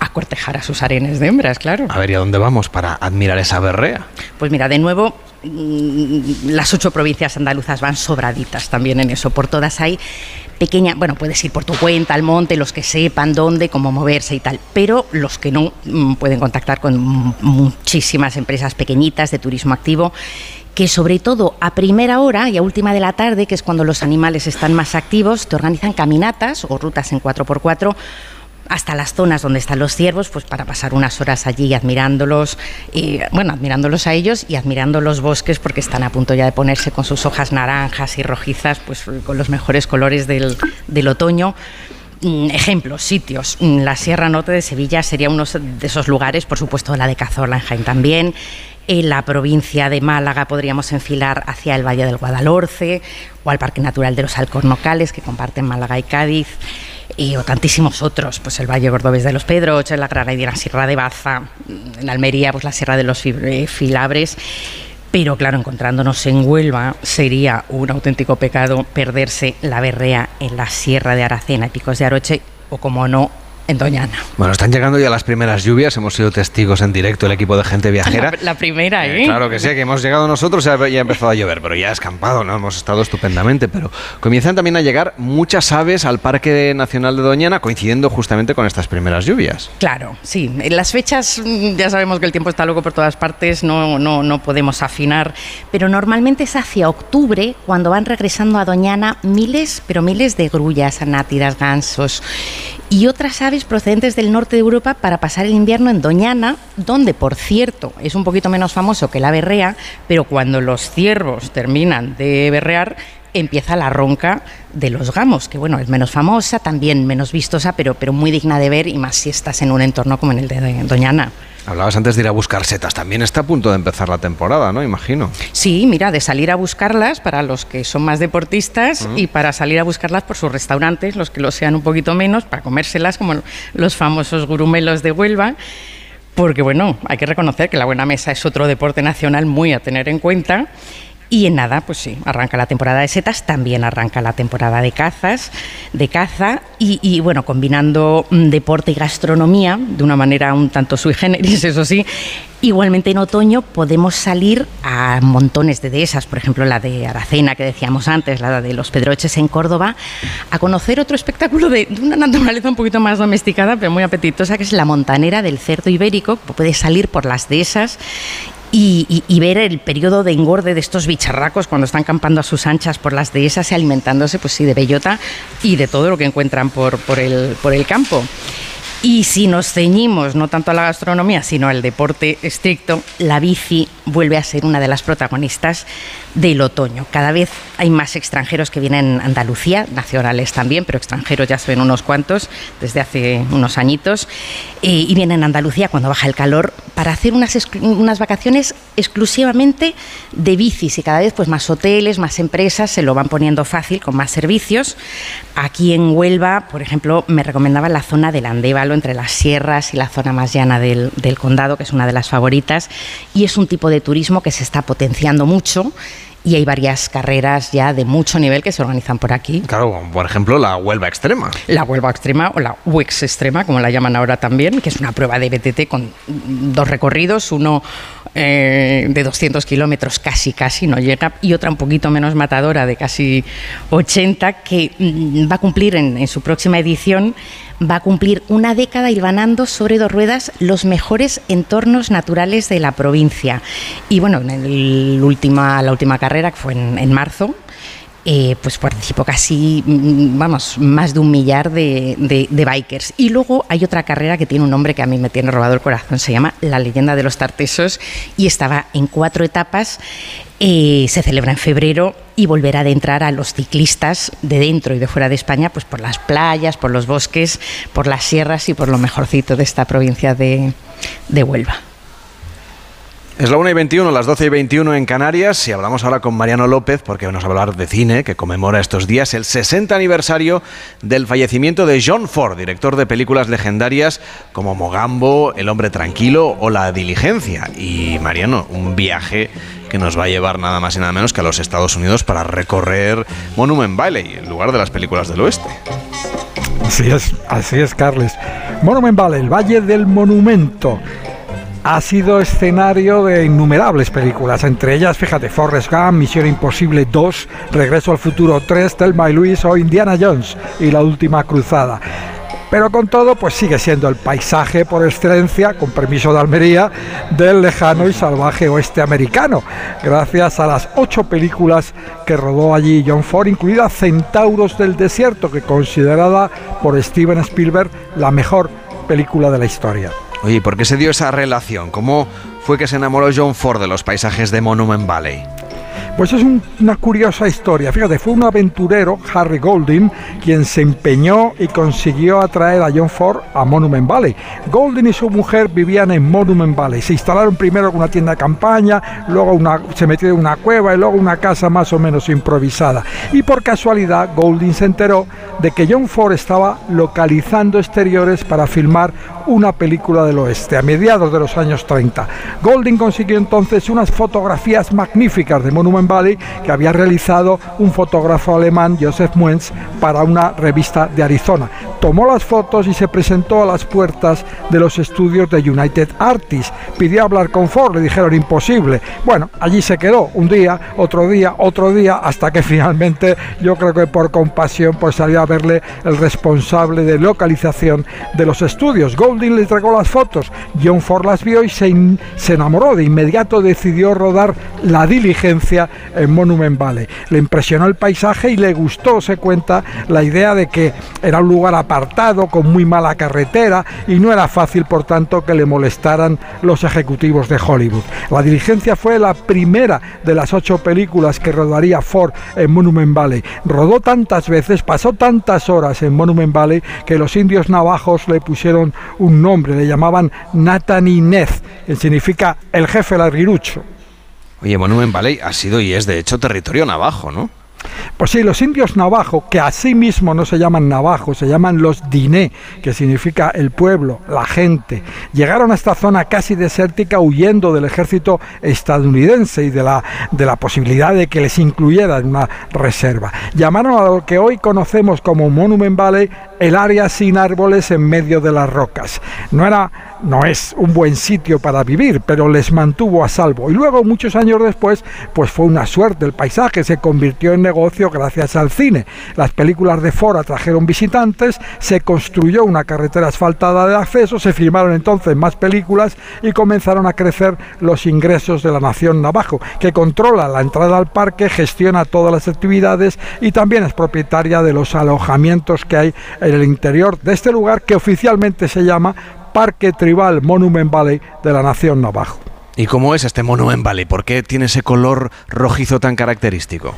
a cortejar a sus arenes de hembras, claro. A ver, ¿y a dónde vamos para admirar esa berrea? Pues mira, de nuevo, mm, las ocho provincias andaluzas van sobraditas también en eso. Por todas hay pequeña, bueno, puedes ir por tu cuenta al monte, los que sepan dónde, cómo moverse y tal, pero los que no mm, pueden contactar con muchísimas empresas pequeñitas de turismo activo que sobre todo a primera hora y a última de la tarde, que es cuando los animales están más activos, te organizan caminatas o rutas en 4x4 hasta las zonas donde están los ciervos, pues para pasar unas horas allí admirándolos, y, bueno, admirándolos a ellos y admirando los bosques porque están a punto ya de ponerse con sus hojas naranjas y rojizas, pues con los mejores colores del, otoño. Mm, ejemplos, sitios. Mm, la Sierra Norte de Sevilla sería uno de esos lugares, por supuesto la de Cazorla en Jaén también. En la provincia de Málaga podríamos enfilar hacia el Valle del Guadalhorce o al Parque Natural de los Alcornocales, que comparten Málaga y Cádiz, y, o tantísimos otros, pues el Valle Gordobés de los Pedros, la la Sierra de Baza, en Almería, pues la Sierra de los eh, Filabres. Pero claro, encontrándonos en Huelva sería un auténtico pecado perderse la berrea en la Sierra de Aracena y Picos de Aroche, o como no, en Doñana. Bueno, están llegando ya las primeras lluvias, hemos sido testigos en directo el equipo de gente viajera. La, primera, ¿eh? Claro que sí, que hemos llegado nosotros y ya ha empezado a llover, pero ya ha escampado, ¿no? Hemos estado estupendamente, pero comienzan también a llegar muchas aves al Parque Nacional de Doñana, coincidiendo justamente con estas primeras lluvias. Claro, sí. En las fechas, mm, ya sabemos que el tiempo está loco por todas partes, no, no, no podemos afinar, pero normalmente es hacia octubre cuando van regresando a Doñana miles, pero miles de grullas, anátidas, gansos y otras aves procedentes del norte de Europa para pasar el invierno en Doñana, donde, por cierto, es un poquito menos famoso que la berrea, pero cuando los ciervos terminan de berrear, empieza la ronca de los gamos, que bueno, es menos famosa, también menos vistosa, pero, pero muy digna de ver y más si estás en un entorno como en el de Doñana. Hablabas antes de ir a buscar setas, también está a punto de empezar la temporada, ¿no? Imagino. Sí, mira, de salir a buscarlas para los que son más deportistas y para salir a buscarlas por sus restaurantes, los que lo sean un poquito menos, para comérselas como los famosos gurumelos de Huelva. Porque bueno, hay que reconocer que la buena mesa es otro deporte nacional muy a tener en cuenta Y en nada, pues sí, arranca la temporada de setas, también arranca la temporada de cazas, de caza, y, bueno, combinando mm, deporte y gastronomía de una manera un tanto sui generis, eso sí. Igualmente en otoño podemos salir a montones de dehesas, por ejemplo la de Aracena que decíamos antes, la de los Pedroches en Córdoba, a conocer otro espectáculo de, una naturaleza un poquito más domesticada, pero muy apetitosa, que es la montanera del cerdo ibérico. Puedes salir por las dehesas y, y, y, ver el periodo de engorde de estos bicharracos cuando están campando a sus anchas por las dehesas y alimentándose, pues sí, de bellota y de todo lo que encuentran por, por, el, por el campo. Y si nos ceñimos no tanto a la gastronomía, sino al deporte estricto, la bici vuelve a ser una de las protagonistas del otoño. Cada vez hay más extranjeros que vienen a Andalucía, nacionales también, pero extranjeros ya se ven unos cuantos desde hace unos añitos, eh, y vienen a Andalucía cuando baja el calor para hacer unas, unas vacaciones exclusivamente de bicis y cada vez pues más hoteles, más empresas se lo van poniendo fácil con más servicios. Aquí en Huelva, por ejemplo, me recomendaba la zona del Andévalo, entre las sierras y la zona más llana del, del condado, que es una de las favoritas, y es un tipo de turismo que se está potenciando mucho y hay varias carreras ya de mucho nivel que se organizan por aquí. Claro, por ejemplo, la Huelva Extrema. La Huelva Extrema o la WEX Extrema, como la llaman ahora también, que es una prueba de BTT con dos recorridos, uno eh, de 200 kilómetros casi, casi no llega, y otra un poquito menos matadora de casi 80, que mm, va a cumplir en, en su próxima edición va a cumplir una década hilvanando sobre dos ruedas los mejores entornos naturales de la provincia. Y bueno, en el última, la última carrera, que fue en, en marzo, eh, pues participó casi, vamos, más de un millar de, bikers. Y luego hay otra carrera que tiene un nombre que a mí me tiene robado el corazón, se llama La leyenda de los Tartesos y estaba en cuatro etapas. Eh, se celebra en febrero y volverá a adentrar a los ciclistas de dentro y de fuera de España, pues por las playas, por los bosques, por las sierras y por lo mejorcito de esta provincia de Huelva. Es la 1 y 21, las 12 y 21 en Canarias y hablamos ahora con Mariano López porque vamos a hablar de cine que conmemora estos días el 60 aniversario del fallecimiento de John Ford, director de películas legendarias como Mogambo, El hombre tranquilo o La diligencia. Y Mariano, un viaje que nos va a llevar nada más y nada menos que a los Estados Unidos para recorrer Monument Valley, el lugar de las películas del oeste. Así es, así es, Carles. Monument Valley, el Valle del Monumento ha sido escenario de innumerables películas, entre ellas, fíjate, Forrest Gump, Misión Imposible 2, Regreso al Futuro 3, Thelma y Luis o Indiana Jones y La Última Cruzada. Pero con todo, pues sigue siendo el paisaje por excelencia, con permiso de Almería, del lejano y salvaje oeste americano, gracias a las ocho películas que rodó allí John Ford, incluida Centauros del Desierto, que considerada por Steven Spielberg la mejor película de la historia. Oye, ¿por qué se dio esa relación? ¿Cómo fue que se enamoró John Ford de los paisajes de Monument Valley? Pues es un, una curiosa historia. Fíjate, fue un aventurero, Harry Golding, quien se empeñó y consiguió atraer a John Ford a Monument Valley. Golding y su mujer vivían en Monument Valley. Se instalaron primero con una tienda de campaña, luego se metieron en una cueva y luego una casa más o menos improvisada. Y por casualidad, Golding se enteró de que John Ford estaba localizando exteriores para filmar una película del oeste a mediados de los años 30. Golding consiguió entonces unas fotografías magníficas de Monument Valley que había realizado un fotógrafo alemán, Joseph Muenz, para una revista de Arizona. Tomó las fotos y se presentó a las puertas de los estudios de United Artists. Pidió hablar con Ford, le dijeron imposible. Bueno, allí se quedó un día, otro día, otro día, hasta que finalmente yo creo que por compasión pues salió a verle el responsable de localización de los estudios. Golding le entregó las fotos, John Ford las vio y se, se enamoró. De inmediato decidió rodar la diligencia en Monument Valley. Le impresionó el paisaje y le gustó, se cuenta, la idea de que era un lugar apartado, con muy mala carretera y no era fácil, por tanto, que le molestaran los ejecutivos de Hollywood. La diligencia fue la primera de las ocho películas que rodaría Ford en Monument Valley. Rodó tantas veces, pasó tantas horas en Monument Valley que los indios navajos le pusieron un nombre, le llamaban Nataninez, que significa el jefe larguirucho. Oye, Monument Valley ha sido y es de hecho territorio navajo, ¿no? Pues sí, los indios navajo, que así mismo no se llaman navajo, se llaman los diné, que significa el pueblo, la gente, llegaron a esta zona casi desértica huyendo del ejército estadounidense y de la, de la posibilidad de que les incluyera en una reserva. Llamaron a lo que hoy conocemos como Monument Valley el área sin árboles en medio de las rocas. No era no es un buen sitio para vivir, pero les mantuvo a salvo. Y luego, muchos años después, pues fue una suerte. El paisaje se convirtió en negocio gracias al cine. Las películas de Ford atrajeron visitantes, se construyó una carretera asfaltada de acceso, se filmaron entonces más películas y comenzaron a crecer los ingresos de la nación Navajo, que controla la entrada al parque, gestiona todas las actividades y también es propietaria de los alojamientos que hay en el interior de este lugar que oficialmente se llama Parque Tribal Monument Valley de la Nación Navajo. ¿Y cómo es este Monument Valley? ¿Por qué tiene ese color rojizo tan característico?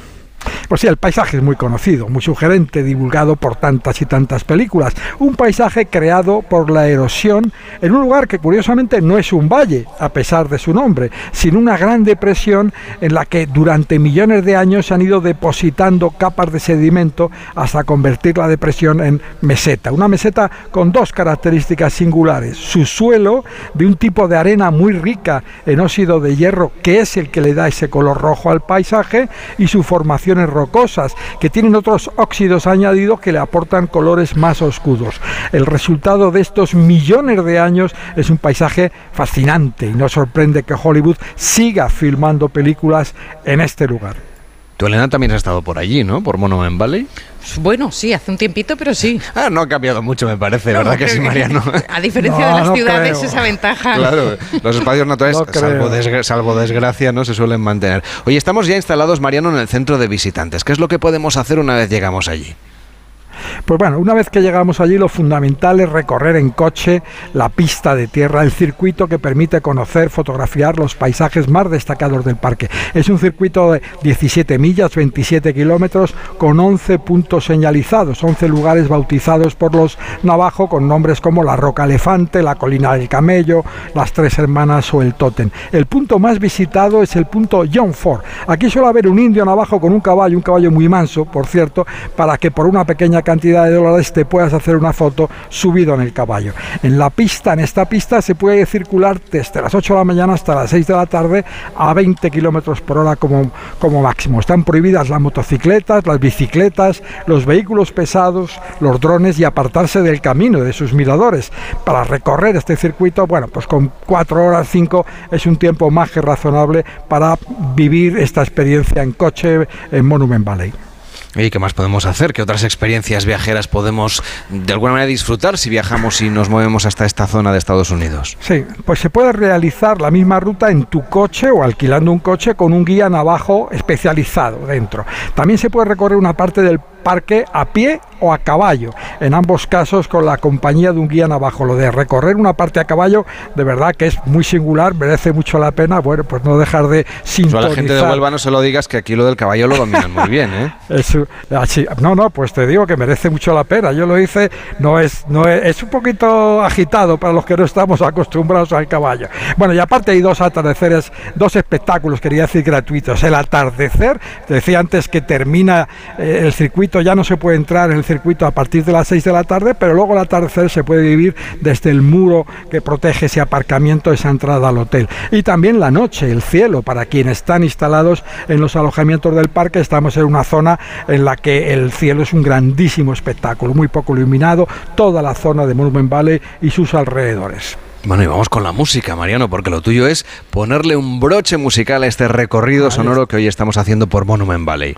Pues sí, el paisaje es muy conocido, muy sugerente, divulgado por tantas y tantas películas. Un paisaje creado por la erosión en un lugar que curiosamente no es un valle, a pesar de su nombre, sino una gran depresión en la que durante millones de años se han ido depositando capas de sedimento hasta convertir la depresión en meseta. Una meseta con dos características singulares. Su suelo de un tipo de arena muy rica en óxido de hierro, que es el que le da ese color rojo al paisaje, y su formación rocosas que tienen otros óxidos añadidos que le aportan colores más oscuros. El resultado de estos millones de años es un paisaje fascinante y no sorprende que Hollywood siga filmando películas en este lugar. Tú, Elena, también has estado por allí, ¿no? Por Monument Valley. Bueno, sí, hace un tiempito, pero sí. Ah, no ha cambiado mucho, me parece, ¿verdad que sí, Mariano? A diferencia de las ciudades, esa ventaja. Claro, los espacios naturales, salvo, salvo, desgracia, no se suelen mantener. Oye, estamos ya instalados, Mariano, en el centro de visitantes. ¿Qué es lo que podemos hacer una vez llegamos allí? Pues bueno, una vez que llegamos allí, lo fundamental es recorrer en coche la pista de tierra, el circuito que permite conocer, fotografiar los paisajes más destacados del parque. Es un circuito de 17 millas, 27 kilómetros, con 11 puntos señalizados, 11 lugares bautizados por los navajo con nombres como la Roca Elefante, la Colina del Camello, las Tres Hermanas o el Totem. El punto más visitado es el punto John Ford. Aquí suele haber un indio navajo con un caballo, un caballo muy manso, por cierto, para que por una pequeña de dólares te puedas hacer una foto subido en el caballo. En la pista, en esta pista se puede circular desde las 8 de la mañana hasta las 6 de la tarde a 20 kilómetros por hora como, como máximo. Están prohibidas las motocicletas, las bicicletas, los vehículos pesados, los drones y apartarse del camino de sus miradores. Para recorrer este circuito, bueno, pues con 4 horas 5 es un tiempo más que razonable para vivir esta experiencia en coche en Monument Valley. ¿Y qué más podemos hacer? ¿Qué otras experiencias viajeras podemos de alguna manera disfrutar si viajamos y nos movemos hasta esta zona de Estados Unidos? Sí, pues se puede realizar la misma ruta en tu coche o alquilando un coche con un guía navajo especializado dentro. También se puede recorrer una parte del parque a pie o a caballo, en ambos casos con la compañía de un guía navajo. Lo de recorrer una parte a caballo, de verdad que es muy singular, merece mucho la pena, bueno, pues no dejar de sintonizar. a la gente de Huelva no se lo digas que aquí lo del caballo lo dominan muy bien, ¿eh? no, no, pues te digo que merece mucho la pena. Yo lo hice, no es, no es, es un poquito agitado para los que no estamos acostumbrados al caballo. Bueno, y aparte hay dos atardeceres, dos espectáculos, quería decir gratuitos. El atardecer, te decía antes que termina eh, el circuito, ya no se puede entrar en el circuito a partir de las 6 de la tarde, pero luego el atardecer se puede vivir desde el muro que protege ese aparcamiento, esa entrada al hotel. Y también la noche, el cielo, para quienes están instalados en los alojamientos del parque, estamos en una zona en la que el cielo es un grandísimo espectáculo, muy poco iluminado, toda la zona de Monument Valley y sus alrededores. Bueno, y vamos con la música, Mariano, porque lo tuyo es ponerle un broche musical a este recorrido sonoro que hoy estamos haciendo por Monument Valley.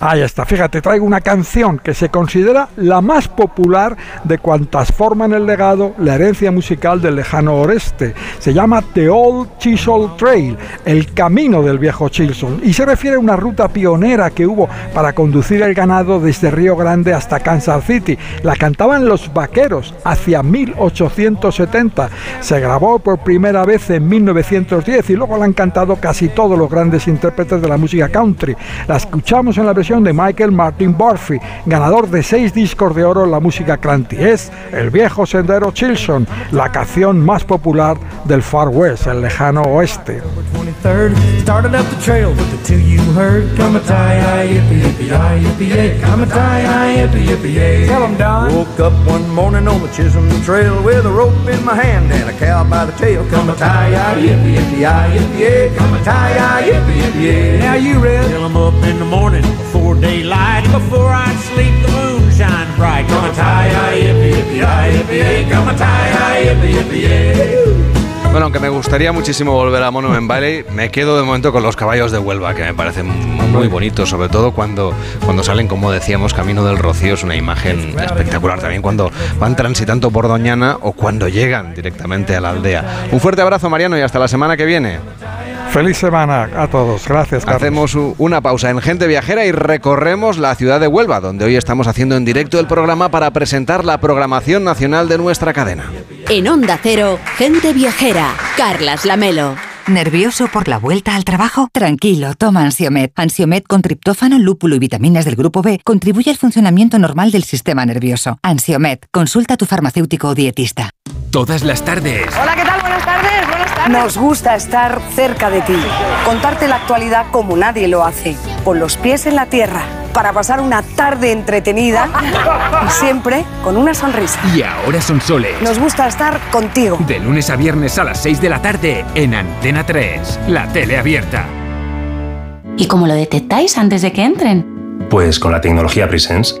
Ahí está, fíjate, traigo una canción que se considera la más popular de cuantas forman el legado, la herencia musical del lejano oeste. Se llama The Old Chisholm Trail, el camino del viejo Chisholm, y se refiere a una ruta pionera que hubo para conducir el ganado desde Río Grande hasta Kansas City. La cantaban los vaqueros hacia 1870. Se grabó por primera vez en 1910 y luego la han cantado casi todos los grandes intérpretes de la música country. La escuchamos en la versión de Michael Martin Murphy, ganador de seis discos de oro en la música cranty. Es el viejo sendero Chilson, la canción más popular del Far West, el lejano oeste. yippee Come a tie yippee yippee Tell 'em Don. Woke up one morning on the Chisholm Trail with a rope in my hand and a cow by the tail. Come a tie yippee yippee yippee Come a tie yippee yippee Now you ready? Till I'm up in the morning before daylight. Before I sleep, the moon shines bright. Come a tie yippee yippee yippee Come a tie yippee yippee Bueno, aunque me gustaría muchísimo volver a Monument Valley, me quedo de momento con los caballos de Huelva, que me parecen muy bonitos, sobre todo cuando, cuando salen, como decíamos, Camino del Rocío, es una imagen espectacular también cuando van transitando por Doñana o cuando llegan directamente a la aldea. Un fuerte abrazo, Mariano, y hasta la semana que viene. Feliz semana a todos. Gracias, Carlos. Hacemos una pausa en Gente Viajera y recorremos la ciudad de Huelva, donde hoy estamos haciendo en directo el programa para presentar la programación nacional de nuestra cadena. En Onda Cero, gente viajera. Carlas Lamelo. ¿Nervioso por la vuelta al trabajo? Tranquilo, toma Ansiomet. Ansiomet con triptófano, lúpulo y vitaminas del grupo B contribuye al funcionamiento normal del sistema nervioso. Ansiomet, consulta a tu farmacéutico o dietista. Todas las tardes. Hola, ¿qué tal? Nos gusta estar cerca de ti, contarte la actualidad como nadie lo hace, con los pies en la tierra, para pasar una tarde entretenida y siempre con una sonrisa. Y ahora son soles. Nos gusta estar contigo. De lunes a viernes a las 6 de la tarde en Antena 3, la tele abierta. ¿Y cómo lo detectáis antes de que entren? Pues con la tecnología Presence.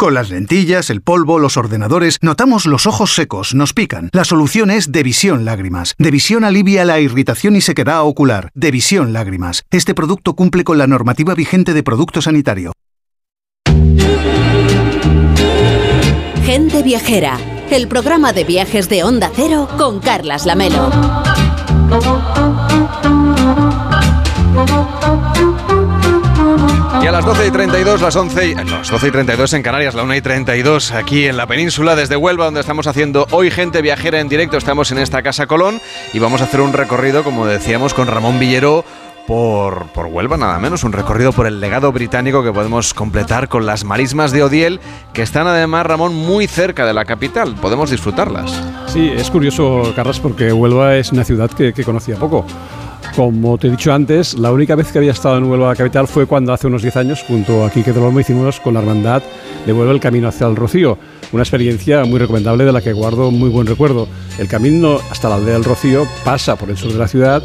Con las lentillas, el polvo, los ordenadores, notamos los ojos secos, nos pican. La solución es Devisión Lágrimas. Devisión alivia la irritación y sequedad ocular. Devisión Lágrimas. Este producto cumple con la normativa vigente de producto sanitario. Gente viajera. El programa de viajes de Onda Cero con Carlas Lamelo. Y a las 12 y 32, las 11 y, las 12 y 32 en Canarias, la 1 y 32 aquí en la península, desde Huelva, donde estamos haciendo hoy gente viajera en directo. Estamos en esta Casa Colón y vamos a hacer un recorrido, como decíamos, con Ramón Villero por, por Huelva, nada menos. Un recorrido por el legado británico que podemos completar con las marismas de Odiel, que están además, Ramón, muy cerca de la capital. Podemos disfrutarlas. Sí, es curioso, Carras, porque Huelva es una ciudad que, que conocía poco. Como te he dicho antes, la única vez que había estado en Huelva capital fue cuando hace unos 10 años, junto a Quique del Olmo, hicimos con la hermandad de Huelva el camino hacia el Rocío. Una experiencia muy recomendable de la que guardo muy buen recuerdo. El camino hasta la aldea del Rocío pasa por el sur de la ciudad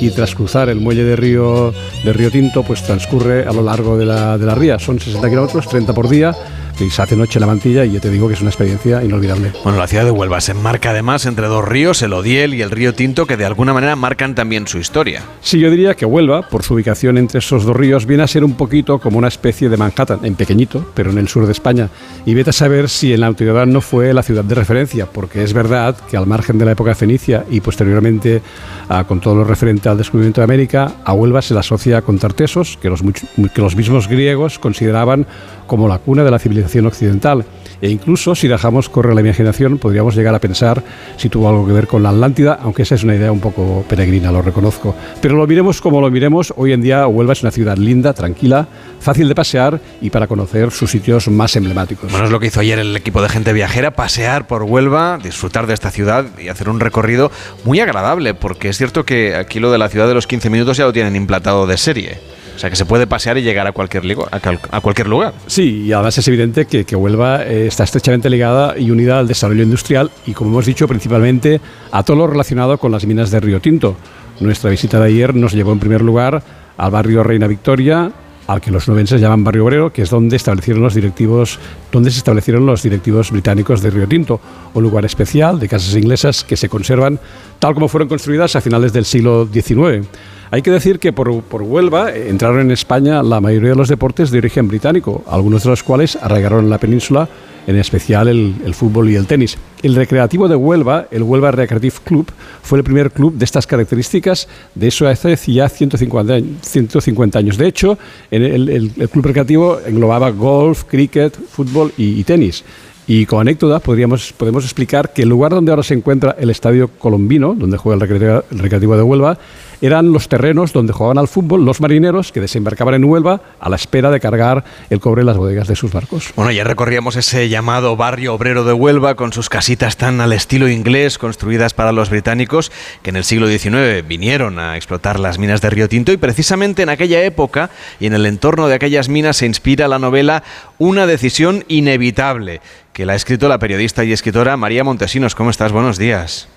y tras cruzar el muelle de Río, de Río Tinto, pues transcurre a lo largo de la, de la ría. Son 60 kilómetros, 30 por día, y se hace noche en la mantilla y ya te digo que es una experiencia inolvidable. Bueno, la ciudad de Huelva se enmarca además entre dos ríos, el Odiel y el río Tinto, que de alguna manera marcan también su historia. Sí, yo diría que Huelva, por su ubicación entre esos dos ríos, viene a ser un poquito como una especie de Manhattan, en pequeñito, pero en el sur de España. Y vete a saber si en la antigüedad no fue la ciudad de referencia, porque es verdad que al margen de la época fenicia y posteriormente ah, con todo lo referente al descubrimiento de América, a Huelva se la asocia con Tartesos, que los, que los mismos griegos consideraban como la cuna de la civilización occidental. E incluso, si dejamos correr la imaginación, podríamos llegar a pensar si tuvo algo que ver con la Atlántida, aunque esa es una idea un poco peregrina, lo reconozco. Pero lo miremos como lo miremos, hoy en día Huelva es una ciudad linda, tranquila, fácil de pasear y para conocer sus sitios más emblemáticos. Bueno, es lo que hizo ayer el equipo de gente viajera, pasear por Huelva, disfrutar de esta ciudad y hacer un recorrido muy agradable, porque es cierto que aquí lo de la ciudad de los 15 minutos ya lo tienen implantado de serie. O sea que se puede pasear y llegar a cualquier, a cualquier lugar. Sí, y además es evidente que, que Huelva eh, está estrechamente ligada y unida al desarrollo industrial y, como hemos dicho, principalmente a todo lo relacionado con las minas de Río Tinto. Nuestra visita de ayer nos llevó en primer lugar al barrio Reina Victoria al que los nubenses llaman Barrio Obrero, que es donde establecieron los directivos, donde se establecieron los directivos británicos de Río Tinto, un lugar especial de casas inglesas que se conservan tal como fueron construidas a finales del siglo XIX. Hay que decir que por, por, Huelva eh, entraron en España la mayoría de los deportes de origen británico, algunos de los cuales arraigaron en la península, en especial el, el, fútbol y el tenis. El recreativo de Huelva, el Huelva Recreative Club, fue el primer club de estas características, de eso hace ya 150, 150 años. De hecho, el, el, el club recreativo englobaba golf, cricket, fútbol y, y tenis. Y como anécdota podríamos, podemos explicar que el lugar donde ahora se encuentra el Estadio Colombino, donde juega el recreativo de Huelva, eran los terrenos donde jugaban al fútbol los marineros que desembarcaban en Huelva a la espera de cargar el cobre en las bodegas de sus barcos. Bueno, ya recorríamos ese llamado barrio obrero de Huelva con sus casitas tan al estilo inglés construidas para los británicos que en el siglo XIX vinieron a explotar las minas de Río Tinto y precisamente en aquella época y en el entorno de aquellas minas se inspira la novela Una decisión inevitable que la ha escrito la periodista y escritora María Montesinos. ¿Cómo estás? Buenos días.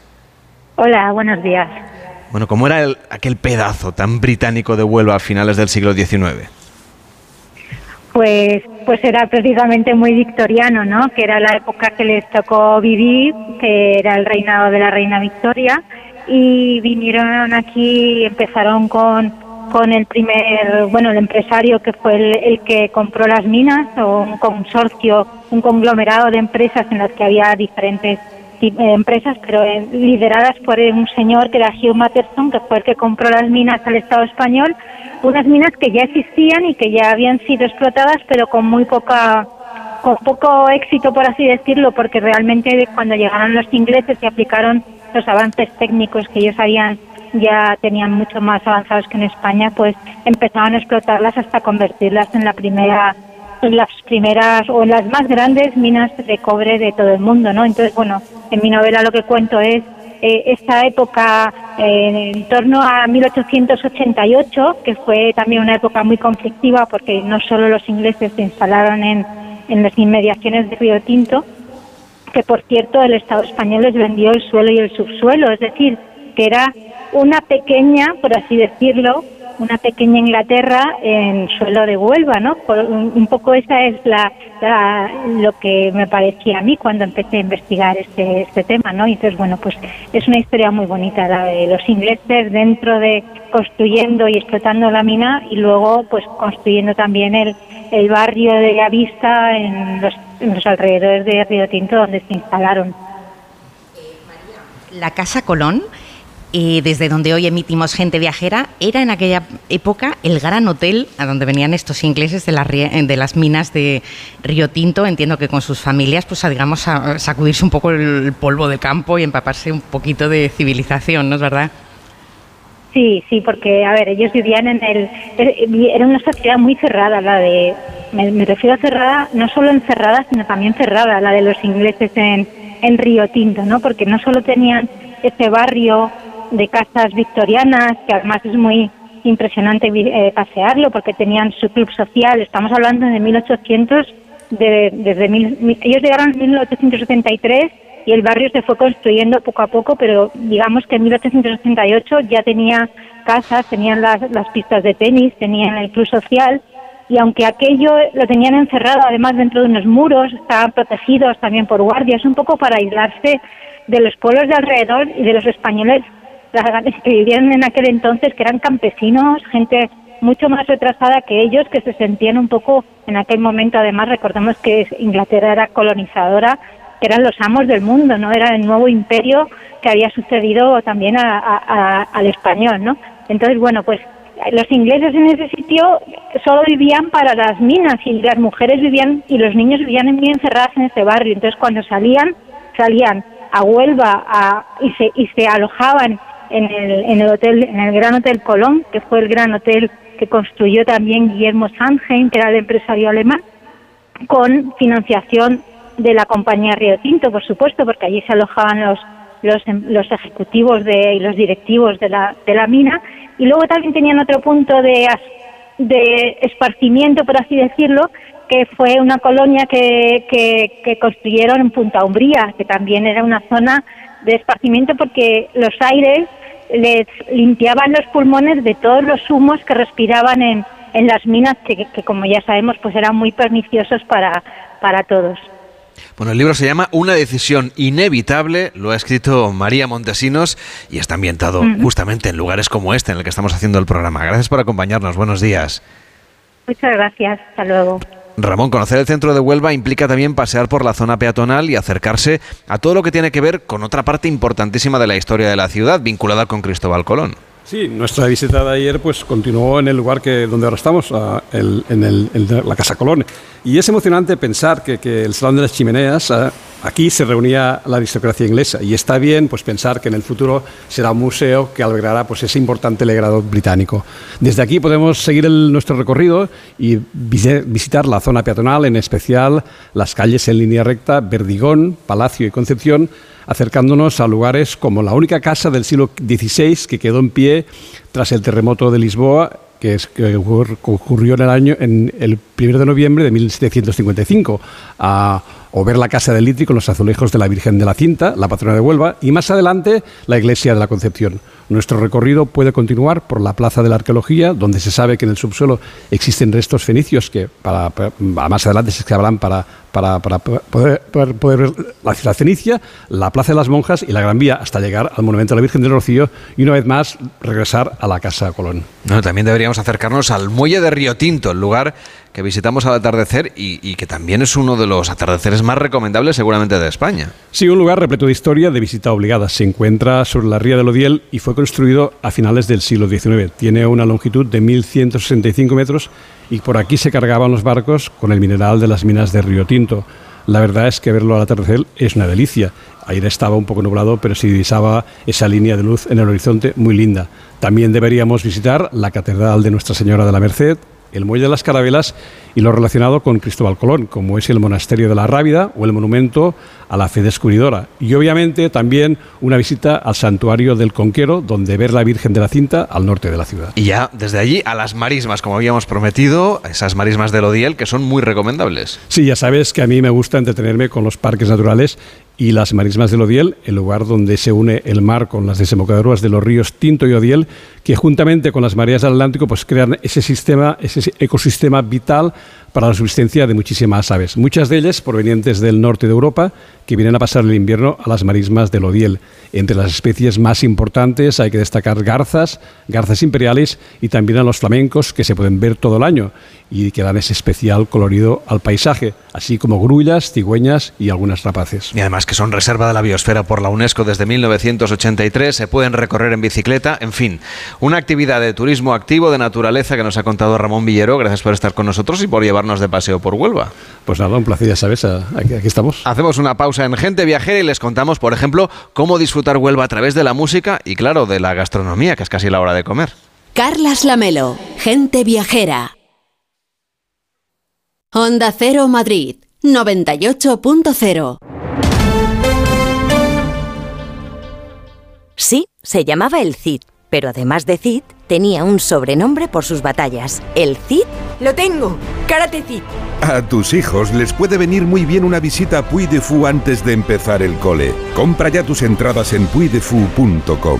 Hola, buenos días. Bueno, ¿cómo era el, aquel pedazo tan británico de Huelva a finales del siglo XIX? Pues, pues era precisamente muy victoriano, ¿no? Que era la época que les tocó vivir, que era el reinado de la reina Victoria, y vinieron aquí, empezaron con, con el primer, bueno, el empresario que fue el, el que compró las minas, o un consorcio, un conglomerado de empresas en las que había diferentes empresas, pero eh, lideradas por un señor que era Hugh Matterson, que fue el que compró las minas al Estado español, unas minas que ya existían y que ya habían sido explotadas, pero con muy poca con poco éxito, por así decirlo, porque realmente cuando llegaron los ingleses y aplicaron los avances técnicos que ellos habían ya tenían mucho más avanzados que en España, pues empezaron a explotarlas hasta convertirlas en la primera en las primeras o en las más grandes minas de cobre de todo el mundo, ¿no? Entonces, bueno, en mi novela lo que cuento es eh, esta época eh, en torno a 1888, que fue también una época muy conflictiva porque no solo los ingleses se instalaron en, en las inmediaciones de Río Tinto, que por cierto el Estado español les vendió el suelo y el subsuelo, es decir, que era una pequeña, por así decirlo, una pequeña Inglaterra en suelo de Huelva, ¿no? Por, un, un, poco esa es la, lo que me parecía a mí cuando empecé a investigar este, este tema, ¿no? Y entonces, bueno, pues es una historia muy bonita la de los ingleses dentro de construyendo y explotando la mina y luego pues construyendo también el, el barrio de la vista en los, en los alrededores de Río Tinto donde se instalaron. La Casa Colón eh, desde donde hoy emitimos Gente Viajera, era en aquella época el gran hotel a donde venían estos ingleses de, la, de las minas de Río Tinto. Entiendo que con sus familias, pues a, digamos, a sacudirse un poco el polvo del campo y empaparse un poquito de civilización, ¿no es verdad? Sí, sí, porque, a ver, ellos vivían en el... Era una sociedad muy cerrada, la de... Me, me refiero a cerrada, no solo encerrada, sino también cerrada, la de los ingleses en, en Río Tinto, ¿no? Porque no solo tenían ese barrio de casas victorianas, que además es muy impresionante eh, pasearlo porque tenían su club social. Estamos hablando de 1800, de, desde mil, ellos llegaron en 1873 y el barrio se fue construyendo poco a poco, pero digamos que en 1888 ya tenía casas, tenían las, las pistas de tenis, tenían el club social y aunque aquello lo tenían encerrado además dentro de unos muros, estaban protegidos también por guardias, un poco para aislarse de los pueblos de alrededor y de los españoles que vivían en aquel entonces, que eran campesinos, gente mucho más retrasada que ellos, que se sentían un poco en aquel momento, además recordemos que Inglaterra era colonizadora, que eran los amos del mundo, ¿no? Era el nuevo imperio que había sucedido también a, al español, ¿no? Entonces, bueno, pues los ingleses en ese sitio solo vivían para las minas y las mujeres vivían y los niños vivían muy encerradas en ese barrio. Entonces, cuando salían, salían a Huelva a, y, se, y se alojaban en el, en el hotel, en el Gran Hotel Colón, que fue el gran hotel que construyó también Guillermo Sandheim, que era el empresario alemán, con financiación de la compañía Río Tinto, por supuesto, porque allí se alojaban los los, los ejecutivos de, y los directivos de la, de la mina, y luego también tenían otro punto de, de esparcimiento, por así decirlo, que fue una colonia que, que, que construyeron en Punta Umbría, que también era una zona de esparcimiento porque los aires les limpiaban los pulmones de todos los humos que respiraban en, en las minas que, que, como ya sabemos pues eran muy perniciosos para, para todos. Bueno, el libro se llama Una decisión inevitable, lo ha escrito María Montesinos y está ambientado justamente en lugares como este en el que estamos haciendo el programa. Gracias por acompañarnos, buenos días. Muchas gracias, hasta luego. Ramón, conocer el centro de Huelva implica también pasear por la zona peatonal y acercarse a todo lo que tiene que ver con otra parte importantísima de la historia de la ciudad, vinculada con Cristóbal Colón. Sí, nuestra visita de ayer pues continuó en el lugar que donde ahora estamos, en, la Casa Colón. Y es emocionante pensar que, el Salón de las Chimeneas, aquí se reunía la aristocracia inglesa. Y está bien pues pensar que en el futuro será un museo que albergará pues ese importante legado británico. Desde aquí podemos seguir nuestro recorrido y visitar la zona peatonal, en especial las calles en línea recta, Verdigón, Palacio y Concepción, acercándonos a lugares como la única casa del siglo XVI que quedó en pie tras el terremoto de Lisboa que, es, ocurrió en el año en el 1 de noviembre de 1755 a o ver la Casa del Litri con los azulejos de la Virgen de la Cinta, la patrona de Huelva, y más adelante la Iglesia de la Concepción. Nuestro recorrido puede continuar por la Plaza de la Arqueología, donde se sabe que en el subsuelo existen restos fenicios que para, más adelante se excavarán para, para, para poder, ver la ciudad fenicia, la Plaza de las Monjas y la Gran Vía hasta llegar al Monumento de la Virgen del Rocío y una vez más regresar a la Casa Colón. No, también deberíamos acercarnos al Muelle de Río Tinto, el lugar que visitamos al atardecer y, que también es uno de los atardeceres más recomendables seguramente de España. Sí, un lugar repleto de historia de visita obligada. Se encuentra sobre la ría del Odiel y fue construido a finales del siglo XIX. Tiene una longitud de 1.165 metros y por aquí se cargaban los barcos con el mineral de las minas de Río Tinto. La verdad es que verlo al atardecer es una delicia. Ayer estaba un poco nublado, pero se divisaba esa línea de luz en el horizonte muy linda. También deberíamos visitar la Catedral de Nuestra Señora de la Merced, el Muelle de las Carabelas y lo relacionado con Cristóbal Colón, como es el Monasterio de la Rábida o el Monumento a la Fe Descubridora. Y obviamente también una visita al Santuario del Conquero, donde ver la Virgen de la Cinta al norte de la ciudad. Y ya desde allí a las marismas, como habíamos prometido, esas marismas del Odiel que son muy recomendables. Sí, ya sabes que a mí me gusta entretenerme con los parques naturales y las marismas del Odiel, el lugar donde se une el mar con las desembocaduras de los ríos Tinto y Odiel, que juntamente con las mareas del Atlántico pues crean ese sistema, ese ecosistema vital para la subsistencia de muchísimas aves, muchas de ellas provenientes del norte de Europa, que vienen a pasar el invierno a las marismas del Odiel. Entre las especies más importantes hay que destacar garzas, garzas imperiales y también a los flamencos que se pueden ver todo el año y que dan ese especial colorido al paisaje, así como grullas, cigüeñas y algunas rapaces. Y además que son reserva de la biosfera por la UNESCO desde 1983, se pueden recorrer en bicicleta, en fin, una actividad de turismo activo de naturaleza que nos ha contado Ramón Villero. Gracias por estar con nosotros y por llevarnos de paseo por Huelva. Pues nada, un placer, ya sabes, aquí, aquí estamos. Hacemos una pausa en Gente Viajera y les contamos, por ejemplo, cómo disfrutar Huelva a través de la música y, claro, de la gastronomía, que es casi la hora de comer. Carlas Lamelo, Gente Viajera. Onda Cero Madrid, 98.0. Sí, se llamaba el Cid, pero además de Cid, tenía un sobrenombre por sus batallas. El Cid lo tengo, Karate Cid. A tus hijos les puede venir muy bien una visita a Puy de Fou antes de empezar el cole. Compra ya tus entradas en puidefu.com.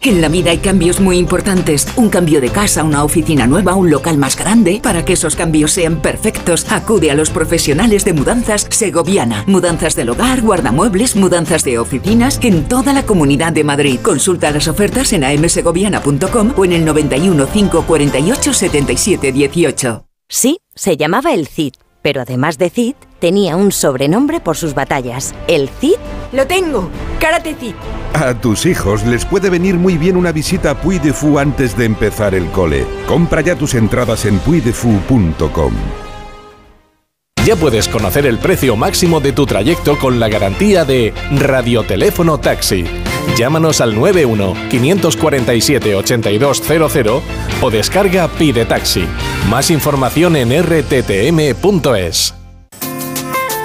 En la vida hay cambios muy importantes. Un cambio de casa, una oficina nueva, un local más grande. Para que esos cambios sean perfectos, acude a los profesionales de mudanzas Segoviana. Mudanzas del hogar, guardamuebles, mudanzas de oficinas en toda la comunidad de Madrid. Consulta las ofertas en amsegoviana.com o en el 91 548 77 18. Sí, se llamaba el Cid, pero además de Cid, tenía un sobrenombre por sus batallas. El Cid lo tengo, Karate Kid. A tus hijos les puede venir muy bien una visita a Puy de Fou antes de empezar el cole. Compra ya tus entradas en puydefou.com. Ya puedes conocer el precio máximo de tu trayecto con la garantía de Radioteléfono Taxi. Llámanos al 91 547 8200 o descarga Pide Taxi. Más información en rttm.es.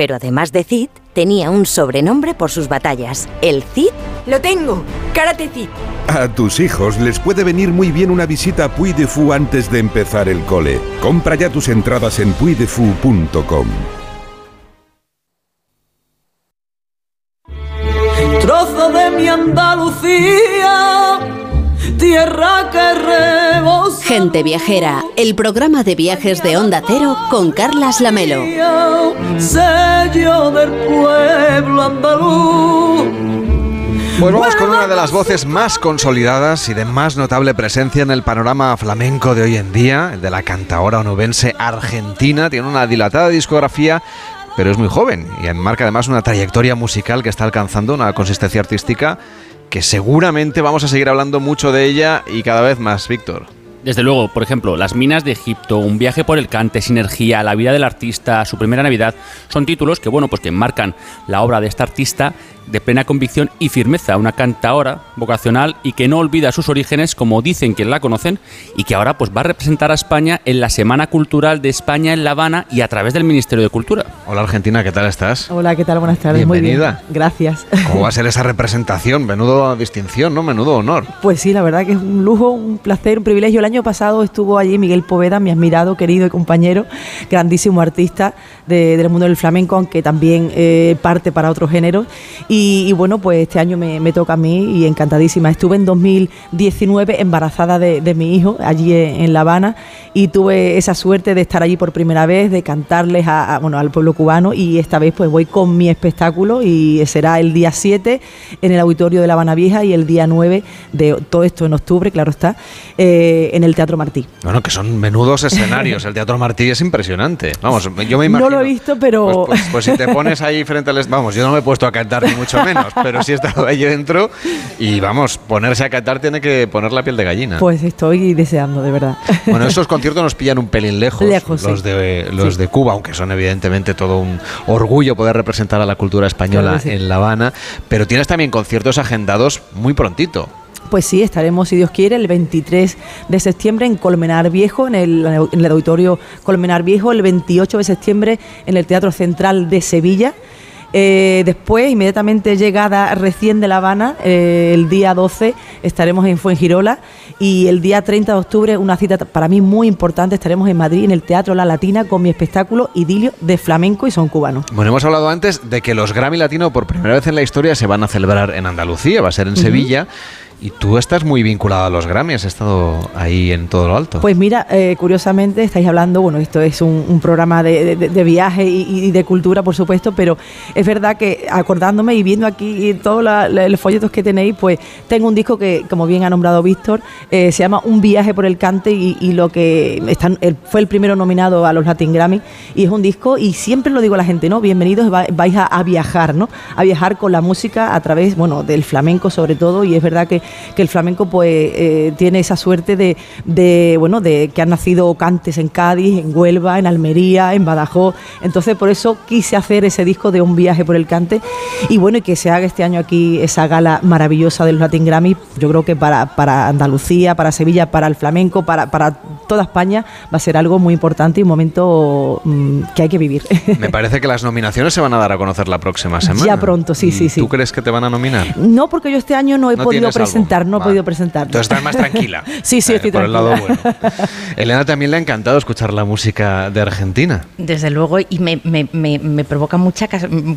pero además de Cid, tenía un sobrenombre por sus batallas. El Cid Lo tengo. Karate Kid. A tus hijos les puede venir muy bien una visita a Puy de Fou antes de empezar el cole. Compra ya tus entradas en puydefou.com. Trozo de mi Andalucía, tierra que rebosa. Gente Viajera, el programa de viajes de Onda Cero con Carlas Lamelo. Sello del pueblo andaluz. Pues vamos con una de las voces más consolidadas y de más notable presencia en el panorama flamenco de hoy en día, el de la cantaora onubense argentina. Tiene una dilatada discografía, pero es muy joven y enmarca además una trayectoria musical que está alcanzando una consistencia artística que seguramente vamos a seguir hablando mucho de ella y cada vez más, Víctor. Desde luego, por ejemplo, Las minas de Egipto, Un viaje por el Cante, Sinergia, La vida del artista, Su primera Navidad, son títulos que, bueno, pues que enmarcan la obra de esta artista de plena convicción y firmeza, una cantaora vocacional y que no olvida sus orígenes como dicen que la conocen y que ahora pues va a representar a España en la Semana Cultural de España en La Habana y a través del Ministerio de Cultura. Hola Argentina, ¿qué tal estás? Hola, ¿qué tal? Buenas tardes. Bienvenida. Muy bien. Gracias. ¿Cómo va a ser esa representación? Menudo distinción, ¿no? Menudo honor. Pues sí, la verdad que es un lujo, un placer, un privilegio. El año pasado estuvo allí Miguel Poveda, mi admirado, querido y compañero, grandísimo artista de- del mundo del flamenco, aunque también eh, parte para otros géneros. Y, y bueno, pues este año me, me toca a mí y encantadísima. Estuve en 2019 embarazada de, de mi hijo allí en, en La Habana y tuve esa suerte de estar allí por primera vez, de cantarles a, a- bueno, al pueblo cubano y esta vez pues voy con mi espectáculo y será el día 7 en el auditorio de La Habana Vieja y el día 9 de todo esto en octubre, claro está, eh, en el Teatro Martí. Bueno, que son menudos escenarios. El Teatro Martí es impresionante. Vamos, yo me imagino. No lo he visto, pero... Pues, pues si te pones ahí frente al... Vamos, yo no me he puesto a cantar ni mucho menos, pero sí he estado ahí dentro y vamos, ponerse a cantar tiene que poner la piel de gallina. Pues estoy deseando, de verdad. Bueno, esos conciertos nos pillan un pelín lejos, Lejos, los, sí. de, los Sí. de Cuba, aunque son evidentemente todo un orgullo poder representar a la cultura española Claro sí. en La Habana, pero tienes también conciertos agendados muy prontito. Pues sí, estaremos, si Dios quiere, el 23 de septiembre en Colmenar Viejo, en el, en el auditorio Colmenar Viejo, el 28 de septiembre en el Teatro Central de Sevilla. Eh, después, inmediatamente llegada recién de La Habana, eh, el día 12 estaremos en Fuengirola y el día 30 de octubre, una cita para mí muy importante, estaremos en Madrid en el Teatro La Latina con mi espectáculo Idilio de Flamenco y Son Cubano. Bueno, hemos hablado antes de que los Grammy Latino por primera vez en la historia se van a celebrar en Andalucía, va a ser en. Sevilla. Y tú estás muy vinculado a los Grammy, has estado ahí en todo lo alto. Pues mira, eh, curiosamente estáis hablando, bueno, esto es un, programa de, viaje y, de cultura, por supuesto, pero es verdad que acordándome y viendo aquí todos los folletos que tenéis, pues tengo un disco que, como bien ha nombrado Víctor, eh, se llama Un viaje por el cante y, lo que están, el- fue el primero nominado a los Latin Grammy y es un disco y siempre lo digo a la gente, ¿no? Bienvenidos, va- vais a viajar, ¿no? A viajar con la música a través, bueno, del flamenco sobre todo y es verdad que que el flamenco pues eh, tiene esa suerte de, de, bueno, de que han nacido cantes en Cádiz, en Huelva, en Almería, en Badajoz. Entonces por eso quise hacer ese disco de un viaje por el cante y bueno, y que se haga este año aquí esa gala maravillosa de los Latin Grammy, yo creo que para, para Andalucía, para Sevilla, para el flamenco, para, para toda España va a ser algo muy importante y un momento mm, que hay que vivir. Me parece que las nominaciones se van a dar a conocer la próxima semana. Ya pronto, sí, sí, sí. ¿Tú crees que te van a nominar? No, porque yo este año no he ¿No podido algo? Presentar, no he podido presentar. Entonces estás más tranquila. sí, sí, estoy Por el lado bueno. Elena también le ha encantado escuchar la música de Argentina. Desde luego, y me, me- me- me provoca mucha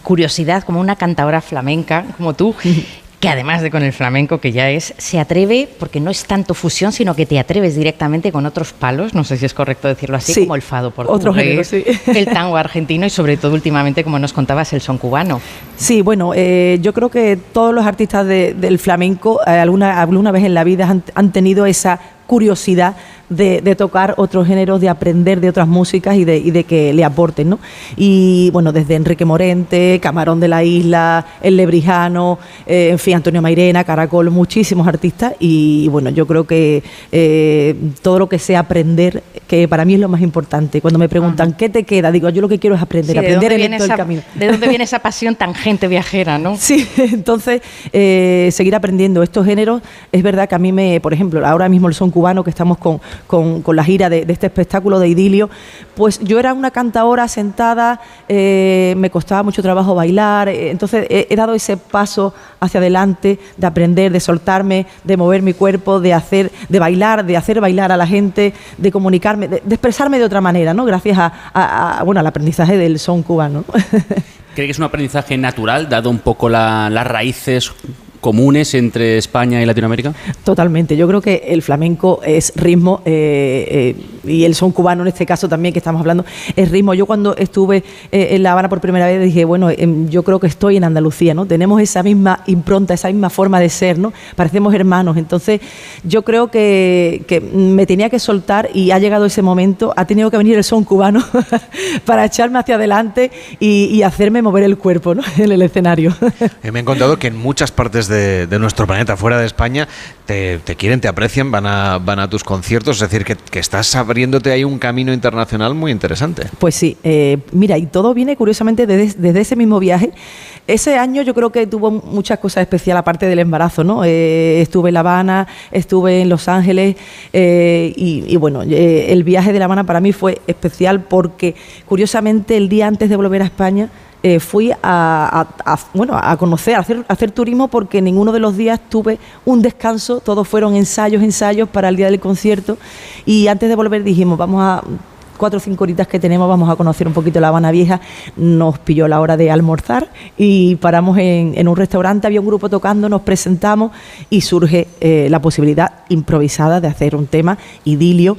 curiosidad, como una cantadora flamenca, como tú, que además de con el flamenco que ya es, se atreve, porque no es tanto fusión, sino que te atreves directamente con otros palos, no sé si es correcto decirlo así, Sí, como el fado portugués, otro género, sí. el tango argentino y sobre todo últimamente, como nos contabas, el son cubano. Sí, bueno, eh, yo creo que todos los artistas de- del flamenco eh, alguna, alguna vez en la vida han, han tenido esa curiosidad de, de tocar otros géneros, de aprender de otras músicas y de, y de que le aporten, ¿no? Y bueno, desde Enrique Morente, Camarón de la Isla, El Lebrijano, eh, en fin, Antonio Mairena, Caracol, muchísimos artistas y bueno, yo creo que eh, todo lo que sea aprender, que para mí es lo más importante. Cuando me preguntan, ¿qué te queda? Digo, yo lo que quiero es aprender, Sí, ¿de, aprender en todo el camino. ¿De dónde viene esa pasión tan gente viajera, no? Sí, entonces eh, seguir aprendiendo estos géneros. Es verdad que a mí me, por ejemplo, ahora mismo el son cubano, que estamos con, con- la gira de, este espectáculo de idilio, pues yo era una cantadora sentada, eh, me costaba mucho trabajo bailar, eh, entonces he, dado ese paso hacia adelante de aprender, de soltarme, de mover mi cuerpo, de hacer, de bailar, de hacer bailar a la gente, de comunicarme, de, expresarme de otra manera, ¿no? Gracias a, a- bueno, al aprendizaje del son cubano. ¿Cree que es un aprendizaje natural, dado un poco la- las raíces comunes entre España y Latinoamérica? Totalmente. Yo creo que el flamenco es ritmo eh, eh, y el son cubano en este caso también que estamos hablando es ritmo. Yo cuando estuve eh, en La Habana por primera vez dije, bueno, em, yo creo que estoy en Andalucía, ¿no? Tenemos esa misma impronta, esa misma forma de ser, ¿no? Parecemos hermanos. Entonces yo creo que, que me tenía que soltar y ha llegado ese momento, ha tenido que venir el son cubano para echarme hacia adelante y, y hacerme mover el cuerpo, ¿no? En el escenario. Me han contado que en muchas partes de, de nuestro planeta, fuera de España, te, quieren, te aprecian, van a, van a tus conciertos. Es decir, que, estás abriéndote ahí un camino internacional muy interesante. Pues sí, eh, mira, y todo viene curiosamente desde, desde ese mismo viaje. Ese año yo creo que tuvo muchas cosas especiales aparte del embarazo, ¿no? Eh, estuve en La Habana, estuve en Los Ángeles eh, y, bueno, el viaje de La Habana para mí fue especial porque curiosamente el día antes de volver a España eh, fui a, a- a- bueno, a conocer, a hacer, a hacer turismo porque ninguno de los días tuve un descanso, todos fueron ensayos, ensayos para el día del concierto. Y antes de volver dijimos, vamos a cuatro o cinco horitas que tenemos, vamos a conocer un poquito la Habana Vieja. Nos pilló la hora de almorzar y paramos en, en un restaurante, había un grupo tocando, nos presentamos y surge eh, la posibilidad improvisada de hacer un tema, idilio,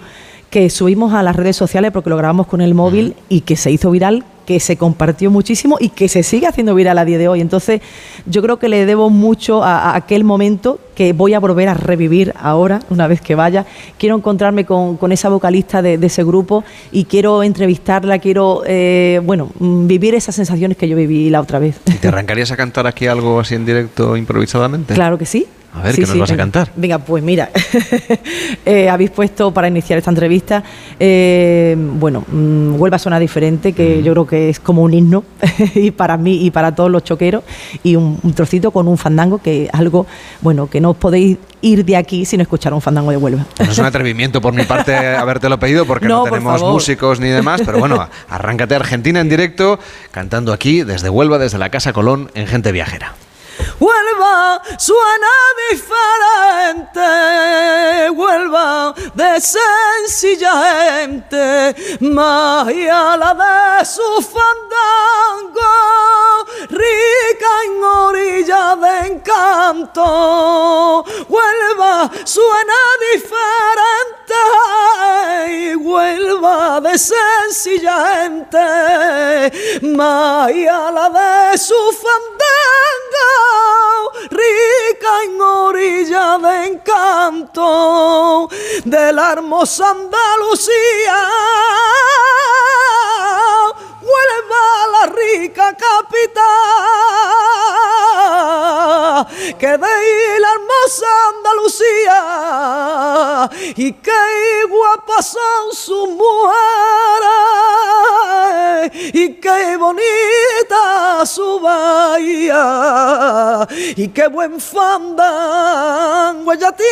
que subimos a las redes sociales porque lo grabamos con el móvil y que se hizo viral que se compartió muchísimo y que se sigue haciendo viral a día de hoy. Entonces, yo creo que le debo mucho a, a aquel momento que voy a volver a revivir ahora, una vez que vaya. Quiero encontrarme con, con esa vocalista de, de ese grupo y quiero entrevistarla, quiero, eh, bueno, mm, vivir esas sensaciones que yo viví la otra vez. ¿Y ¿Te arrancarías a cantar aquí algo así en directo improvisadamente? Claro que sí. A ver, Sí, ¿qué nos sí, vas a cantar? Venga, pues mira, eh, habéis puesto para iniciar esta entrevista, eh, bueno, mm, Huelva suena diferente, que yo creo que es como un himno, y para mí y para todos los choqueros, y un, un trocito con un fandango, que es algo, bueno, que no podéis ir de aquí sin escuchar un fandango de Huelva. No es un atrevimiento por mi parte habértelo pedido porque no, tenemos músicos ni demás, pero bueno, arráncate Argentina en directo cantando aquí desde Huelva, desde la Casa Colón en Gente Viajera. Huelva suena diferente, Huelva de sencilla gente, magia la de su fandango, encanto. Huelva suena diferente, Huelva de sencilla gente, magia la de su fandango, rica en orilla de encanto de la hermosa Andalucía. Huelva la rica capital que de la hermosa Andalucía y que guapas son sus mujeres y qué bonita su bahía y qué buen fandango ella tiene.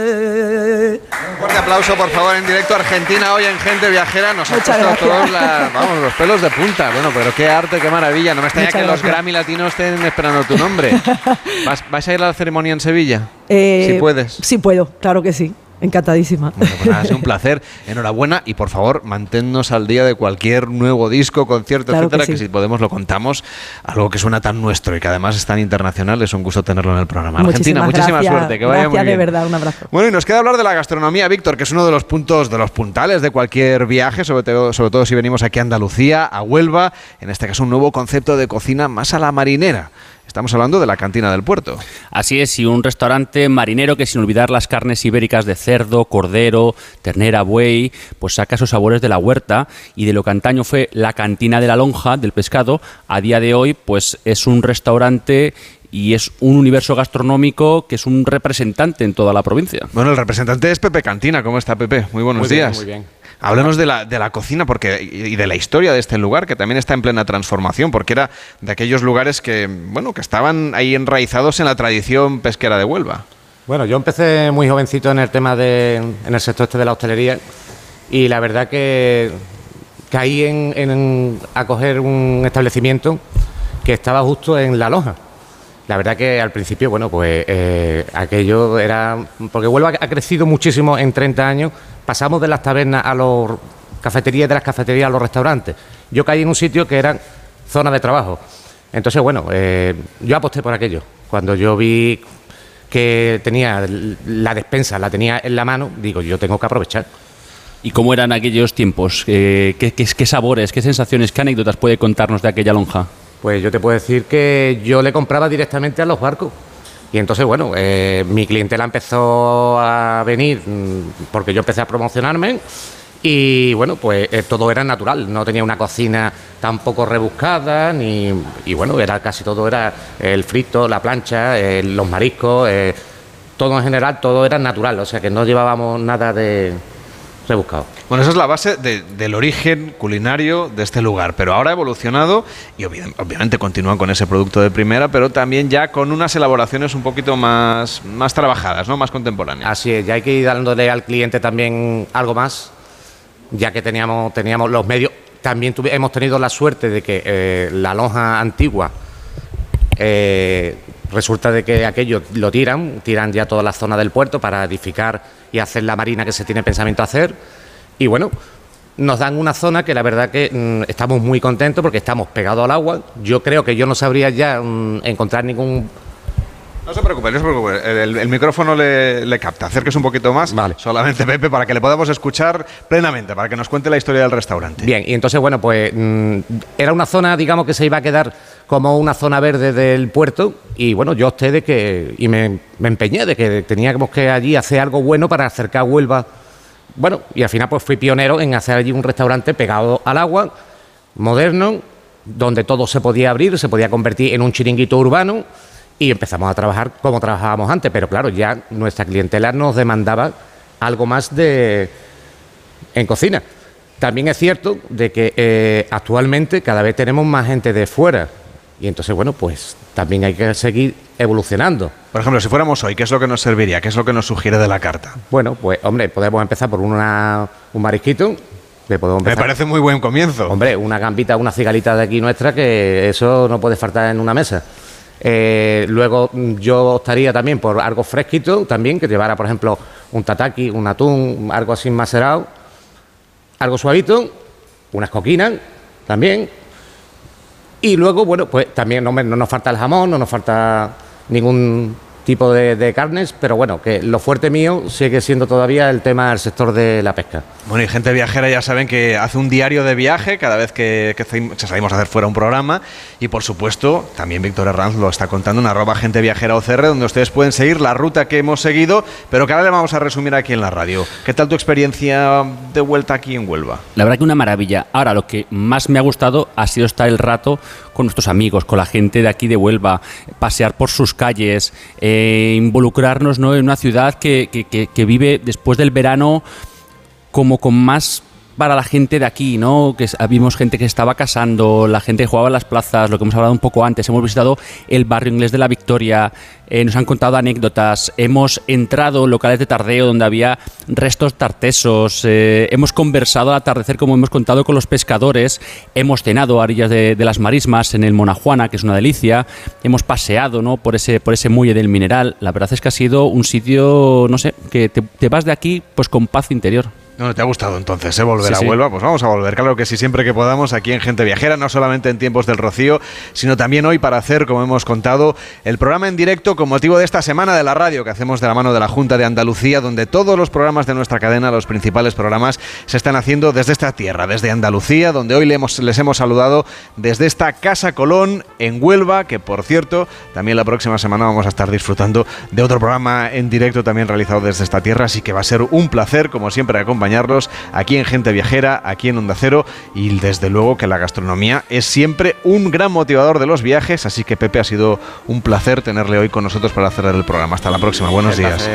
Un fuerte aplauso, por favor, en directo Argentina hoy en Gente Viajera. Nos ha puesto todos la- vamos, los pelos de punta. Bueno, pero qué arte, qué maravilla. No me extraña Muchas que los. Grammy latinos estén esperando tu nombre. ¿Vas, vas a ir a la ceremonia en Sevilla? Eh, si puedes. Sí puedo, claro que sí. Encantadísima. Pues nada, ha sido un placer. Enhorabuena y por favor, manténnos al día de cualquier nuevo disco, concierto, Claro etcétera, que si podemos lo contamos. Algo que suena tan nuestro y que además es tan internacional, es un gusto tenerlo en el programa. Argentina, muchísima gracias. suerte, que vaya Gracias muy de bien. verdad, un abrazo. Bueno, y nos queda hablar de la gastronomía, Víctor, que es uno de los puntos, de los puntales de cualquier viaje, sobre todo, sobre todo si venimos aquí a Andalucía, a Huelva, en este caso un nuevo concepto de cocina más a la marinera. Estamos hablando de la cantina del puerto. Así es, y un restaurante marinero que sin olvidar las carnes ibéricas de cerdo, cordero, ternera, buey, pues saca esos sabores de la huerta y de lo que antaño fue la cantina de la lonja del pescado, a día de hoy pues es un restaurante y es un universo gastronómico que es un representante en toda la provincia. Bueno, el representante es Pepe Cantina. ¿Cómo está Pepe? Muy buenos Muy bien, días. muy bien. Háblanos de la, de la cocina porque, y de la historia de este lugar, que también está en plena transformación, porque era de aquellos lugares que, bueno, que estaban ahí enraizados en la tradición pesquera de Huelva. Bueno, yo empecé muy jovencito en el tema de, en el sector este de la hostelería y la verdad que caí en, en acoger un establecimiento que estaba justo en La Loja. La verdad que al principio, bueno, pues eh, aquello era... Porque Huelva ha crecido muchísimo en 30 años. Pasamos de las tabernas a los cafeterías, de las cafeterías a los restaurantes. Yo caí en un sitio que eran zonas de trabajo. Entonces, bueno, eh, yo aposté por aquello. Cuando yo vi que tenía la despensa, la tenía en la mano, digo, yo tengo que aprovechar. ¿Y cómo eran aquellos tiempos? Eh, ¿Qué, sabores, qué sensaciones, qué anécdotas puede contarnos de aquella lonja? Pues yo te puedo decir que yo le compraba directamente a los barcos. Y entonces, bueno, eh, mi clientela empezó a venir mm, porque yo empecé a promocionarme y, bueno, pues eh, todo era natural. No tenía una cocina tampoco rebuscada, ni, y, bueno, era casi todo era el frito, la plancha, eh, los mariscos, eh, todo en general, todo era natural. O sea que no llevábamos nada de Bueno, esa es la base de- del origen culinario de este lugar, pero ahora ha evolucionado y obvi- obviamente continúa con ese producto de primera, pero también ya con unas elaboraciones un poquito más, más trabajadas, ¿no? Más contemporáneas. Así es, ya hay que ir dándole al cliente también algo más, ya que teníamos, teníamos los medios. También hemos tenido la suerte de que eh, la lonja antigua eh, resulta de que aquello lo tiran, tiran ya toda la zona del puerto para edificar y hacer la marina que se tiene pensamiento hacer. Y bueno, nos dan una zona que la verdad que mm, estamos muy contentos porque estamos pegados al agua. Yo creo que yo no sabría ya mm, encontrar ningún No se preocupe, no se preocupe. El, el micrófono le, le capta. Acérquese un poquito más, solamente Pepe, para que le podamos escuchar plenamente, para que nos cuente la historia del restaurante. Bien, y entonces, bueno, pues mm, era una zona, digamos, que se iba a quedar como una zona verde del puerto y bueno, yo opté de que, y me, empeñé de que teníamos que allí hacer algo bueno para acercar Huelva. Bueno, y al final pues fui pionero en hacer allí un restaurante pegado al agua, moderno, donde todo se podía abrir, se podía convertir en un chiringuito urbano y empezamos a trabajar como trabajábamos antes, pero claro, ya nuestra clientela nos demandaba algo más de en cocina. También es cierto de que eh, actualmente cada vez tenemos más gente de fuera y entonces, bueno, pues también hay que seguir evolucionando. Por ejemplo, si fuéramos hoy, ¿qué es lo que nos serviría? ¿Qué es lo que nos sugiere de la carta? Bueno, pues hombre, podemos empezar por una, un marisquito. Que podemos Me parece muy buen comienzo. Hombre, una gambita, una cigalita de aquí nuestra, que eso no puede faltar en una mesa. Eh, luego yo estaría también por algo fresquito, también, que llevara, por ejemplo, un tataki, un atún, algo así macerado, algo suavito, unas coquinas también. Y luego, bueno, pues también no, nos falta el jamón, no nos falta ningún tipo de, de carnes, pero bueno, que lo fuerte mío sigue siendo todavía el tema del sector de la pesca. Bueno, y gente viajera ya saben que hace un diario de viaje cada vez que, que salim- que salimos a hacer fuera un programa. Y por supuesto, también Víctor Herranz lo está contando en arroba gente viajera OCR, donde ustedes pueden seguir la ruta que hemos seguido, pero que ahora le vamos a resumir aquí en la radio. ¿Qué tal tu experiencia de vuelta aquí en Huelva? La verdad que una maravilla. Ahora, lo que más me ha gustado ha sido estar el rato con nuestros amigos, con la gente de aquí de Huelva, pasear por sus calles, eh, involucrarnos ¿no? en una ciudad que- que vive después del verano como con más para la gente de aquí, ¿no? Que vimos gente que estaba casando, la gente que jugaba en las plazas, lo que hemos hablado un poco antes. Hemos visitado el barrio inglés de la Victoria, eh, nos han contado anécdotas, hemos entrado en locales de tardeo donde había restos tartesos, eh, hemos conversado al atardecer, como hemos contado, con los pescadores, hemos cenado a orillas de, de las marismas en el Monajuana, que es una delicia, hemos paseado, ¿no? Por ese, por ese muelle del mineral. La verdad es que ha sido un sitio, no sé, que te, te vas de aquí pues con paz interior. No, ¿te ha gustado entonces eh, volver Sí, a sí. Huelva? Pues vamos a volver, claro que sí, siempre que podamos aquí en Gente Viajera, no solamente en tiempos del Rocío, sino también hoy para hacer, como hemos contado, el programa en directo con motivo de esta semana de la radio que hacemos de la mano de la Junta de Andalucía, donde todos los programas de nuestra cadena, los principales programas, se están haciendo desde esta tierra, desde Andalucía, donde hoy le hemos- les hemos saludado desde esta Casa Colón en Huelva, que por cierto, también la próxima semana vamos a estar disfrutando de otro programa en directo también realizado desde esta tierra, así que va a ser un placer, como siempre, acompañarlos aquí en Gente Viajera, aquí en Onda Cero, y desde luego que la gastronomía es siempre un gran motivador de los viajes, así que Pepe ha sido un placer tenerle hoy con nosotros para cerrar el programa. Hasta la próxima, buenos días.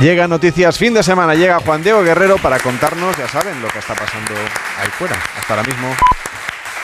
Llega Noticias fin de semana, llega Juan Diego Guerrero para contarnos, ya saben, lo que está pasando ahí fuera. Hasta ahora mismo.